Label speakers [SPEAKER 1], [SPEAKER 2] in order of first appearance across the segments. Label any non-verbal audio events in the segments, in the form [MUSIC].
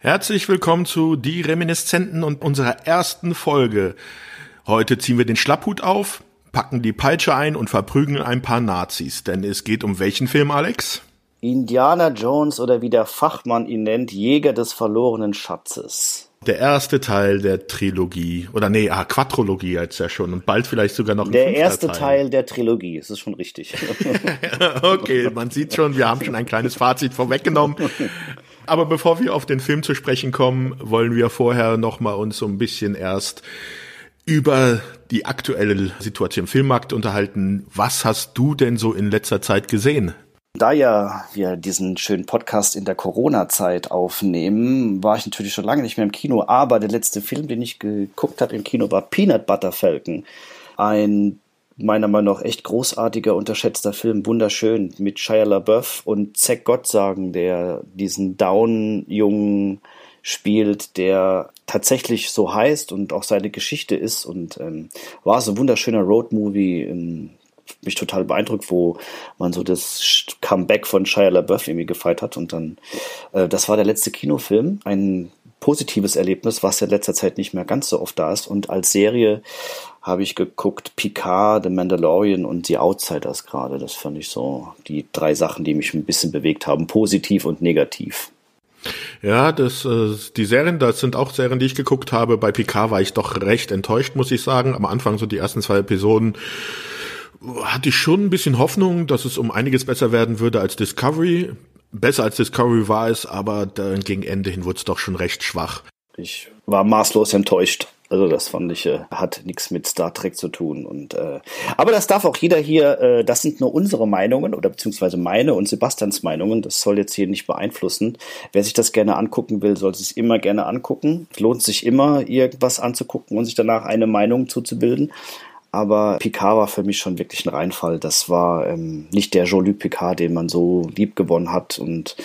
[SPEAKER 1] Herzlich willkommen zu Die Reminiszenten und unserer ersten Folge. Heute ziehen wir den Schlapphut auf, packen die Peitsche ein und verprügeln ein paar Nazis. Denn es geht um welchen Film, Alex?
[SPEAKER 2] Indiana Jones oder wie der Fachmann ihn nennt, Jäger des verlorenen Schatzes.
[SPEAKER 1] Der erste Teil der Trilogie. Oder nee, ah, Quadrologie jetzt ja schon. Und bald vielleicht sogar noch ein
[SPEAKER 2] Der erste Teil. Teil der Trilogie, es ist schon richtig. [LAUGHS]
[SPEAKER 1] okay, man sieht schon, wir haben schon ein kleines Fazit vorweggenommen. [LAUGHS] Aber bevor wir auf den Film zu sprechen kommen, wollen wir vorher noch mal uns so ein bisschen erst über die aktuelle Situation im Filmmarkt unterhalten. Was hast du denn so in letzter Zeit gesehen?
[SPEAKER 2] Da ja wir diesen schönen Podcast in der Corona-Zeit aufnehmen, war ich natürlich schon lange nicht mehr im Kino, aber der letzte Film, den ich geguckt habe im Kino, war Peanut Butter Falcon. Ein meiner Meinung nach echt großartiger, unterschätzter Film, wunderschön, mit Shia LaBeouf und Zack Gottsagen, der diesen Down-Jungen spielt, der tatsächlich so heißt und auch seine Geschichte ist und ähm, war so ein wunderschöner Roadmovie, ähm, mich total beeindruckt, wo man so das Comeback von Shia LaBeouf irgendwie gefeiert hat und dann, äh, das war der letzte Kinofilm, ein positives Erlebnis, was in letzter Zeit nicht mehr ganz so oft da ist und als Serie habe ich geguckt Picard, The Mandalorian und The Outsiders gerade. Das fand ich so die drei Sachen, die mich ein bisschen bewegt haben, positiv und negativ.
[SPEAKER 1] Ja, das, äh, die Serien, das sind auch Serien, die ich geguckt habe. Bei Picard war ich doch recht enttäuscht, muss ich sagen. Am Anfang so die ersten zwei Episoden hatte ich schon ein bisschen Hoffnung, dass es um einiges besser werden würde als Discovery. Besser als Discovery war es, aber dann gegen Ende hin wurde es doch schon recht schwach.
[SPEAKER 2] Ich war maßlos enttäuscht. Also das fand ich, äh, hat nichts mit Star Trek zu tun. Und äh, aber das darf auch jeder hier, äh, das sind nur unsere Meinungen oder beziehungsweise meine und Sebastians Meinungen. Das soll jetzt hier nicht beeinflussen. Wer sich das gerne angucken will, soll es immer gerne angucken. Es lohnt sich immer, irgendwas anzugucken und sich danach eine Meinung zuzubilden. Aber Picard war für mich schon wirklich ein Reinfall. Das war ähm, nicht der Jean-Luc Picard, den man so lieb gewonnen hat und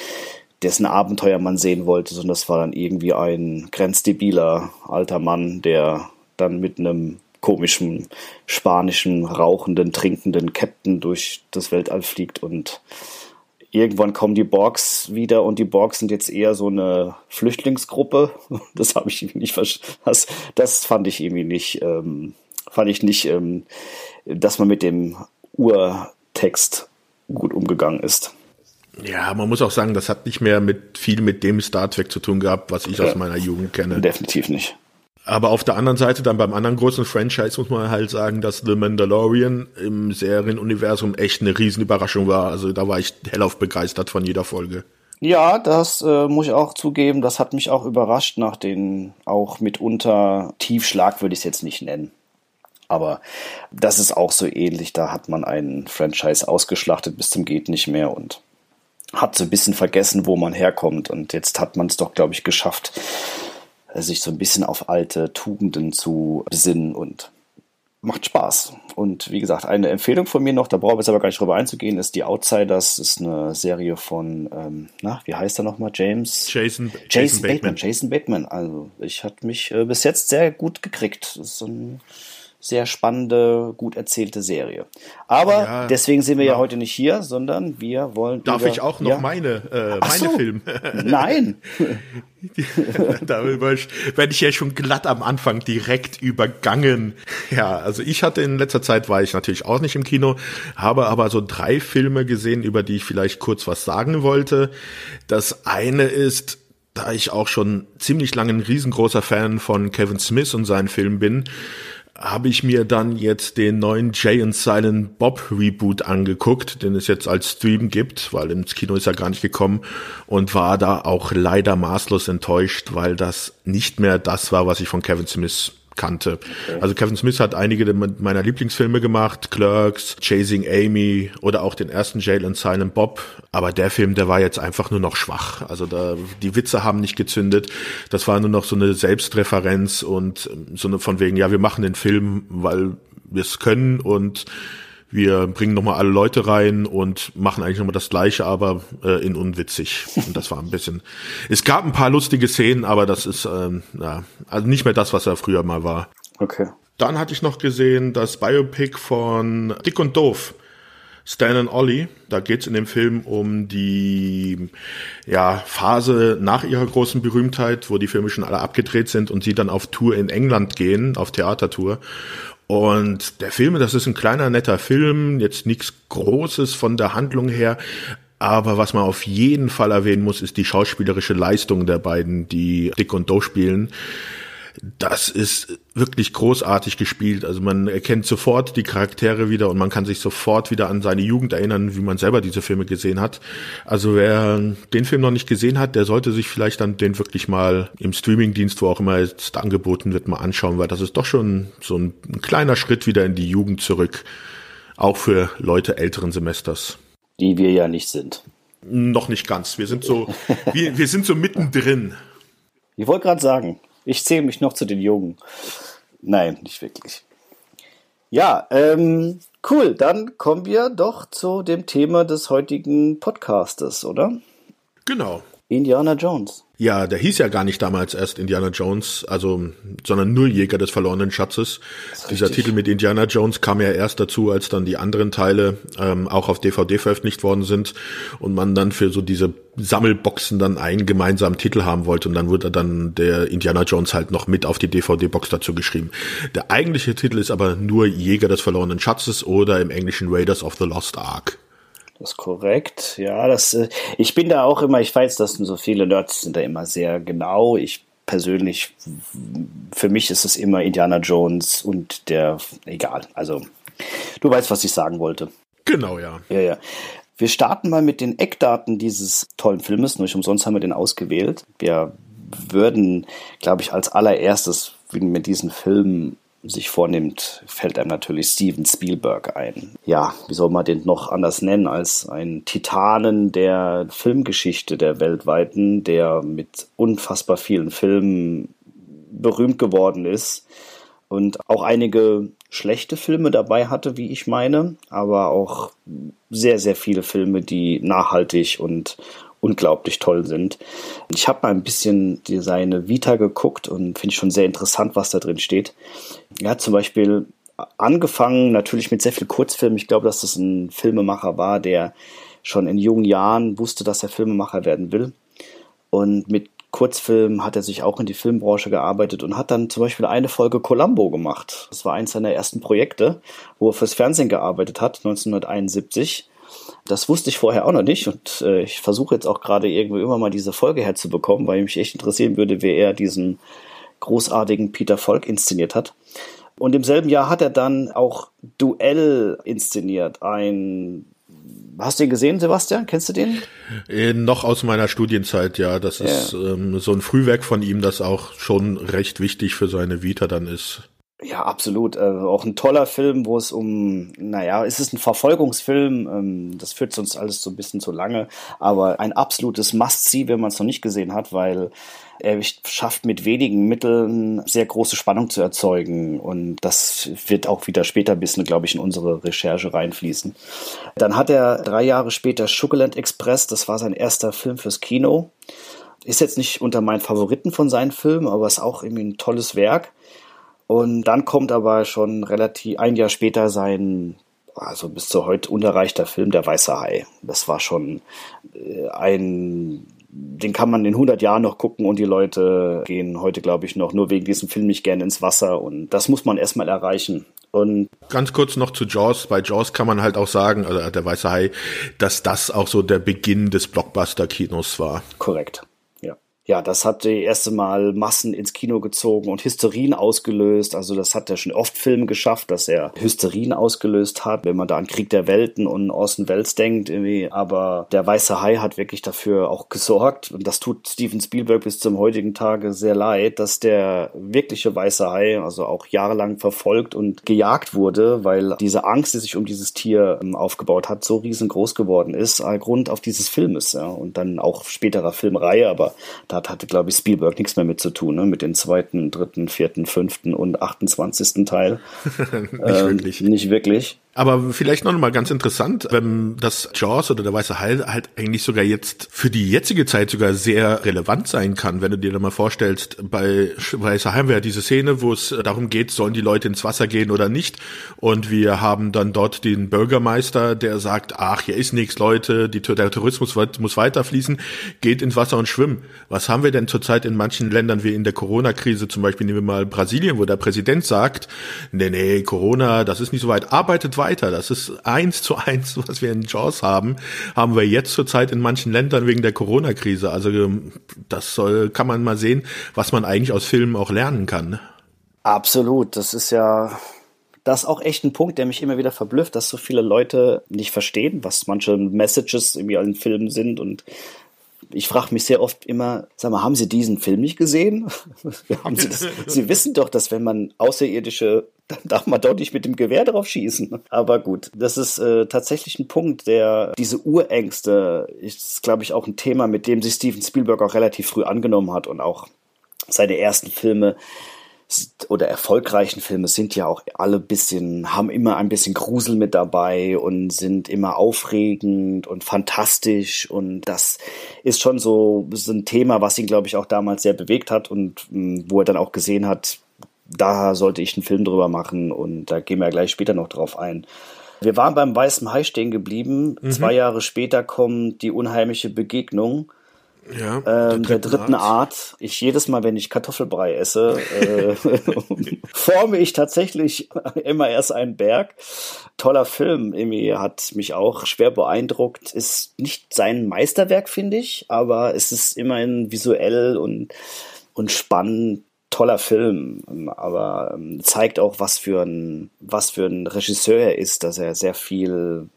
[SPEAKER 2] dessen Abenteuer man sehen wollte, sondern das war dann irgendwie ein grenzdebiler alter Mann, der dann mit einem komischen spanischen, rauchenden, trinkenden Captain durch das Weltall fliegt und irgendwann kommen die Borgs wieder und die Borgs sind jetzt eher so eine Flüchtlingsgruppe. [LAUGHS] Das habe ich nicht verstanden. Das, das fand ich irgendwie nicht, ähm, fand ich nicht, ähm, dass man mit dem Urtext gut umgegangen ist.
[SPEAKER 1] Ja, man muss auch sagen, das hat nicht mehr mit viel mit dem Star Trek zu tun gehabt, was ich ja. aus meiner Jugend kenne.
[SPEAKER 2] Definitiv nicht.
[SPEAKER 1] Aber auf der anderen Seite, dann beim anderen großen Franchise muss man halt sagen, dass The Mandalorian im Serienuniversum echt eine Riesenüberraschung war. Also da war ich hellauf begeistert von jeder Folge.
[SPEAKER 2] Ja, das äh, muss ich auch zugeben. Das hat mich auch überrascht nach den auch mitunter Tiefschlag, würde ich es jetzt nicht nennen. Aber das ist auch so ähnlich. Da hat man einen Franchise ausgeschlachtet bis zum geht nicht mehr und hat so ein bisschen vergessen, wo man herkommt. Und jetzt hat man es doch, glaube ich, geschafft, sich so ein bisschen auf alte Tugenden zu besinnen und macht Spaß. Und wie gesagt, eine Empfehlung von mir noch, da brauchen wir jetzt aber gar nicht drüber einzugehen, ist die Outsiders. Das ist eine Serie von, ähm, na, wie heißt er nochmal? James?
[SPEAKER 1] Jason,
[SPEAKER 2] Jason, Jason Bateman. Bateman. Jason Bateman. Also, ich hatte mich äh, bis jetzt sehr gut gekriegt. Das ist ein sehr spannende, gut erzählte Serie. Aber ja, deswegen sind wir ja. ja heute nicht hier, sondern wir wollen.
[SPEAKER 1] Darf über, ich auch noch ja. meine, äh, meine so. Filme? [LAUGHS]
[SPEAKER 2] Nein. [LAUGHS]
[SPEAKER 1] Darüber werde ich ja schon glatt am Anfang direkt übergangen. Ja, also ich hatte in letzter Zeit war ich natürlich auch nicht im Kino, habe aber so drei Filme gesehen, über die ich vielleicht kurz was sagen wollte. Das eine ist da ich auch schon ziemlich lange ein riesengroßer Fan von Kevin Smith und seinen Filmen bin, habe ich mir dann jetzt den neuen Jay and Silent Bob Reboot angeguckt, den es jetzt als Stream gibt, weil ins Kino ist er gar nicht gekommen und war da auch leider maßlos enttäuscht, weil das nicht mehr das war, was ich von Kevin Smith kannte. Okay. Also Kevin Smith hat einige meiner Lieblingsfilme gemacht, Clerks, Chasing Amy oder auch den ersten Jail and Silent Bob. Aber der Film, der war jetzt einfach nur noch schwach. Also da, die Witze haben nicht gezündet. Das war nur noch so eine Selbstreferenz und so eine von wegen, ja, wir machen den Film, weil wir es können und wir bringen nochmal alle Leute rein und machen eigentlich nochmal das Gleiche, aber äh, in unwitzig. Und das war ein bisschen. Es gab ein paar lustige Szenen, aber das ist ähm, ja, also nicht mehr das, was er früher mal war.
[SPEAKER 2] Okay.
[SPEAKER 1] Dann hatte ich noch gesehen das Biopic von Dick und Doof. Stan and Ollie. Da geht's in dem Film um die ja, Phase nach ihrer großen Berühmtheit, wo die Filme schon alle abgedreht sind und sie dann auf Tour in England gehen, auf Theatertour. Und der Film, das ist ein kleiner, netter Film, jetzt nichts Großes von der Handlung her, aber was man auf jeden Fall erwähnen muss, ist die schauspielerische Leistung der beiden, die Dick und Doe spielen. Das ist wirklich großartig gespielt. Also man erkennt sofort die Charaktere wieder und man kann sich sofort wieder an seine Jugend erinnern, wie man selber diese Filme gesehen hat. Also wer den Film noch nicht gesehen hat, der sollte sich vielleicht dann den wirklich mal im Streamingdienst, wo auch immer jetzt angeboten wird, mal anschauen, weil das ist doch schon so ein, ein kleiner Schritt wieder in die Jugend zurück. Auch für Leute älteren Semesters.
[SPEAKER 2] Die wir ja nicht sind.
[SPEAKER 1] Noch nicht ganz. Wir sind so, wir, wir sind so mittendrin.
[SPEAKER 2] Ich wollte gerade sagen, ich zähle mich noch zu den Jungen. Nein, nicht wirklich. Ja, ähm, cool. Dann kommen wir doch zu dem Thema des heutigen Podcastes, oder?
[SPEAKER 1] Genau.
[SPEAKER 2] Indiana Jones.
[SPEAKER 1] Ja, der hieß ja gar nicht damals erst Indiana Jones, also, sondern nur Jäger des verlorenen Schatzes. Dieser Titel mit Indiana Jones kam ja erst dazu, als dann die anderen Teile ähm, auch auf DVD veröffentlicht worden sind und man dann für so diese Sammelboxen dann einen gemeinsamen Titel haben wollte und dann wurde dann der Indiana Jones halt noch mit auf die DVD-Box dazu geschrieben. Der eigentliche Titel ist aber nur Jäger des verlorenen Schatzes oder im Englischen Raiders of the Lost Ark.
[SPEAKER 2] Das ist korrekt. Ja, das, äh, ich bin da auch immer, ich weiß, dass so viele Nerds sind da immer sehr genau. Ich persönlich, für mich ist es immer Indiana Jones und der, egal. Also, du weißt, was ich sagen wollte.
[SPEAKER 1] Genau, ja.
[SPEAKER 2] Ja, ja. Wir starten mal mit den Eckdaten dieses tollen Filmes. Nicht umsonst haben wir den ausgewählt. Wir würden, glaube ich, als allererstes mit diesem Film sich vornimmt, fällt einem natürlich Steven Spielberg ein. Ja, wie soll man den noch anders nennen als ein Titanen der Filmgeschichte der weltweiten, der mit unfassbar vielen Filmen berühmt geworden ist und auch einige schlechte Filme dabei hatte, wie ich meine, aber auch sehr, sehr viele Filme, die nachhaltig und unglaublich toll sind. Ich habe mal ein bisschen seine Vita geguckt und finde ich schon sehr interessant, was da drin steht. Er hat zum Beispiel angefangen natürlich mit sehr viel Kurzfilmen. Ich glaube, dass das ein Filmemacher war, der schon in jungen Jahren wusste, dass er Filmemacher werden will. Und mit Kurzfilmen hat er sich auch in die Filmbranche gearbeitet und hat dann zum Beispiel eine Folge Columbo gemacht. Das war eins seiner ersten Projekte, wo er fürs Fernsehen gearbeitet hat, 1971. Das wusste ich vorher auch noch nicht und äh, ich versuche jetzt auch gerade irgendwie immer mal diese Folge herzubekommen, weil mich echt interessieren würde, wer er diesen großartigen Peter Volk inszeniert hat. Und im selben Jahr hat er dann auch Duell inszeniert, ein Hast du ihn gesehen, Sebastian? Kennst du den?
[SPEAKER 1] Äh, noch aus meiner Studienzeit, ja. Das ja. ist ähm, so ein Frühwerk von ihm, das auch schon recht wichtig für seine Vita dann ist.
[SPEAKER 2] Ja, absolut. Äh, auch ein toller Film, wo es um, naja, es ist ein Verfolgungsfilm, ähm, das führt sonst alles so ein bisschen zu lange, aber ein absolutes Must-See, wenn man es noch nicht gesehen hat, weil er schafft mit wenigen Mitteln sehr große Spannung zu erzeugen und das wird auch wieder später ein bisschen, glaube ich, in unsere Recherche reinfließen. Dann hat er drei Jahre später Sugarland Express, das war sein erster Film fürs Kino. Ist jetzt nicht unter meinen Favoriten von seinen Filmen, aber ist auch irgendwie ein tolles Werk. Und dann kommt aber schon relativ ein Jahr später sein, also bis zu heute unerreichter Film Der Weiße Hai. Das war schon äh, ein, den kann man in 100 Jahren noch gucken und die Leute gehen heute, glaube ich, noch nur wegen diesem Film nicht gerne ins Wasser und das muss man erstmal erreichen. Und
[SPEAKER 1] Ganz kurz noch zu Jaws. Bei Jaws kann man halt auch sagen, also der Weiße Hai, dass das auch so der Beginn des Blockbuster-Kinos war.
[SPEAKER 2] Korrekt ja, das hat die erste Mal Massen ins Kino gezogen und Hysterien ausgelöst. Also das hat er schon oft Filme geschafft, dass er Hysterien ausgelöst hat, wenn man da an Krieg der Welten und Orson Welles denkt. Irgendwie. Aber der Weiße Hai hat wirklich dafür auch gesorgt. Und das tut Steven Spielberg bis zum heutigen Tage sehr leid, dass der wirkliche Weiße Hai also auch jahrelang verfolgt und gejagt wurde, weil diese Angst, die sich um dieses Tier ähm, aufgebaut hat, so riesengroß geworden ist, Grund auf dieses Filmes. Ja. Und dann auch späterer Filmreihe, aber da hatte, glaube ich, Spielberg nichts mehr mit zu tun, ne? mit dem zweiten, dritten, vierten, fünften und 28. Teil. [LAUGHS] nicht ähm, wirklich. Nicht wirklich.
[SPEAKER 1] Aber vielleicht noch mal ganz interessant, wenn das Jaws oder der Weiße Hai halt eigentlich sogar jetzt für die jetzige Zeit sogar sehr relevant sein kann, wenn du dir da mal vorstellst, bei Weiße Hai ja diese Szene, wo es darum geht, sollen die Leute ins Wasser gehen oder nicht. Und wir haben dann dort den Bürgermeister, der sagt, ach, hier ist nichts, Leute, die, der Tourismus muss weiterfließen, geht ins Wasser und schwimmen. Was haben wir denn zurzeit in manchen Ländern wie in der Corona-Krise, zum Beispiel nehmen wir mal Brasilien, wo der Präsident sagt, nee, nee, Corona, das ist nicht so weit, arbeitet. Das ist eins zu eins, was wir in Jaws haben, haben wir jetzt zurzeit in manchen Ländern wegen der Corona-Krise. Also ähm, das soll, kann man mal sehen, was man eigentlich aus Filmen auch lernen kann. Ne?
[SPEAKER 2] Absolut. Das ist ja das ist auch echt ein Punkt, der mich immer wieder verblüfft, dass so viele Leute nicht verstehen, was manche Messages irgendwie in Filmen sind und ich frage mich sehr oft immer, sag mal, haben Sie diesen Film nicht gesehen? [LAUGHS] [LAUGHS] haben Sie, das? Sie wissen doch, dass wenn man Außerirdische, dann darf man doch nicht mit dem Gewehr drauf schießen. Aber gut, das ist äh, tatsächlich ein Punkt, der diese Urängste ist, glaube ich, auch ein Thema, mit dem sich Steven Spielberg auch relativ früh angenommen hat und auch seine ersten Filme oder erfolgreichen Filme sind ja auch alle bisschen, haben immer ein bisschen Grusel mit dabei und sind immer aufregend und fantastisch und das ist schon so, so ein Thema, was ihn, glaube ich, auch damals sehr bewegt hat und hm, wo er dann auch gesehen hat, da sollte ich einen Film drüber machen und da gehen wir ja gleich später noch drauf ein. Wir waren beim Weißen Hai stehen geblieben. Mhm. Zwei Jahre später kommt die unheimliche Begegnung ja, ähm, der dritten Art. Art. Ich jedes Mal, wenn ich Kartoffelbrei esse, äh, [LAUGHS] forme ich tatsächlich [LAUGHS] immer erst einen Berg. Toller Film. Emi hat mich auch schwer beeindruckt. Ist nicht sein Meisterwerk, finde ich, aber es ist immerhin visuell und, und spannend toller Film, aber ähm, zeigt auch, was für ein, was für ein Regisseur er ist, dass er sehr viel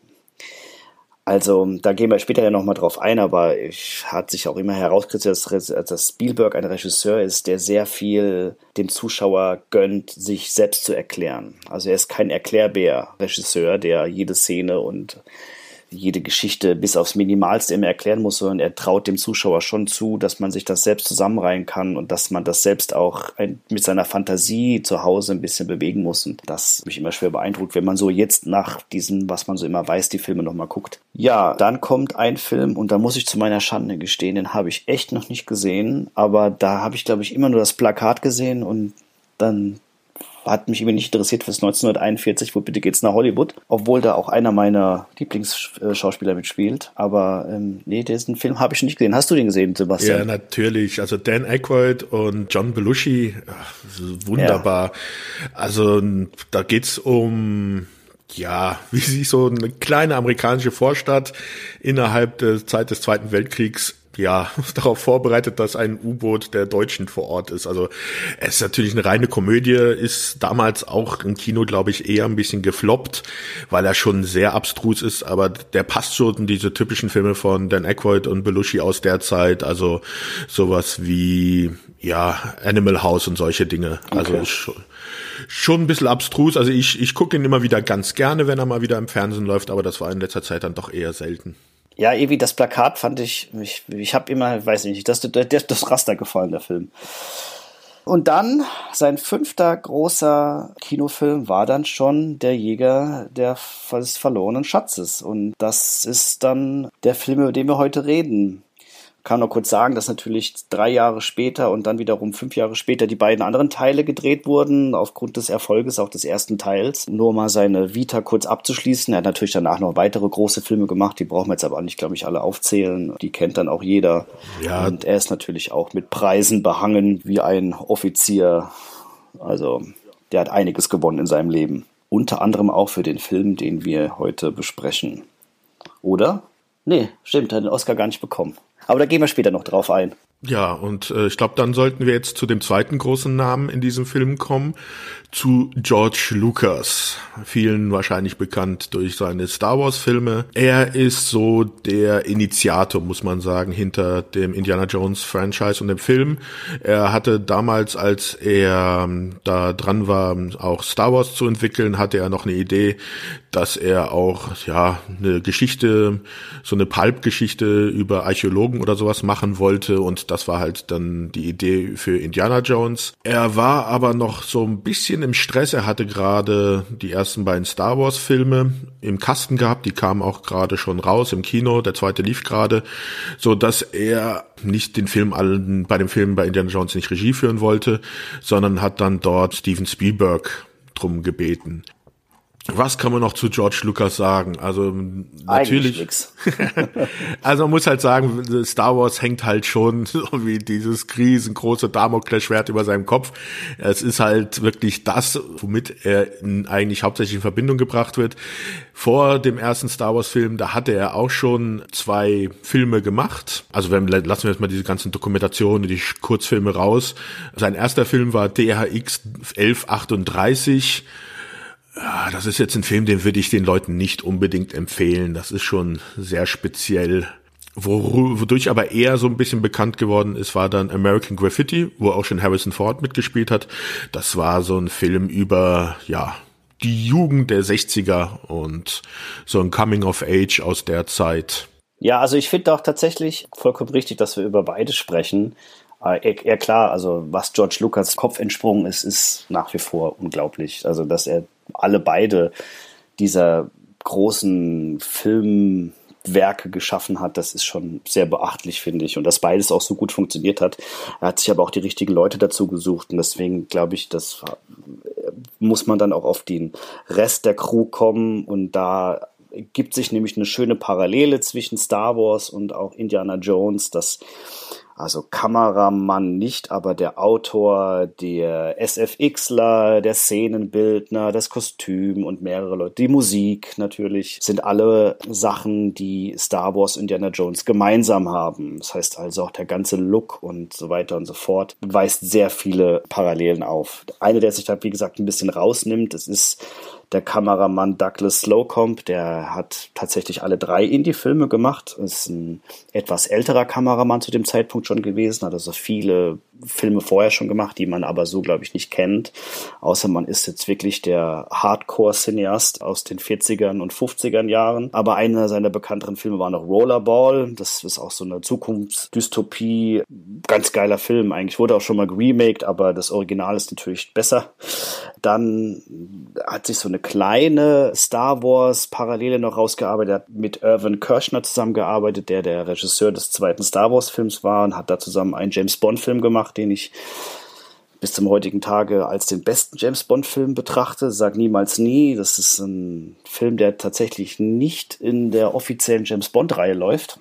[SPEAKER 2] also, da gehen wir später ja nochmal drauf ein, aber ich hat sich auch immer herauskristallisiert, dass, dass Spielberg ein Regisseur ist, der sehr viel dem Zuschauer gönnt, sich selbst zu erklären. Also er ist kein Erklärbär-Regisseur, der jede Szene und jede Geschichte bis aufs Minimalste immer erklären muss, sondern er traut dem Zuschauer schon zu, dass man sich das selbst zusammenreihen kann und dass man das selbst auch mit seiner Fantasie zu Hause ein bisschen bewegen muss. Und das mich immer schwer beeindruckt, wenn man so jetzt nach diesem, was man so immer weiß, die Filme nochmal guckt. Ja, dann kommt ein Film und da muss ich zu meiner Schande gestehen, den habe ich echt noch nicht gesehen, aber da habe ich, glaube ich, immer nur das Plakat gesehen und dann hat mich irgendwie nicht interessiert fürs 1941, wo bitte geht's nach Hollywood, obwohl da auch einer meiner Lieblingsschauspieler mitspielt. Aber ähm, nee, diesen Film habe ich nicht gesehen. Hast du den gesehen, Sebastian?
[SPEAKER 1] Ja, natürlich. Also Dan Aykroyd und John Belushi, ach, wunderbar. Ja. Also da geht's um ja, [LAUGHS] wie sich so eine kleine amerikanische Vorstadt innerhalb der Zeit des Zweiten Weltkriegs ja, [LAUGHS] darauf vorbereitet, dass ein U-Boot der Deutschen vor Ort ist. Also es ist natürlich eine reine Komödie, ist damals auch im Kino, glaube ich, eher ein bisschen gefloppt, weil er schon sehr abstrus ist, aber der passt schon in diese typischen Filme von Dan Aykroyd und Belushi aus der Zeit, also sowas wie, ja, Animal House und solche Dinge. Also okay. schon, schon ein bisschen abstrus. Also ich, ich gucke ihn immer wieder ganz gerne, wenn er mal wieder im Fernsehen läuft, aber das war in letzter Zeit dann doch eher selten.
[SPEAKER 2] Ja, irgendwie das Plakat fand ich, ich, ich habe immer, weiß ich nicht, das, das, das Raster gefallen, der Film. Und dann, sein fünfter großer Kinofilm war dann schon Der Jäger des verlorenen Schatzes. Und das ist dann der Film, über den wir heute reden kann noch kurz sagen, dass natürlich drei Jahre später und dann wiederum fünf Jahre später die beiden anderen Teile gedreht wurden, aufgrund des Erfolges auch des ersten Teils. Nur mal seine Vita kurz abzuschließen. Er hat natürlich danach noch weitere große Filme gemacht, die brauchen wir jetzt aber nicht, glaube ich, alle aufzählen. Die kennt dann auch jeder. Ja. Und er ist natürlich auch mit Preisen behangen wie ein Offizier. Also, der hat einiges gewonnen in seinem Leben. Unter anderem auch für den Film, den wir heute besprechen. Oder? Nee, stimmt, hat den Oscar gar nicht bekommen. Aber da gehen wir später noch drauf ein.
[SPEAKER 1] Ja, und äh, ich glaube, dann sollten wir jetzt zu dem zweiten großen Namen in diesem Film kommen, zu George Lucas. Vielen wahrscheinlich bekannt durch seine Star Wars Filme. Er ist so der Initiator, muss man sagen, hinter dem Indiana Jones Franchise und dem Film. Er hatte damals, als er ähm, da dran war, auch Star Wars zu entwickeln, hatte er noch eine Idee, dass er auch ja eine Geschichte, so eine Pulp-Geschichte über Archäologen oder sowas machen wollte und das war halt dann die Idee für Indiana Jones. Er war aber noch so ein bisschen im Stress. Er hatte gerade die ersten beiden Star Wars Filme im Kasten gehabt, die kamen auch gerade schon raus im Kino. Der zweite lief gerade, so dass er nicht den Film allen bei dem Film bei Indiana Jones nicht Regie führen wollte, sondern hat dann dort Steven Spielberg drum gebeten. Was kann man noch zu George Lucas sagen? Also natürlich. [LAUGHS] also man muss halt sagen, Star Wars hängt halt schon [LAUGHS] so wie dieses riesengroße Damoklesschwert über seinem Kopf. Es ist halt wirklich das, womit er eigentlich hauptsächlich in Verbindung gebracht wird. Vor dem ersten Star Wars Film, da hatte er auch schon zwei Filme gemacht. Also wenn, lassen wir jetzt mal diese ganzen Dokumentationen, die Kurzfilme raus. Sein erster Film war DHX 1138 ja, das ist jetzt ein Film, den würde ich den Leuten nicht unbedingt empfehlen. Das ist schon sehr speziell. Wodurch aber eher so ein bisschen bekannt geworden ist, war dann American Graffiti, wo auch schon Harrison Ford mitgespielt hat. Das war so ein Film über, ja, die Jugend der 60er und so ein Coming of Age aus der Zeit.
[SPEAKER 2] Ja, also ich finde auch tatsächlich vollkommen richtig, dass wir über beide sprechen. Äh, ja klar, also was George Lucas Kopf entsprungen ist, ist nach wie vor unglaublich. Also dass er alle beide dieser großen Filmwerke geschaffen hat, das ist schon sehr beachtlich, finde ich. Und dass beides auch so gut funktioniert hat. Er hat sich aber auch die richtigen Leute dazu gesucht. Und deswegen glaube ich, das muss man dann auch auf den Rest der Crew kommen. Und da gibt sich nämlich eine schöne Parallele zwischen Star Wars und auch Indiana Jones, dass also Kameramann nicht, aber der Autor, der SFXler, der Szenenbildner, das Kostüm und mehrere Leute. Die Musik natürlich sind alle Sachen, die Star Wars und Indiana Jones gemeinsam haben. Das heißt also auch der ganze Look und so weiter und so fort weist sehr viele Parallelen auf. Eine, der sich da, wie gesagt, ein bisschen rausnimmt, das ist der Kameramann Douglas Slocomb, der hat tatsächlich alle drei Indie-Filme gemacht. Ist ein etwas älterer Kameramann zu dem Zeitpunkt schon gewesen, hat also viele Filme vorher schon gemacht, die man aber so, glaube ich, nicht kennt. Außer man ist jetzt wirklich der Hardcore-Cineast aus den 40ern und 50ern Jahren. Aber einer seiner bekannteren Filme war noch Rollerball. Das ist auch so eine Zukunftsdystopie. Ganz geiler Film. Eigentlich wurde auch schon mal geremaked, aber das Original ist natürlich besser. Dann hat sich so eine kleine Star Wars Parallele noch rausgearbeitet. Er hat mit Irvin Kirschner zusammengearbeitet, der der Regisseur des zweiten Star Wars Films war und hat da zusammen einen James Bond Film gemacht, den ich bis zum heutigen Tage als den besten James Bond Film betrachte. Sag niemals nie. Das ist ein Film, der tatsächlich nicht in der offiziellen James Bond Reihe läuft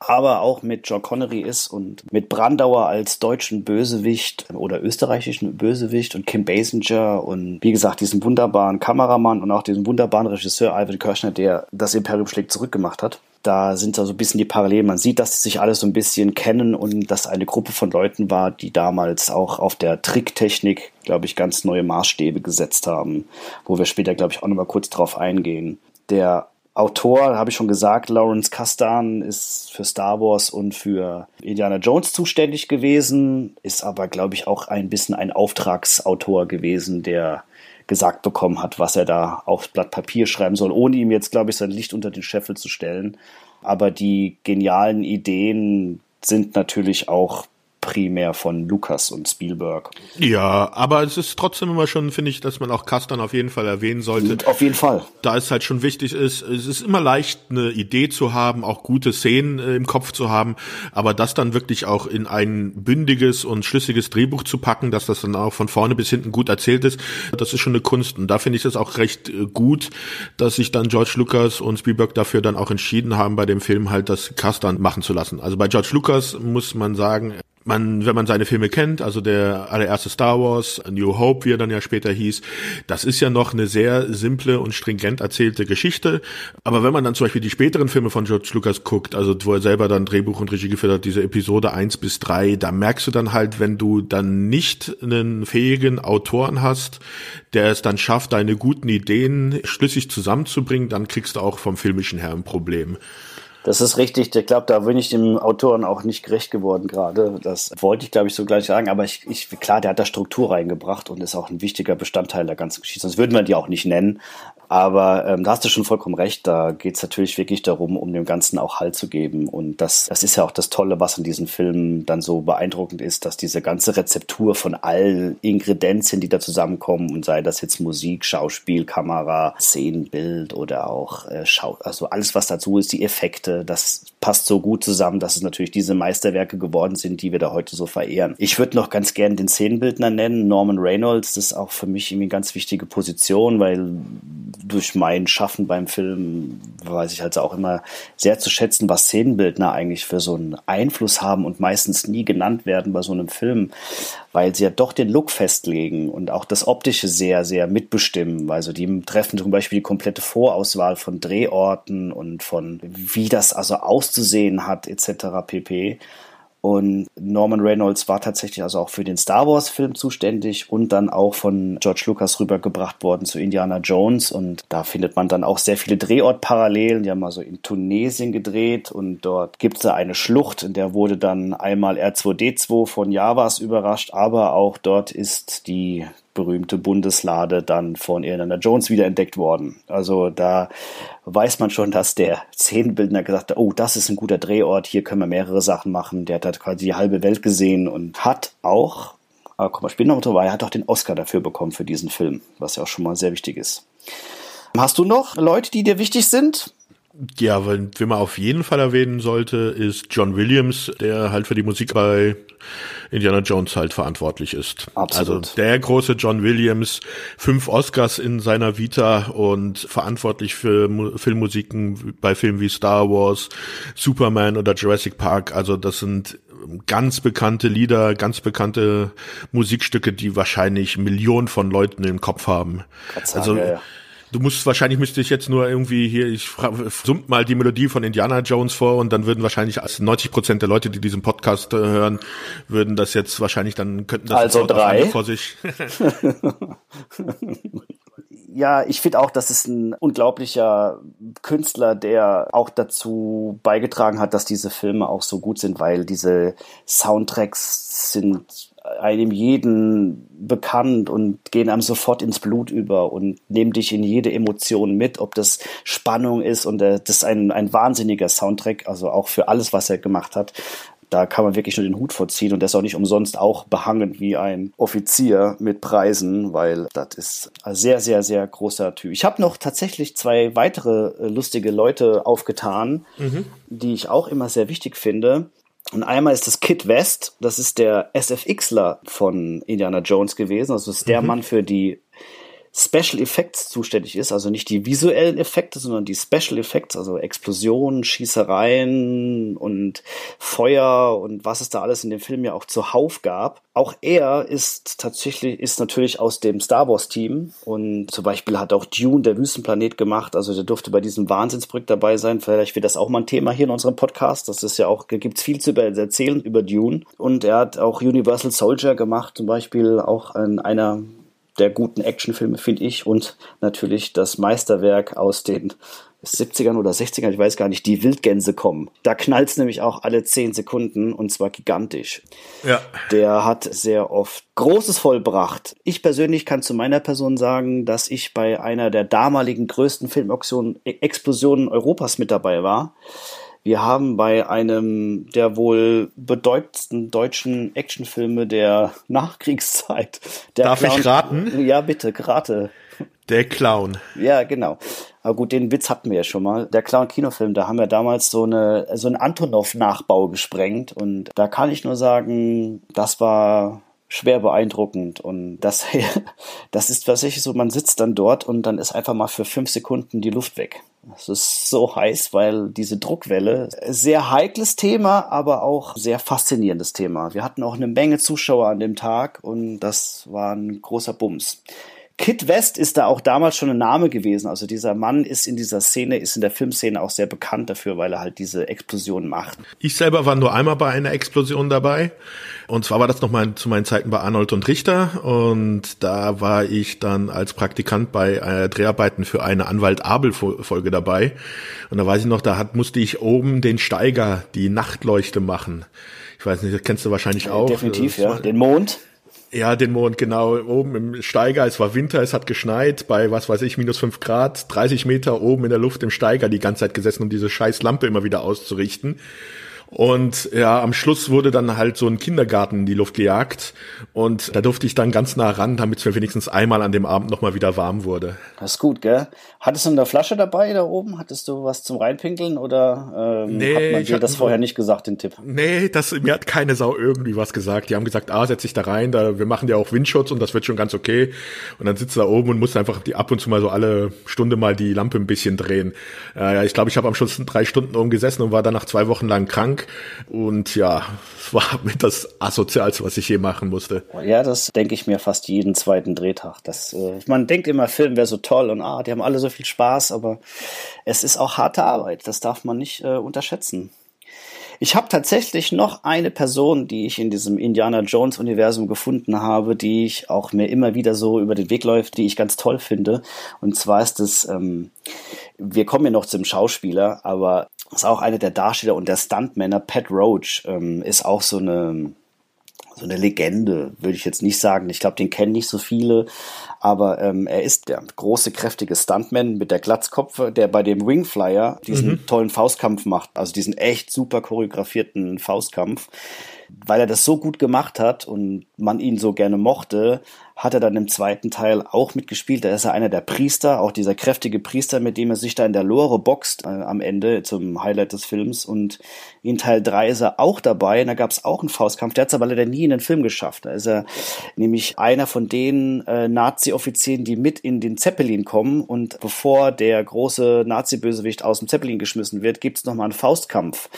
[SPEAKER 2] aber auch mit John Connery ist und mit Brandauer als deutschen Bösewicht oder österreichischen Bösewicht und Kim Basinger und wie gesagt diesen wunderbaren Kameramann und auch diesen wunderbaren Regisseur Ivan Kirschner, der das Imperium schlägt zurückgemacht hat. Da sind da so ein bisschen die Parallelen. Man sieht, dass sie sich alle so ein bisschen kennen und dass eine Gruppe von Leuten war, die damals auch auf der Tricktechnik, glaube ich, ganz neue Maßstäbe gesetzt haben, wo wir später, glaube ich, auch nochmal kurz drauf eingehen. Der Autor, habe ich schon gesagt, Lawrence Kasdan ist für Star Wars und für Indiana Jones zuständig gewesen, ist aber, glaube ich, auch ein bisschen ein Auftragsautor gewesen, der gesagt bekommen hat, was er da aufs Blatt Papier schreiben soll, ohne ihm jetzt, glaube ich, sein Licht unter den Scheffel zu stellen. Aber die genialen Ideen sind natürlich auch primär von Lucas und Spielberg.
[SPEAKER 1] Ja, aber es ist trotzdem immer schon, finde ich, dass man auch Kastan auf jeden Fall erwähnen sollte. Und
[SPEAKER 2] auf jeden Fall.
[SPEAKER 1] Da es halt schon wichtig ist, es ist immer leicht, eine Idee zu haben, auch gute Szenen äh, im Kopf zu haben, aber das dann wirklich auch in ein bündiges und schlüssiges Drehbuch zu packen, dass das dann auch von vorne bis hinten gut erzählt ist, das ist schon eine Kunst. Und da finde ich es auch recht äh, gut, dass sich dann George Lucas und Spielberg dafür dann auch entschieden haben, bei dem Film halt das Kastan machen zu lassen. Also bei George Lucas muss man sagen, man, wenn man seine Filme kennt, also der allererste Star Wars, A New Hope, wie er dann ja später hieß, das ist ja noch eine sehr simple und stringent erzählte Geschichte. Aber wenn man dann zum Beispiel die späteren Filme von George Lucas guckt, also wo er selber dann Drehbuch und Regie geführt hat, diese Episode eins bis drei, da merkst du dann halt, wenn du dann nicht einen fähigen Autoren hast, der es dann schafft, deine guten Ideen schlüssig zusammenzubringen, dann kriegst du auch vom filmischen her ein Problem.
[SPEAKER 2] Das ist richtig. Ich glaube, da bin ich dem Autoren auch nicht gerecht geworden gerade. Das wollte ich, glaube ich, so gleich sagen. Aber ich, ich, klar, der hat da Struktur reingebracht und ist auch ein wichtiger Bestandteil der ganzen Geschichte. Sonst würden wir die auch nicht nennen. Aber ähm, da hast du schon vollkommen recht, da geht es natürlich wirklich darum, um dem Ganzen auch Halt zu geben. Und das, das ist ja auch das Tolle, was in diesen Filmen dann so beeindruckend ist, dass diese ganze Rezeptur von allen Ingredienzien, die da zusammenkommen, und sei das jetzt Musik, Schauspiel, Kamera, Szenenbild oder auch äh, Schau, also alles, was dazu ist, die Effekte, das passt so gut zusammen, dass es natürlich diese Meisterwerke geworden sind, die wir da heute so verehren. Ich würde noch ganz gern den Szenenbildner nennen, Norman Reynolds, das ist auch für mich irgendwie eine ganz wichtige Position, weil durch mein Schaffen beim Film weiß ich halt auch immer sehr zu schätzen, was Szenenbildner eigentlich für so einen Einfluss haben und meistens nie genannt werden bei so einem Film, weil sie ja doch den Look festlegen und auch das Optische sehr, sehr mitbestimmen. Also die treffen zum Beispiel die komplette Vorauswahl von Drehorten und von wie das also auszusehen hat etc. pp. Und Norman Reynolds war tatsächlich also auch für den Star Wars Film zuständig und dann auch von George Lucas rübergebracht worden zu Indiana Jones. Und da findet man dann auch sehr viele Drehortparallelen. Die haben also in Tunesien gedreht und dort gibt es da eine Schlucht, in der wurde dann einmal R2D2 von Javas überrascht, aber auch dort ist die berühmte Bundeslade dann von Indiana Jones wiederentdeckt worden. Also da weiß man schon, dass der Szenenbildner gesagt hat, oh, das ist ein guter Drehort, hier können wir mehrere Sachen machen. Der hat quasi die halbe Welt gesehen und hat auch, aber kommen wir später noch drüber, er hat auch den Oscar dafür bekommen für diesen Film, was ja auch schon mal sehr wichtig ist. Hast du noch Leute, die dir wichtig sind?
[SPEAKER 1] Ja, wenn, wenn man auf jeden Fall erwähnen sollte, ist John Williams, der halt für die Musik bei Indiana Jones halt verantwortlich ist. Absolut. Also der große John Williams, fünf Oscars in seiner Vita und verantwortlich für Mu Filmmusiken bei Filmen wie Star Wars, Superman oder Jurassic Park. Also das sind ganz bekannte Lieder, ganz bekannte Musikstücke, die wahrscheinlich Millionen von Leuten im Kopf haben. Also ja. Du musst wahrscheinlich müsste ich jetzt nur irgendwie hier, ich summt mal die Melodie von Indiana Jones vor und dann würden wahrscheinlich 90 Prozent der Leute, die diesen Podcast äh, hören, würden das jetzt wahrscheinlich dann könnten das
[SPEAKER 2] also drei
[SPEAKER 1] vor sich. [LAUGHS]
[SPEAKER 2] ja, ich finde auch, das ist ein unglaublicher Künstler, der auch dazu beigetragen hat, dass diese Filme auch so gut sind, weil diese Soundtracks sind einem jeden bekannt und gehen einem sofort ins Blut über und nehmen dich in jede Emotion mit, ob das Spannung ist und äh, das ist ein, ein wahnsinniger Soundtrack, also auch für alles, was er gemacht hat. Da kann man wirklich nur den Hut vorziehen und ist auch nicht umsonst auch behangen wie ein Offizier mit Preisen, weil das ist ein sehr, sehr, sehr großer Typ. Ich habe noch tatsächlich zwei weitere äh, lustige Leute aufgetan, mhm. die ich auch immer sehr wichtig finde. Und einmal ist das Kid West, das ist der SFXler von Indiana Jones gewesen, also ist der mhm. Mann für die Special Effects zuständig ist, also nicht die visuellen Effekte, sondern die Special Effects, also Explosionen, Schießereien und Feuer und was es da alles in dem Film ja auch zuhauf gab. Auch er ist tatsächlich, ist natürlich aus dem Star Wars Team und zum Beispiel hat auch Dune, der Wüstenplanet gemacht, also der durfte bei diesem Wahnsinnsbrück dabei sein. Vielleicht wird das auch mal ein Thema hier in unserem Podcast. Das ist ja auch, gibt's viel zu erzählen über Dune. Und er hat auch Universal Soldier gemacht, zum Beispiel auch in einer der guten Actionfilme, finde ich. Und natürlich das Meisterwerk aus den 70ern oder 60ern, ich weiß gar nicht, die Wildgänse kommen. Da knallt's nämlich auch alle 10 Sekunden und zwar gigantisch.
[SPEAKER 1] Ja.
[SPEAKER 2] Der hat sehr oft Großes vollbracht. Ich persönlich kann zu meiner Person sagen, dass ich bei einer der damaligen größten Filmexplosionen Europas mit dabei war. Wir haben bei einem der wohl bedeutendsten deutschen Actionfilme der [LAUGHS] Nachkriegszeit. Der
[SPEAKER 1] Darf Clown, ich raten?
[SPEAKER 2] Ja, bitte, rate.
[SPEAKER 1] Der Clown.
[SPEAKER 2] Ja, genau. Aber gut, den Witz hatten wir ja schon mal. Der Clown-Kinofilm, da haben wir damals so eine so einen Antonov-Nachbau gesprengt und da kann ich nur sagen, das war schwer beeindruckend. Und das, [LAUGHS] das ist tatsächlich so, man sitzt dann dort und dann ist einfach mal für fünf Sekunden die Luft weg. Es ist so heiß, weil diese Druckwelle, sehr heikles Thema, aber auch sehr faszinierendes Thema. Wir hatten auch eine Menge Zuschauer an dem Tag und das war ein großer Bums. Kid West ist da auch damals schon ein Name gewesen. Also dieser Mann ist in dieser Szene, ist in der Filmszene auch sehr bekannt dafür, weil er halt diese Explosion macht.
[SPEAKER 1] Ich selber war nur einmal bei einer Explosion dabei. Und zwar war das noch mal zu meinen Zeiten bei Arnold und Richter. Und da war ich dann als Praktikant bei äh, Dreharbeiten für eine Anwalt Abel Folge dabei. Und da weiß ich noch, da hat, musste ich oben den Steiger, die Nachtleuchte machen. Ich weiß nicht, das kennst du wahrscheinlich auch.
[SPEAKER 2] Definitiv, ja. Den Mond.
[SPEAKER 1] Ja, den Mond, genau. Oben im Steiger, es war Winter, es hat geschneit, bei was weiß ich, minus fünf Grad, 30 Meter oben in der Luft im Steiger die ganze Zeit gesessen, um diese scheiß Lampe immer wieder auszurichten. Und ja, am Schluss wurde dann halt so ein Kindergarten in die Luft gejagt. Und da durfte ich dann ganz nah ran, damit es mir wenigstens einmal an dem Abend nochmal wieder warm wurde.
[SPEAKER 2] Das ist gut, gell? Hattest du eine Flasche dabei da oben? Hattest du was zum Reinpinkeln oder ähm, nee, hat man dir das vorher nicht gesagt, den Tipp?
[SPEAKER 1] Nee, das, mir hat keine Sau irgendwie was gesagt. Die haben gesagt, ah, setz dich da rein, da, wir machen ja auch Windschutz und das wird schon ganz okay. Und dann sitzt du da oben und musst einfach die ab und zu mal so alle Stunde mal die Lampe ein bisschen drehen. Äh, ja, ich glaube, ich habe am Schluss drei Stunden oben gesessen und war dann nach zwei Wochen lang krank krank. Und ja, [LAUGHS] es war mit das Asozialste, was ich je machen musste.
[SPEAKER 2] Ja, das denke ich mir fast jeden zweiten Drehtag. Das, äh, man denkt immer, Film wäre so toll und ah, die haben alle so viel Spaß, aber es ist auch harte Arbeit. Das darf man nicht äh, unterschätzen. Ich habe tatsächlich noch eine Person, die ich in diesem Indiana Jones Universum gefunden habe, die ich auch mir immer wieder so über den Weg läuft, die ich ganz toll finde. Und zwar ist es, ähm, wir kommen ja noch zum Schauspieler, aber ist auch einer der Darsteller und der Stuntmänner. Pat Roach ähm, ist auch so eine so eine Legende, würde ich jetzt nicht sagen. Ich glaube, den kennen nicht so viele, aber ähm, er ist der große, kräftige Stuntman mit der Glatzkopfe, der bei dem Wingflyer diesen mhm. tollen Faustkampf macht, also diesen echt super choreografierten Faustkampf weil er das so gut gemacht hat und man ihn so gerne mochte, hat er dann im zweiten Teil auch mitgespielt. Da ist er einer der Priester, auch dieser kräftige Priester, mit dem er sich da in der Lore boxt äh, am Ende zum Highlight des Films. Und in Teil 3 ist er auch dabei. Und da gab es auch einen Faustkampf. Der hat es aber leider nie in den Film geschafft. Da ist er nämlich einer von den äh, Nazi-Offizieren, die mit in den Zeppelin kommen. Und bevor der große Nazi-Bösewicht aus dem Zeppelin geschmissen wird, gibt es nochmal einen Faustkampf.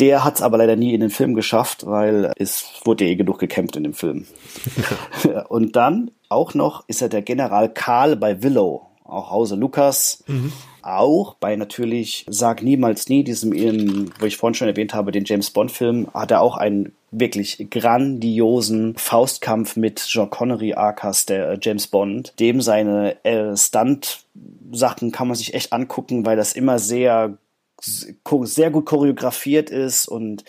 [SPEAKER 2] Der hat es aber leider nie in den Film geschafft, weil es wurde eh genug gekämpft in dem Film. [LAUGHS] und dann auch noch ist er der General Karl bei Willow, auch Hause Lukas. Mhm. Auch bei natürlich Sag niemals nie, diesem, wo ich vorhin schon erwähnt habe, den James Bond-Film, hat er auch einen wirklich grandiosen Faustkampf mit Jean Connery, Arcas, der äh, James Bond. Dem seine äh, Stunt-Sachen kann man sich echt angucken, weil das immer sehr sehr gut choreografiert ist und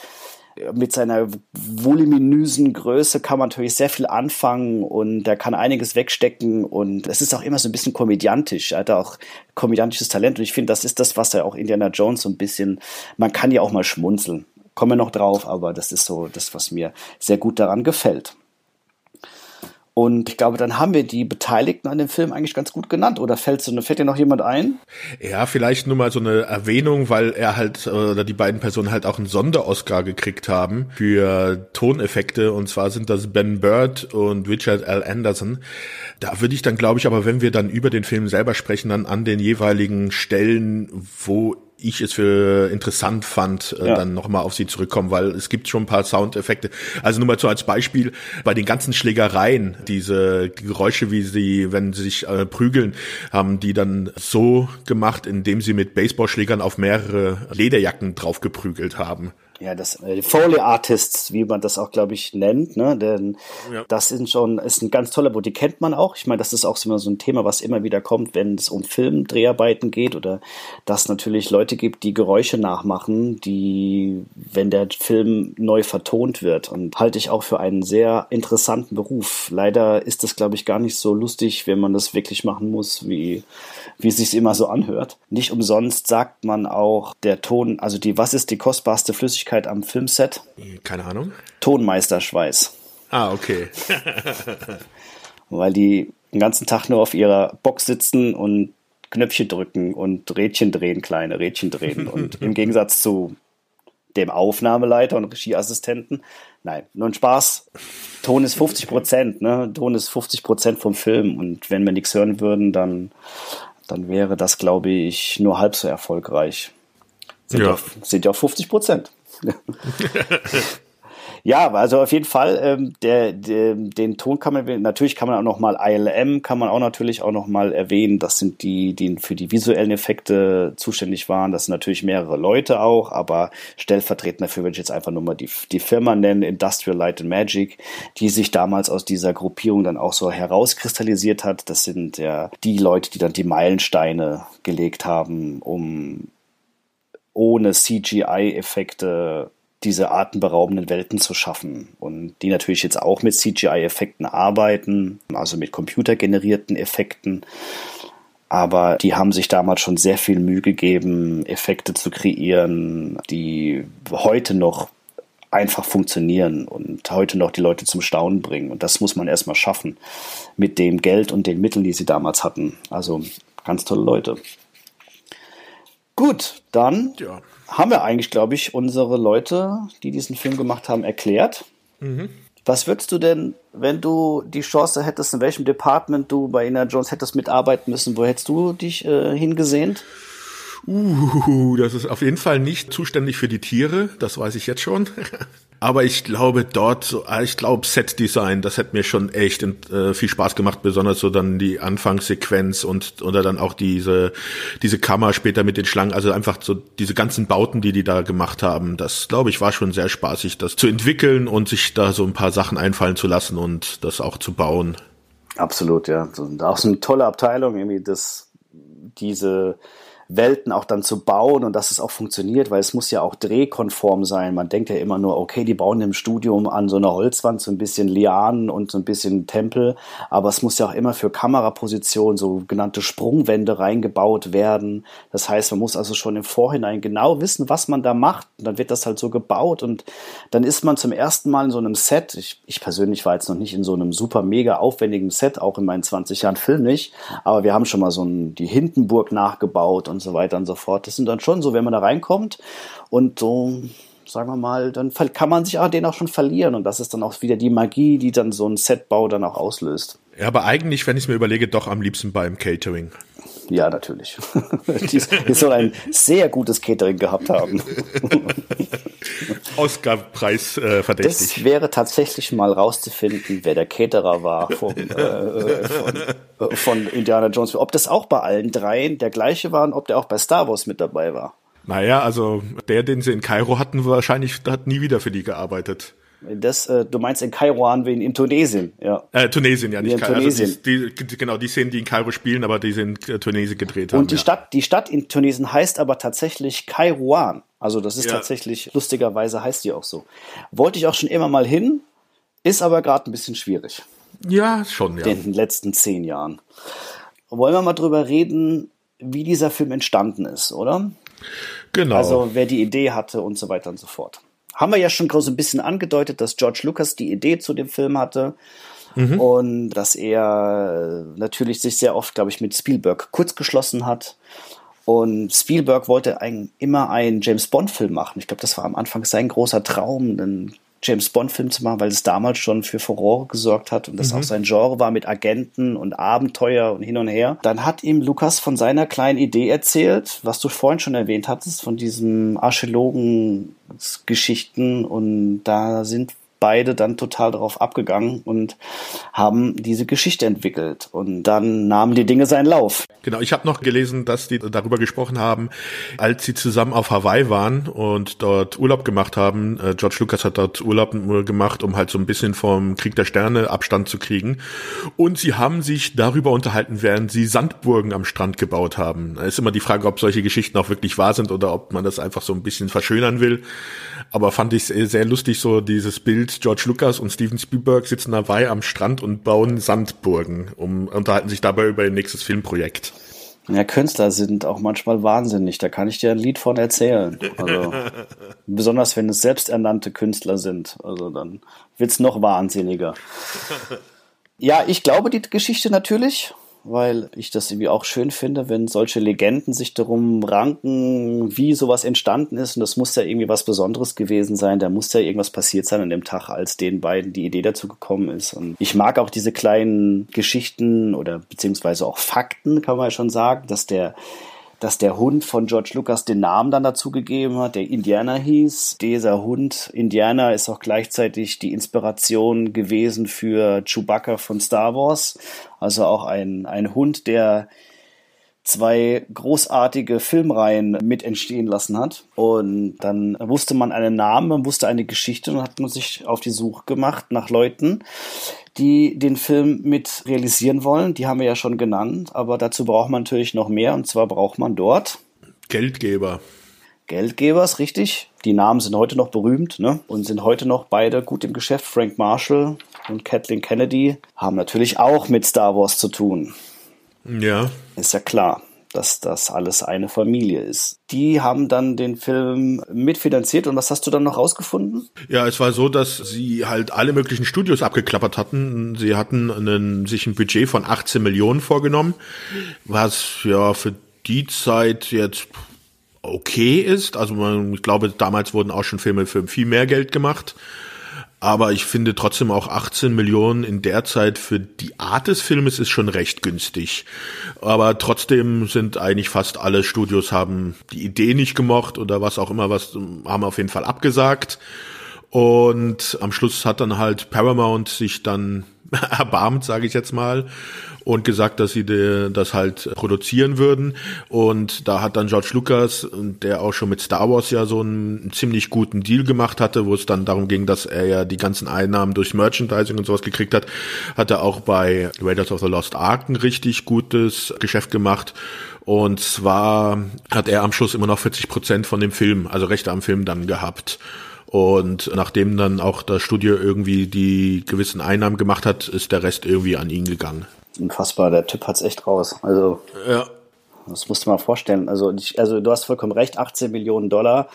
[SPEAKER 2] mit seiner voluminösen Größe kann man natürlich sehr viel anfangen und er kann einiges wegstecken und es ist auch immer so ein bisschen komödiantisch. Er hat auch komödiantisches Talent und ich finde, das ist das, was er auch Indiana Jones so ein bisschen, man kann ja auch mal schmunzeln. Kommen wir noch drauf, aber das ist so das, was mir sehr gut daran gefällt. Und ich glaube, dann haben wir die Beteiligten an dem Film eigentlich ganz gut genannt. Oder fällt, so, fällt dir noch jemand ein?
[SPEAKER 1] Ja, vielleicht nur mal so eine Erwähnung, weil er halt, oder die beiden Personen halt auch einen Sonder-Oscar gekriegt haben für Toneffekte. Und zwar sind das Ben Bird und Richard L. Anderson. Da würde ich dann, glaube ich, aber wenn wir dann über den Film selber sprechen, dann an den jeweiligen Stellen, wo ich es für interessant fand, äh, ja. dann nochmal auf sie zurückkommen, weil es gibt schon ein paar Soundeffekte. Also nur mal so als Beispiel, bei den ganzen Schlägereien, diese Geräusche, wie sie, wenn sie sich äh, prügeln, haben die dann so gemacht, indem sie mit Baseballschlägern auf mehrere Lederjacken draufgeprügelt haben
[SPEAKER 2] ja, das äh, Foley Artists, wie man das auch, glaube ich, nennt, ne? Denn ja. das sind schon, ist ein ganz toller Buch, die kennt man auch. Ich meine, das ist auch immer so ein Thema, was immer wieder kommt, wenn es um Filmdreharbeiten geht oder dass natürlich Leute gibt, die Geräusche nachmachen, die, wenn der Film neu vertont wird. Und halte ich auch für einen sehr interessanten Beruf. Leider ist das, glaube ich, gar nicht so lustig, wenn man das wirklich machen muss, wie, wie es sich immer so anhört. Nicht umsonst sagt man auch, der Ton, also die, was ist die kostbarste Flüssigkeit Tätigkeit am Filmset?
[SPEAKER 1] Keine Ahnung.
[SPEAKER 2] Tonmeisterschweiß.
[SPEAKER 1] Ah, okay. [LAUGHS]
[SPEAKER 2] Weil die den ganzen Tag nur auf ihrer Box sitzen und Knöpfchen drücken und Rädchen drehen, kleine Rädchen drehen. Und [LAUGHS] im Gegensatz zu dem Aufnahmeleiter und Regieassistenten, nein, nur ein Spaß. Ton ist 50 Prozent, ne? Ton ist 50 Prozent vom Film. Und wenn wir nichts hören würden, dann, dann wäre das, glaube ich, nur halb so erfolgreich. Sind ja, sind ja auch 50 Prozent. [LAUGHS] ja, also auf jeden Fall, ähm, der, der, den Ton kann man, natürlich kann man auch noch mal ILM, kann man auch natürlich auch noch mal erwähnen. Das sind die, die für die visuellen Effekte zuständig waren. Das sind natürlich mehrere Leute auch, aber stellvertretend dafür würde ich jetzt einfach nur mal die, die Firma nennen, Industrial Light and Magic, die sich damals aus dieser Gruppierung dann auch so herauskristallisiert hat. Das sind ja die Leute, die dann die Meilensteine gelegt haben, um ohne CGI-Effekte diese atemberaubenden Welten zu schaffen. Und die natürlich jetzt auch mit CGI-Effekten arbeiten, also mit computergenerierten Effekten. Aber die haben sich damals schon sehr viel Mühe gegeben, Effekte zu kreieren, die heute noch einfach funktionieren und heute noch die Leute zum Staunen bringen. Und das muss man erstmal schaffen mit dem Geld und den Mitteln, die sie damals hatten. Also ganz tolle Leute. Gut, dann ja. haben wir eigentlich, glaube ich, unsere Leute, die diesen Film gemacht haben, erklärt. Mhm. Was würdest du denn, wenn du die Chance hättest, in welchem Department du bei Ina Jones hättest mitarbeiten müssen, wo hättest du dich äh, hingesehnt?
[SPEAKER 1] Uh, das ist auf jeden Fall nicht zuständig für die Tiere, das weiß ich jetzt schon. [LAUGHS] Aber ich glaube dort, ah, ich glaube Set-Design, das hat mir schon echt äh, viel Spaß gemacht, besonders so dann die Anfangssequenz und oder dann auch diese diese Kammer später mit den Schlangen, also einfach so diese ganzen Bauten, die die da gemacht haben. Das glaube ich war schon sehr spaßig, das zu entwickeln und sich da so ein paar Sachen einfallen zu lassen und das auch zu bauen.
[SPEAKER 2] Absolut, ja. Und auch so eine tolle Abteilung, irgendwie das diese Welten auch dann zu bauen und dass es auch funktioniert, weil es muss ja auch drehkonform sein. Man denkt ja immer nur, okay, die bauen im Studium an so einer Holzwand so ein bisschen Lianen und so ein bisschen Tempel, aber es muss ja auch immer für Kamerapositionen sogenannte Sprungwände reingebaut werden. Das heißt, man muss also schon im Vorhinein genau wissen, was man da macht. Und dann wird das halt so gebaut und dann ist man zum ersten Mal in so einem Set. Ich, ich persönlich war jetzt noch nicht in so einem super mega aufwendigen Set, auch in meinen 20 Jahren Film nicht, aber wir haben schon mal so ein, die Hindenburg nachgebaut und so weiter und so fort. Das sind dann schon so, wenn man da reinkommt und so, sagen wir mal, dann kann man sich auch den auch schon verlieren und das ist dann auch wieder die Magie, die dann so ein Setbau dann auch auslöst.
[SPEAKER 1] Ja, aber eigentlich, wenn ich es mir überlege, doch am liebsten beim Catering.
[SPEAKER 2] Ja, natürlich. die, [LAUGHS] die soll ein sehr gutes Catering gehabt haben. [LAUGHS]
[SPEAKER 1] Oscar-Preis äh, verdächtig.
[SPEAKER 2] Das wäre tatsächlich mal rauszufinden, wer der Caterer war vom, äh, von, äh, von Indiana Jones. Ob das auch bei allen dreien der gleiche war und ob der auch bei Star Wars mit dabei war.
[SPEAKER 1] Naja, also der, den sie in Kairo hatten, wahrscheinlich hat nie wieder für die gearbeitet.
[SPEAKER 2] Das, äh, du meinst in Kairoan wie in Tunesien, ja.
[SPEAKER 1] Äh, Tunesien, ja, nicht Kairo. Also die, die, genau, die Szenen, die in Kairo spielen, aber die sie in Tunesien gedreht haben.
[SPEAKER 2] Und die
[SPEAKER 1] ja.
[SPEAKER 2] Stadt, die Stadt in Tunesien heißt aber tatsächlich Kairoan. Also das ist ja. tatsächlich, lustigerweise heißt die auch so. Wollte ich auch schon immer mal hin, ist aber gerade ein bisschen schwierig.
[SPEAKER 1] Ja, schon, ja.
[SPEAKER 2] In den letzten zehn Jahren. Wollen wir mal drüber reden, wie dieser Film entstanden ist, oder?
[SPEAKER 1] Genau.
[SPEAKER 2] Also wer die Idee hatte und so weiter und so fort haben wir ja schon so ein bisschen angedeutet, dass George Lucas die Idee zu dem Film hatte. Mhm. Und dass er natürlich sich sehr oft, glaube ich, mit Spielberg kurzgeschlossen hat. Und Spielberg wollte ein, immer einen James Bond-Film machen. Ich glaube, das war am Anfang sein großer Traum, einen James Bond-Film zu machen, weil es damals schon für Furore gesorgt hat und das mhm. auch sein Genre war mit Agenten und Abenteuer und hin und her. Dann hat ihm Lukas von seiner kleinen Idee erzählt, was du vorhin schon erwähnt hattest, von diesen Archäologen-Geschichten und da sind beide dann total darauf abgegangen und haben diese Geschichte entwickelt. Und dann nahmen die Dinge seinen Lauf.
[SPEAKER 1] Genau, ich habe noch gelesen, dass die darüber gesprochen haben, als sie zusammen auf Hawaii waren und dort Urlaub gemacht haben. Äh, George Lucas hat dort Urlaub gemacht, um halt so ein bisschen vom Krieg der Sterne Abstand zu kriegen. Und sie haben sich darüber unterhalten, während sie Sandburgen am Strand gebaut haben. Da ist immer die Frage, ob solche Geschichten auch wirklich wahr sind oder ob man das einfach so ein bisschen verschönern will. Aber fand ich sehr lustig, so dieses Bild, George Lucas und Steven Spielberg sitzen dabei am Strand und bauen Sandburgen, um unterhalten sich dabei über ihr nächstes Filmprojekt.
[SPEAKER 2] Ja, Künstler sind auch manchmal wahnsinnig. Da kann ich dir ein Lied von erzählen. Also, [LAUGHS] besonders wenn es selbsternannte Künstler sind. Also dann wird's noch wahnsinniger. Ja, ich glaube die Geschichte natürlich weil ich das irgendwie auch schön finde, wenn solche Legenden sich darum ranken, wie sowas entstanden ist. Und das muss ja irgendwie was Besonderes gewesen sein. Da muss ja irgendwas passiert sein an dem Tag, als den beiden die Idee dazu gekommen ist. Und ich mag auch diese kleinen Geschichten oder beziehungsweise auch Fakten, kann man ja schon sagen, dass der dass der Hund von George Lucas den Namen dann dazu gegeben hat, der Indiana hieß. Dieser Hund, Indiana, ist auch gleichzeitig die Inspiration gewesen für Chewbacca von Star Wars. Also auch ein, ein Hund, der zwei großartige Filmreihen mit entstehen lassen hat. Und dann wusste man einen Namen, man wusste eine Geschichte und hat man sich auf die Suche gemacht nach Leuten, die den Film mit realisieren wollen. Die haben wir ja schon genannt, aber dazu braucht man natürlich noch mehr und zwar braucht man dort
[SPEAKER 1] Geldgeber.
[SPEAKER 2] Geldgebers, richtig. Die Namen sind heute noch berühmt ne? und sind heute noch beide gut im Geschäft. Frank Marshall und Kathleen Kennedy haben natürlich auch mit Star Wars zu tun.
[SPEAKER 1] Ja.
[SPEAKER 2] Ist ja klar dass das alles eine Familie ist. Die haben dann den Film mitfinanziert und was hast du dann noch rausgefunden?
[SPEAKER 1] Ja, es war so, dass sie halt alle möglichen Studios abgeklappert hatten. Sie hatten einen, sich ein Budget von 18 Millionen vorgenommen, was ja für die Zeit jetzt okay ist. Also man, ich glaube, damals wurden auch schon Filme für viel mehr Geld gemacht. Aber ich finde trotzdem auch 18 Millionen in der Zeit für die Art des Filmes ist schon recht günstig. Aber trotzdem sind eigentlich fast alle Studios haben die Idee nicht gemocht oder was auch immer, was haben auf jeden Fall abgesagt. Und am Schluss hat dann halt Paramount sich dann [LAUGHS] erbarmt, sage ich jetzt mal, und gesagt, dass sie das halt produzieren würden. Und da hat dann George Lucas, der auch schon mit Star Wars ja so einen ziemlich guten Deal gemacht hatte, wo es dann darum ging, dass er ja die ganzen Einnahmen durch Merchandising und sowas gekriegt hat, hat er auch bei Raiders of the Lost Ark ein richtig gutes Geschäft gemacht. Und zwar hat er am Schluss immer noch 40 Prozent von dem Film, also Rechte am Film dann gehabt. Und nachdem dann auch das Studio irgendwie die gewissen Einnahmen gemacht hat, ist der Rest irgendwie an ihn gegangen
[SPEAKER 2] unfassbar. Der Typ hat's echt raus. Also,
[SPEAKER 1] ja.
[SPEAKER 2] das musst du mal vorstellen. Also, ich, also du hast vollkommen recht, 18 Millionen Dollar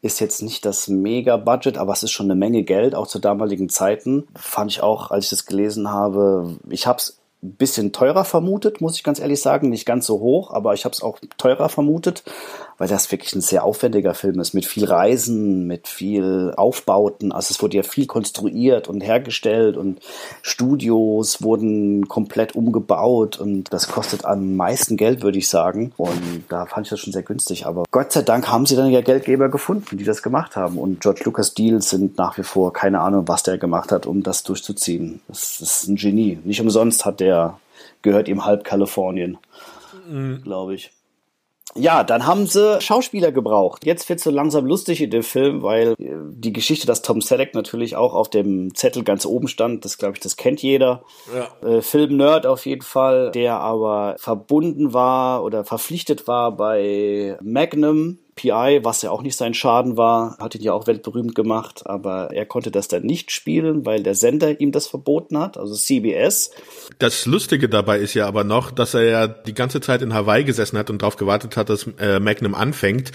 [SPEAKER 2] ist jetzt nicht das Mega-Budget, aber es ist schon eine Menge Geld, auch zu damaligen Zeiten. Fand ich auch, als ich das gelesen habe, ich habe es ein bisschen teurer vermutet, muss ich ganz ehrlich sagen. Nicht ganz so hoch, aber ich habe es auch teurer vermutet weil das wirklich ein sehr aufwendiger Film ist, mit viel Reisen, mit viel Aufbauten. Also es wurde ja viel konstruiert und hergestellt und Studios wurden komplett umgebaut und das kostet am meisten Geld, würde ich sagen. Und da fand ich das schon sehr günstig. Aber Gott sei Dank haben sie dann ja Geldgeber gefunden, die das gemacht haben. Und George Lucas Deals sind nach wie vor keine Ahnung, was der gemacht hat, um das durchzuziehen. Das ist ein Genie. Nicht umsonst hat der, gehört ihm halb Kalifornien, mhm. glaube ich. Ja, dann haben sie Schauspieler gebraucht. Jetzt wird's so langsam lustig in dem Film, weil äh, die Geschichte, dass Tom Selleck natürlich auch auf dem Zettel ganz oben stand, das glaube ich, das kennt jeder. Ja. Äh, Film-Nerd auf jeden Fall, der aber verbunden war oder verpflichtet war bei Magnum, PI, was ja auch nicht sein Schaden war, hat ihn ja auch weltberühmt gemacht, aber er konnte das dann nicht spielen, weil der Sender ihm das verboten hat, also CBS.
[SPEAKER 1] Das Lustige dabei ist ja aber noch, dass er ja die ganze Zeit in Hawaii gesessen hat und darauf gewartet hat, dass äh, Magnum anfängt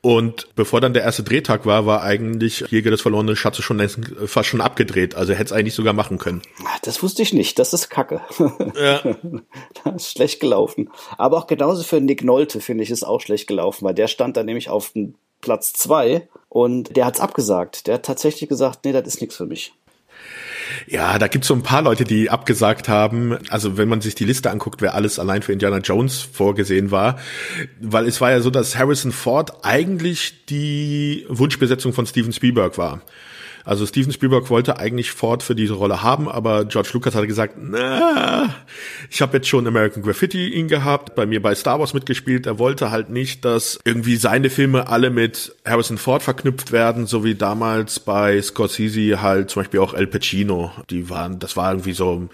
[SPEAKER 1] und bevor dann der erste Drehtag war, war eigentlich Jäger des verlorenen Schatzes schon längst, fast schon abgedreht. Also hätte es eigentlich sogar machen können.
[SPEAKER 2] Das wusste ich nicht. Das ist Kacke. [LAUGHS] Ja. [LAUGHS] das ist schlecht gelaufen. Aber auch genauso für Nick Nolte finde ich es auch schlecht gelaufen, weil der stand da nämlich auf Platz zwei und der hat's abgesagt. Der hat tatsächlich gesagt, nee, das ist nichts für mich.
[SPEAKER 1] Ja, da gibt's so ein paar Leute, die abgesagt haben. Also wenn man sich die Liste anguckt, wer alles allein für Indiana Jones vorgesehen war. Weil es war ja so, dass Harrison Ford eigentlich die Wunschbesetzung von Steven Spielberg war. Also Steven Spielberg wollte eigentlich Ford für diese Rolle haben, aber George Lucas hat gesagt, na, ich habe jetzt schon American Graffiti ihn gehabt, bei mir bei Star Wars mitgespielt. Er wollte halt nicht, dass irgendwie seine Filme alle mit Harrison Ford verknüpft werden, so wie damals bei Scorsese halt zum Beispiel auch El Pacino. Die waren, das war irgendwie so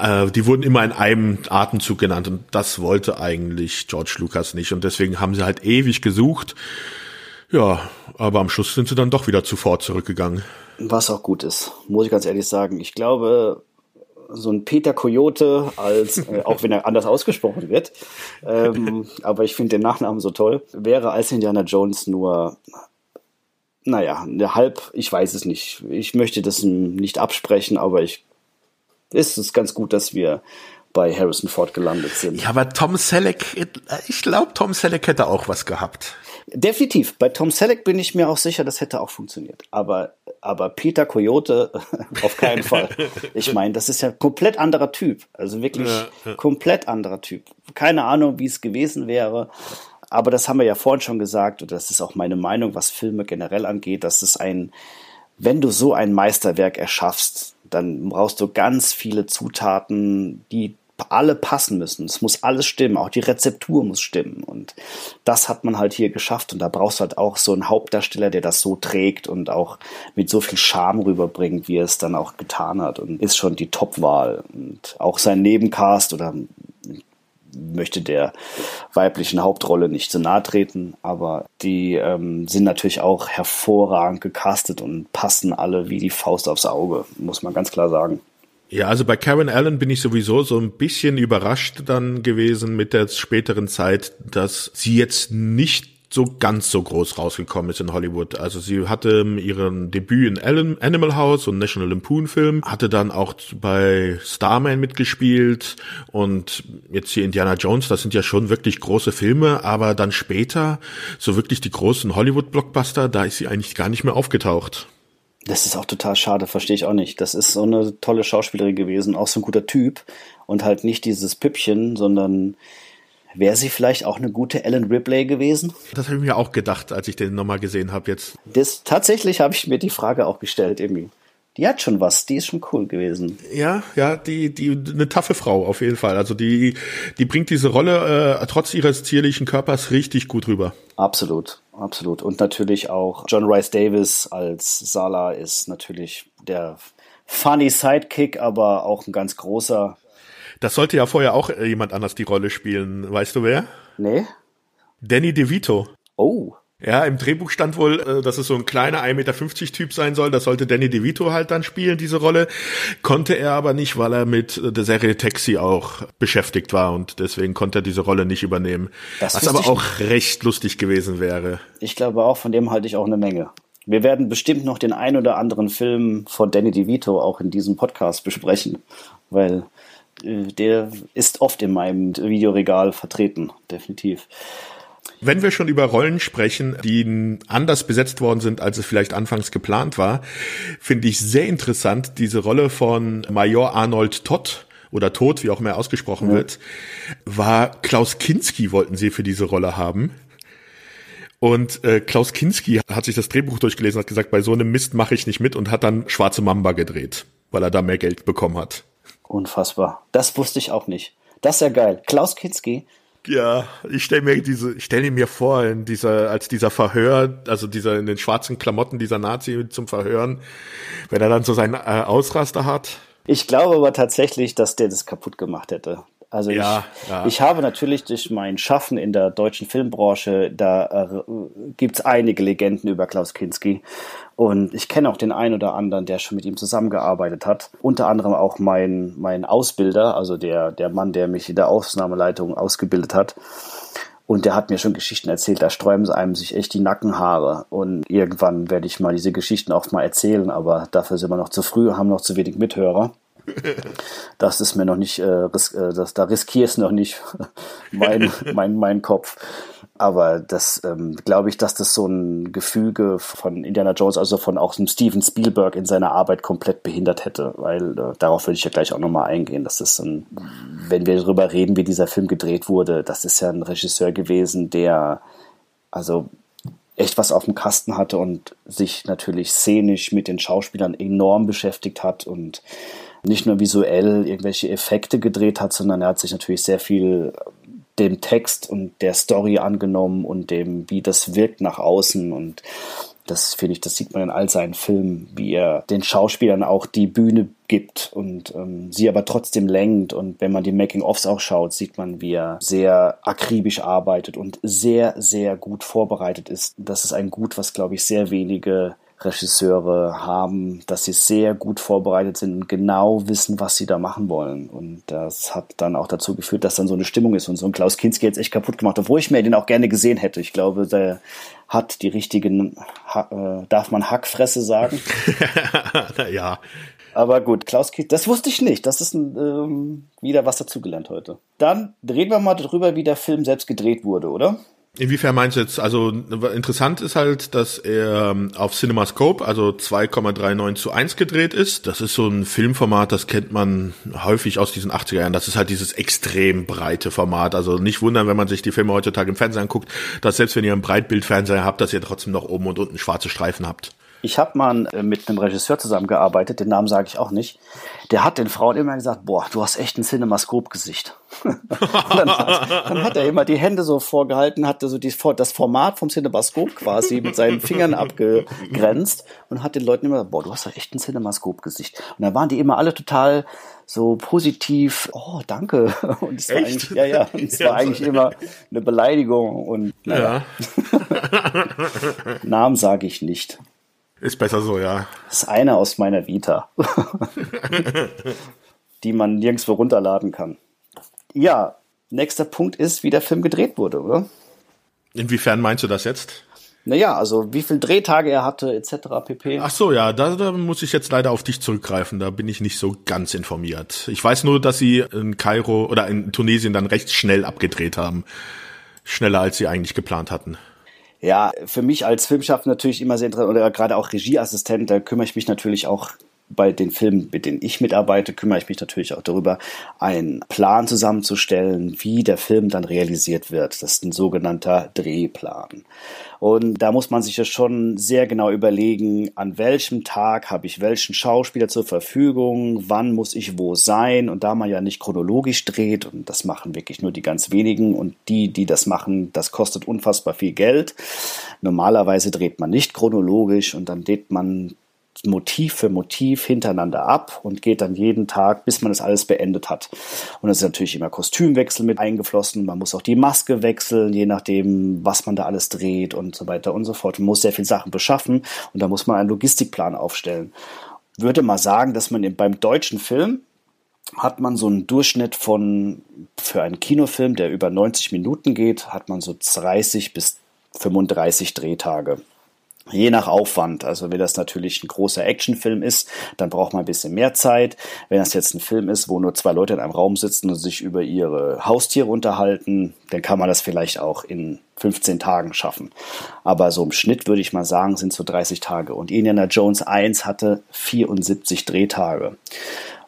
[SPEAKER 1] äh, die wurden immer in einem Atemzug genannt und das wollte eigentlich George Lucas nicht und deswegen haben sie halt ewig gesucht ja, aber am Schluss sind sie dann doch wieder zu Ford zurückgegangen.
[SPEAKER 2] Was auch gut ist, muss ich ganz ehrlich sagen. Ich glaube, so ein Peter Coyote als, äh, auch wenn er anders ausgesprochen wird, ähm, [LAUGHS] aber ich finde den Nachnamen so toll, wäre als Indiana Jones nur, naja, eine halb, ich weiß es nicht. Ich möchte das nicht absprechen, aber ich, ist es ganz gut, dass wir bei Harrison Ford gelandet sind.
[SPEAKER 1] Ja, aber Tom Selleck, ich glaube, Tom Selleck hätte auch was gehabt.
[SPEAKER 2] Definitiv. Bei Tom Selleck bin ich mir auch sicher, das hätte auch funktioniert. Aber, aber Peter Coyote [LAUGHS] auf keinen Fall. Ich meine, das ist ja komplett anderer Typ. Also wirklich ja, komplett anderer Typ. Keine Ahnung, wie es gewesen wäre. Aber das haben wir ja vorhin schon gesagt, und das ist auch meine Meinung, was Filme generell angeht, dass es ein, wenn du so ein Meisterwerk erschaffst, dann brauchst du ganz viele Zutaten, die alle passen müssen. Es muss alles stimmen, auch die Rezeptur muss stimmen. Und das hat man halt hier geschafft. Und da brauchst du halt auch so einen Hauptdarsteller, der das so trägt und auch mit so viel Charme rüberbringt, wie er es dann auch getan hat. Und ist schon die Top-Wahl. Und auch sein Nebencast oder möchte der weiblichen Hauptrolle nicht zu nahe treten, aber die ähm, sind natürlich auch hervorragend gecastet und passen alle wie die Faust aufs Auge, muss man ganz klar sagen.
[SPEAKER 1] Ja, also bei Karen Allen bin ich sowieso so ein bisschen überrascht dann gewesen mit der späteren Zeit, dass sie jetzt nicht so ganz so groß rausgekommen ist in Hollywood. Also sie hatte ihren Debüt in Animal House und National Lampoon Film, hatte dann auch bei Starman mitgespielt und jetzt hier Indiana Jones, das sind ja schon wirklich große Filme, aber dann später so wirklich die großen Hollywood Blockbuster, da ist sie eigentlich gar nicht mehr aufgetaucht.
[SPEAKER 2] Das ist auch total schade, verstehe ich auch nicht. Das ist so eine tolle Schauspielerin gewesen, auch so ein guter Typ und halt nicht dieses Püppchen, sondern wäre sie vielleicht auch eine gute Ellen Ripley gewesen?
[SPEAKER 1] Das habe ich mir auch gedacht, als ich den nochmal gesehen habe jetzt.
[SPEAKER 2] Das, tatsächlich habe ich mir die Frage auch gestellt irgendwie. Die hat schon was, die ist schon cool gewesen.
[SPEAKER 1] Ja, ja, die, die, eine taffe Frau auf jeden Fall. Also die, die bringt diese Rolle äh, trotz ihres zierlichen Körpers richtig gut rüber.
[SPEAKER 2] Absolut, absolut. Und natürlich auch John Rice Davis als Sala ist natürlich der funny Sidekick, aber auch ein ganz großer.
[SPEAKER 1] Das sollte ja vorher auch jemand anders die Rolle spielen. Weißt du wer?
[SPEAKER 2] Nee.
[SPEAKER 1] Danny DeVito.
[SPEAKER 2] Oh.
[SPEAKER 1] Ja, im Drehbuch stand wohl, äh, dass es so ein kleiner 1,50 Meter Typ sein soll. Das sollte Danny DeVito halt dann spielen, diese Rolle. Konnte er aber nicht, weil er mit der Serie Taxi auch beschäftigt war und deswegen konnte er diese Rolle nicht übernehmen. Das was aber auch recht lustig gewesen wäre.
[SPEAKER 2] Ich glaube auch, von dem halte ich auch eine Menge. Wir werden bestimmt noch den ein oder anderen Film von Danny DeVito auch in diesem Podcast besprechen, weil äh, der ist oft in meinem Videoregal vertreten, definitiv.
[SPEAKER 1] Wenn wir schon über Rollen sprechen, die anders besetzt worden sind, als es vielleicht anfangs geplant war, finde ich sehr interessant diese Rolle von Major Arnold Todd oder Tod, wie auch immer ausgesprochen ja. wird, war Klaus Kinski wollten sie für diese Rolle haben. Und äh, Klaus Kinski hat sich das Drehbuch durchgelesen, hat gesagt, bei so einem Mist mache ich nicht mit und hat dann Schwarze Mamba gedreht, weil er da mehr Geld bekommen hat.
[SPEAKER 2] Unfassbar. Das wusste ich auch nicht. Das ist ja geil. Klaus Kinski
[SPEAKER 1] ja, ich stelle mir diese, ich stelle mir vor, in dieser, als dieser Verhör, also dieser in den schwarzen Klamotten, dieser Nazi zum Verhören, wenn er dann so seinen äh, Ausraster hat.
[SPEAKER 2] Ich glaube aber tatsächlich, dass der das kaputt gemacht hätte. Also ja, ich, ja. ich habe natürlich durch mein Schaffen in der deutschen Filmbranche, da äh, gibt's einige Legenden über Klaus Kinski. Und ich kenne auch den einen oder anderen, der schon mit ihm zusammengearbeitet hat. Unter anderem auch mein, mein Ausbilder, also der, der Mann, der mich in der Aufnahmeleitung ausgebildet hat. Und der hat mir schon Geschichten erzählt, da sträuben sie einem sich echt die Nackenhaare. Und irgendwann werde ich mal diese Geschichten auch mal erzählen, aber dafür sind wir noch zu früh, haben noch zu wenig Mithörer. Das ist mir noch nicht, äh, ris äh, das, da riskiere ich noch nicht [LAUGHS] mein, [LAUGHS] mein, mein Kopf. Aber das ähm, glaube ich, dass das so ein Gefüge von Indiana Jones, also von auch einem Steven Spielberg in seiner Arbeit komplett behindert hätte, weil äh, darauf würde ich ja gleich auch nochmal eingehen. Das ist ein, wenn wir darüber reden, wie dieser Film gedreht wurde, das ist ja ein Regisseur gewesen, der also echt was auf dem Kasten hatte und sich natürlich szenisch mit den Schauspielern enorm beschäftigt hat und nicht nur visuell irgendwelche Effekte gedreht hat, sondern er hat sich natürlich sehr viel dem Text und der Story angenommen und dem, wie das wirkt nach außen und das finde ich, das sieht man in all seinen Filmen, wie er den Schauspielern auch die Bühne gibt und ähm, sie aber trotzdem lenkt. Und wenn man die Making-ofs auch schaut, sieht man, wie er sehr akribisch arbeitet und sehr, sehr gut vorbereitet ist. Das ist ein Gut, was, glaube ich, sehr wenige Regisseure haben, dass sie sehr gut vorbereitet sind und genau wissen, was sie da machen wollen. Und das hat dann auch dazu geführt, dass dann so eine Stimmung ist. Und so ein Klaus Kinski jetzt echt kaputt gemacht, obwohl ich mir den auch gerne gesehen hätte. Ich glaube, der hat die richtigen, äh, darf man Hackfresse sagen? [LAUGHS]
[SPEAKER 1] ja.
[SPEAKER 2] Aber gut, Klaus Kinski, das wusste ich nicht. Das ist ein, ähm, wieder was dazugelernt heute. Dann reden wir mal darüber, wie der Film selbst gedreht wurde, oder?
[SPEAKER 1] Inwiefern meinst du jetzt, also interessant ist halt, dass er ähm, auf CinemaScope, also 2,39 zu 1 gedreht ist. Das ist so ein Filmformat, das kennt man häufig aus diesen 80er Jahren. Das ist halt dieses extrem breite Format. Also nicht wundern, wenn man sich die Filme heutzutage im Fernsehen anguckt, dass selbst wenn ihr einen Breitbildfernseher habt, dass ihr trotzdem noch oben und unten schwarze Streifen habt.
[SPEAKER 2] Ich habe mal äh, mit einem Regisseur zusammengearbeitet, den Namen sage ich auch nicht. Der hat den Frauen immer gesagt, boah, du hast echt ein Cinemascope-Gesicht. [LAUGHS] dann, dann, hat er immer die Hände so vorgehalten, hatte so die, das Format vom Cinemascope quasi mit seinen Fingern abgegrenzt und hat den Leuten immer gesagt, boah, du hast ja echt ein Cinemascope-Gesicht. Und dann waren die immer alle total so positiv, oh, danke. [LAUGHS] Und es war eigentlich, ja, ja, [LAUGHS] es war eigentlich immer eine Beleidigung und naja. ja. Namen sage ich nicht.
[SPEAKER 1] Ist besser so, ja.
[SPEAKER 2] Das ist einer aus meiner Vita, [LAUGHS] [LAUGHS] die man nirgendwo runterladen kann. Ja, nächster Punkt ist, wie der Film gedreht wurde, oder?
[SPEAKER 1] Inwiefern meinst du das jetzt?
[SPEAKER 2] Naja, also wie viel Drehtage er hatte, etc. pp.
[SPEAKER 1] Ach so, ja, da, da muss ich jetzt leider auf dich zurückgreifen. Da bin ich nicht so ganz informiert. Ich weiß nur, dass sie in Kairo oder in Tunesien dann recht schnell abgedreht haben. Schneller als sie eigentlich geplant hatten.
[SPEAKER 2] Ja, für mich als Filmschaffender natürlich immer sehr interessant oder gerade auch Regieassistent, da kümmere ich mich natürlich auch bei den Filmen, mit denen ich mitarbeite, kümmere ich mich natürlich auch darüber, einen Plan zusammenzustellen, wie der Film dann realisiert wird. Das ist ein sogenannter Drehplan. Und da muss man sich ja schon sehr genau überlegen, an welchem Tag habe ich welchen Schauspieler zur Verfügung, wann muss ich wo sein. Und da man ja nicht chronologisch dreht, und das machen wirklich nur die ganz wenigen, und die, die das machen, das kostet unfassbar viel Geld. Normalerweise dreht man nicht chronologisch und dann dreht man Motiv für Motiv hintereinander ab und geht dann jeden Tag, bis man das alles beendet hat. Und es ist natürlich immer Kostümwechsel mit eingeflossen. Man muss auch die Maske wechseln, je nachdem, was man da alles dreht und so weiter und so fort. Man muss sehr viele Sachen beschaffen und da muss man einen Logistikplan aufstellen. Würde mal sagen, dass man beim deutschen Film hat man so einen Durchschnitt von, für einen Kinofilm, der über 90 Minuten geht, hat man so 30 bis 35 Drehtage. Je nach Aufwand. Also wenn das natürlich ein großer Actionfilm ist, dann braucht man ein bisschen mehr Zeit. Wenn das jetzt ein Film ist, wo nur zwei Leute in einem Raum sitzen und sich über ihre Haustiere unterhalten, dann kann man das vielleicht auch in 15 Tagen schaffen. Aber so im Schnitt würde ich mal sagen, sind so 30 Tage. Und Indiana Jones 1 hatte 74 Drehtage.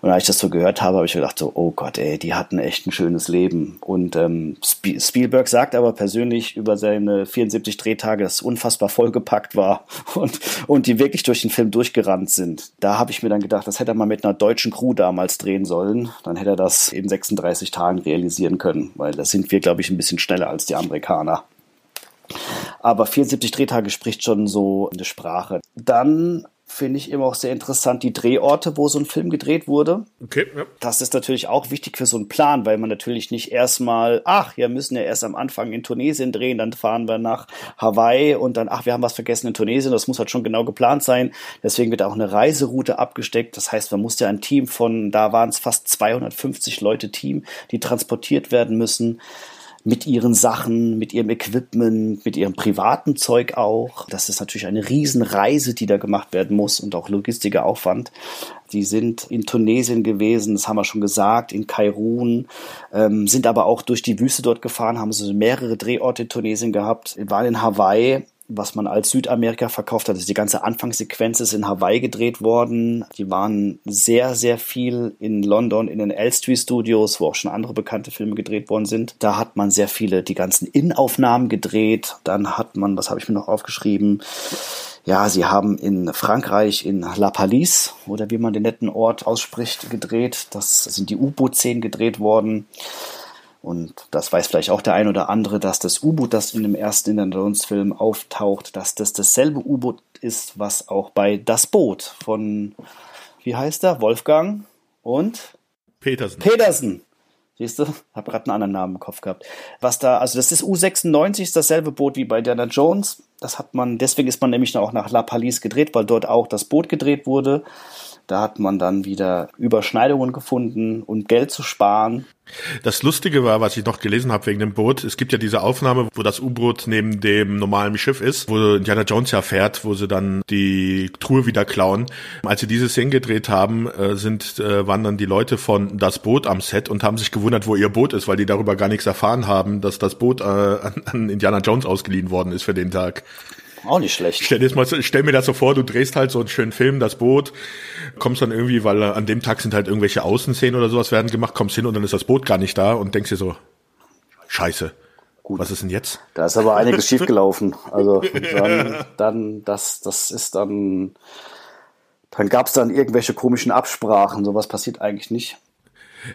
[SPEAKER 2] Und als ich das so gehört habe, habe ich gedacht so, oh Gott, ey, die hatten echt ein schönes Leben. Und ähm, Spielberg sagt aber persönlich über seine 74 Drehtage, dass es unfassbar vollgepackt war [LAUGHS] und, und die wirklich durch den Film durchgerannt sind. Da habe ich mir dann gedacht, das hätte er mal mit einer deutschen Crew damals drehen sollen. Dann hätte er das in 36 Tagen realisieren können, weil da sind wir, glaube ich, ein bisschen schneller als die Amerikaner. Aber 74 Drehtage spricht schon so eine Sprache. Dann finde ich immer auch sehr interessant, die Drehorte, wo so ein Film gedreht wurde.
[SPEAKER 1] Okay, ja.
[SPEAKER 2] Das ist natürlich auch wichtig für so einen Plan, weil man natürlich nicht erstmal, ach, wir müssen ja erst am Anfang in Tunesien drehen, dann fahren wir nach Hawaii und dann, ach, wir haben was vergessen in Tunesien, das muss halt schon genau geplant sein. Deswegen wird auch eine Reiseroute abgesteckt. Das heißt, man muss ja ein Team von, da waren es fast 250 Leute Team, die transportiert werden müssen mit ihren Sachen, mit ihrem Equipment, mit ihrem privaten Zeug auch. Das ist natürlich eine Riesenreise, die da gemacht werden muss und auch logistischer Aufwand. Die sind in Tunesien gewesen, das haben wir schon gesagt, in Kairun, ähm, sind aber auch durch die Wüste dort gefahren, haben so mehrere Drehorte in Tunesien gehabt, waren in Hawaii was man als Südamerika verkauft hat. Also die ganze Anfangssequenz ist in Hawaii gedreht worden. Die waren sehr, sehr viel in London in den Elstree Studios, wo auch schon andere bekannte Filme gedreht worden sind. Da hat man sehr viele, die ganzen Innenaufnahmen gedreht. Dann hat man, was habe ich mir noch aufgeschrieben? Ja, sie haben in Frankreich in La Palisse oder wie man den netten Ort ausspricht, gedreht. Das sind die U-Boot-Szenen gedreht worden. Und das weiß vielleicht auch der ein oder andere, dass das U-Boot, das in dem ersten Indiana Jones Film auftaucht, dass das dasselbe U-Boot ist, was auch bei Das Boot von, wie heißt er, Wolfgang und
[SPEAKER 1] Petersen.
[SPEAKER 2] Petersen. Siehst du? Hab gerade einen anderen Namen im Kopf gehabt. Was da, also das ist U96, ist dasselbe Boot wie bei Indiana Jones. Das hat man, deswegen ist man nämlich auch nach La Palisse gedreht, weil dort auch das Boot gedreht wurde. Da hat man dann wieder Überschneidungen gefunden und Geld zu sparen.
[SPEAKER 1] Das Lustige war, was ich noch gelesen habe wegen dem Boot, es gibt ja diese Aufnahme, wo das U-Boot neben dem normalen Schiff ist, wo Indiana Jones ja fährt, wo sie dann die Truhe wieder klauen. Als sie diese Szene gedreht haben, äh, sind, äh, waren dann die Leute von das Boot am Set und haben sich gewundert, wo ihr Boot ist, weil die darüber gar nichts erfahren haben, dass das Boot äh, an Indiana Jones ausgeliehen worden ist für den Tag.
[SPEAKER 2] Auch nicht schlecht.
[SPEAKER 1] Stell, dir mal, stell mir das so vor, du drehst halt so einen schönen Film, das Boot, kommst dann irgendwie, weil an dem Tag sind halt irgendwelche Außenszenen oder sowas werden gemacht, kommst hin und dann ist das Boot gar nicht da und denkst dir so, scheiße. Gut. Was ist denn jetzt?
[SPEAKER 2] Da ist aber einiges [LAUGHS] schiefgelaufen. Also [LAUGHS] dann, dann, das, das ist dann, dann gab es dann irgendwelche komischen Absprachen. Sowas passiert eigentlich nicht.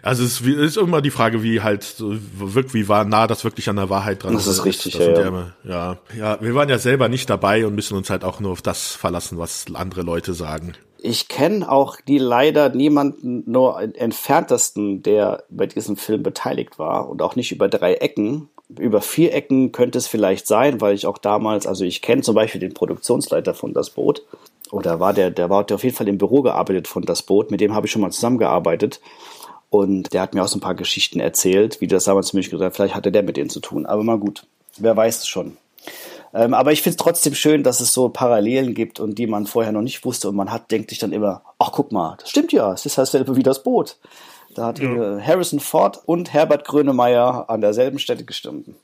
[SPEAKER 1] Also es ist immer die Frage, wie halt wirkt, wie war nah das wirklich an der Wahrheit dran
[SPEAKER 2] ist. Das ist richtig, das ja,
[SPEAKER 1] ja. Immer, ja. Ja, wir waren ja selber nicht dabei und müssen uns halt auch nur auf das verlassen, was andere Leute sagen.
[SPEAKER 2] Ich kenne auch die leider niemanden nur entferntesten, der bei diesem Film beteiligt war und auch nicht über drei Ecken. Über vier Ecken könnte es vielleicht sein, weil ich auch damals, also ich kenne zum Beispiel den Produktionsleiter von Das Boot. Oder war der, der war der auf jeden Fall im Büro gearbeitet von Das Boot, mit dem habe ich schon mal zusammengearbeitet. Und der hat mir auch so ein paar Geschichten erzählt, wie das damals für mich gesagt vielleicht hatte der mit denen zu tun. Aber mal gut, wer weiß es schon. Ähm, aber ich finde es trotzdem schön, dass es so Parallelen gibt und die man vorher noch nicht wusste und man hat, denkt sich dann immer, ach guck mal, das stimmt ja, es ist dasselbe wie das Boot. Da hat ja. Harrison Ford und Herbert Grönemeyer an derselben Stelle gestanden.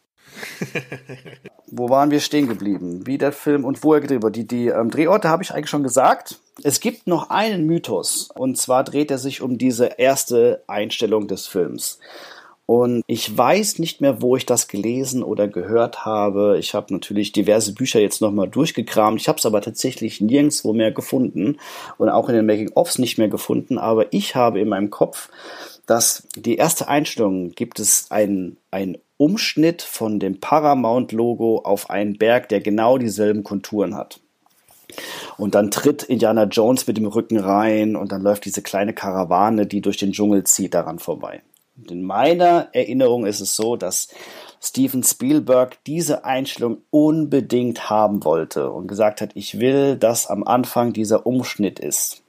[SPEAKER 2] Wo waren wir stehen geblieben? Wie der Film und wo er gedreht wurde. Die, die ähm, Drehorte habe ich eigentlich schon gesagt. Es gibt noch einen Mythos und zwar dreht er sich um diese erste Einstellung des Films. Und ich weiß nicht mehr, wo ich das gelesen oder gehört habe. Ich habe natürlich diverse Bücher jetzt nochmal durchgekramt. Ich habe es aber tatsächlich nirgendwo mehr gefunden und auch in den Making-ofs nicht mehr gefunden. Aber ich habe in meinem Kopf, dass die erste Einstellung gibt es ein, ein Umschnitt von dem Paramount-Logo auf einen Berg, der genau dieselben Konturen hat. Und dann tritt Indiana Jones mit dem Rücken rein und dann läuft diese kleine Karawane, die durch den Dschungel zieht, daran vorbei. Und in meiner Erinnerung ist es so, dass Steven Spielberg diese Einstellung unbedingt haben wollte und gesagt hat, ich will, dass am Anfang dieser Umschnitt ist.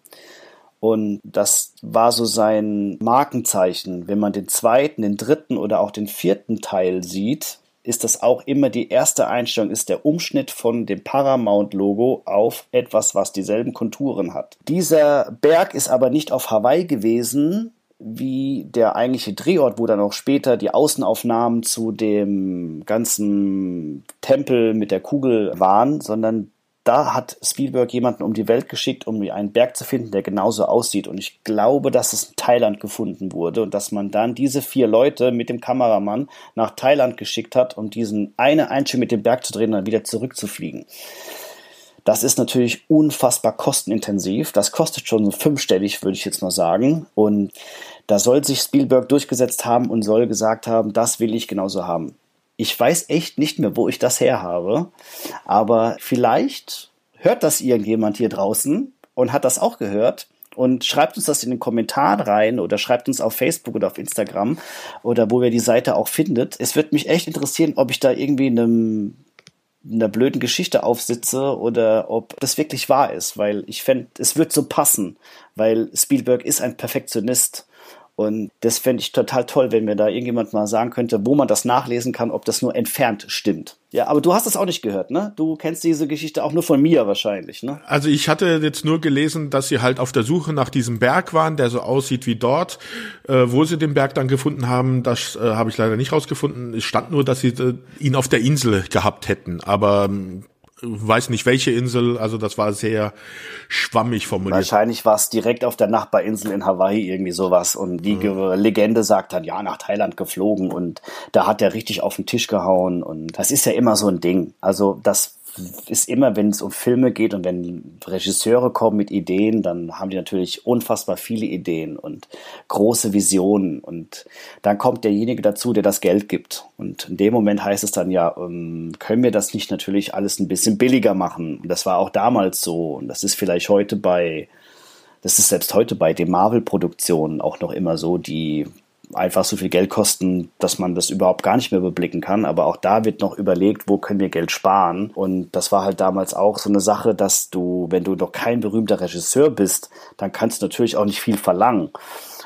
[SPEAKER 2] Und das war so sein Markenzeichen. Wenn man den zweiten, den dritten oder auch den vierten Teil sieht, ist das auch immer die erste Einstellung, ist der Umschnitt von dem Paramount-Logo auf etwas, was dieselben Konturen hat. Dieser Berg ist aber nicht auf Hawaii gewesen, wie der eigentliche Drehort, wo dann auch später die Außenaufnahmen zu dem ganzen Tempel mit der Kugel waren, sondern da hat Spielberg jemanden um die Welt geschickt, um einen Berg zu finden, der genauso aussieht. Und ich glaube, dass es in Thailand gefunden wurde und dass man dann diese vier Leute mit dem Kameramann nach Thailand geschickt hat, um diesen eine Einstellung mit dem Berg zu drehen und dann wieder zurückzufliegen. Das ist natürlich unfassbar kostenintensiv. Das kostet schon so fünfstellig, würde ich jetzt mal sagen. Und da soll sich Spielberg durchgesetzt haben und soll gesagt haben, das will ich genauso haben. Ich weiß echt nicht mehr, wo ich das her habe, aber vielleicht hört das irgendjemand hier draußen und hat das auch gehört und schreibt uns das in den Kommentaren rein oder schreibt uns auf Facebook oder auf Instagram oder wo ihr die Seite auch findet. Es wird mich echt interessieren, ob ich da irgendwie in einem einer blöden Geschichte aufsitze oder ob das wirklich wahr ist, weil ich fände, es wird so passen, weil Spielberg ist ein Perfektionist und das fände ich total toll, wenn mir da irgendjemand mal sagen könnte, wo man das nachlesen kann, ob das nur entfernt stimmt. Ja, aber du hast das auch nicht gehört, ne? Du kennst diese Geschichte auch nur von mir wahrscheinlich, ne?
[SPEAKER 1] Also ich hatte jetzt nur gelesen, dass sie halt auf der Suche nach diesem Berg waren, der so aussieht wie dort. Äh, wo sie den Berg dann gefunden haben, das äh, habe ich leider nicht rausgefunden. Es stand nur, dass sie äh, ihn auf der Insel gehabt hätten. Aber ähm, weiß nicht welche Insel, also das war sehr schwammig formuliert.
[SPEAKER 2] Wahrscheinlich war es direkt auf der Nachbarinsel in Hawaii irgendwie sowas und die mhm. Legende sagt dann, ja, nach Thailand geflogen und da hat er richtig auf den Tisch gehauen und das ist ja immer so ein Ding. Also das ist immer, wenn es um Filme geht und wenn Regisseure kommen mit Ideen, dann haben die natürlich unfassbar viele Ideen und große Visionen. Und dann kommt derjenige dazu, der das Geld gibt. Und in dem Moment heißt es dann ja, ähm, können wir das nicht natürlich alles ein bisschen billiger machen? Und das war auch damals so. Und das ist vielleicht heute bei, das ist selbst heute bei den Marvel-Produktionen auch noch immer so, die einfach so viel Geld kosten, dass man das überhaupt gar nicht mehr überblicken kann. Aber auch da wird noch überlegt, wo können wir Geld sparen. Und das war halt damals auch so eine Sache, dass du, wenn du noch kein berühmter Regisseur bist, dann kannst du natürlich auch nicht viel verlangen.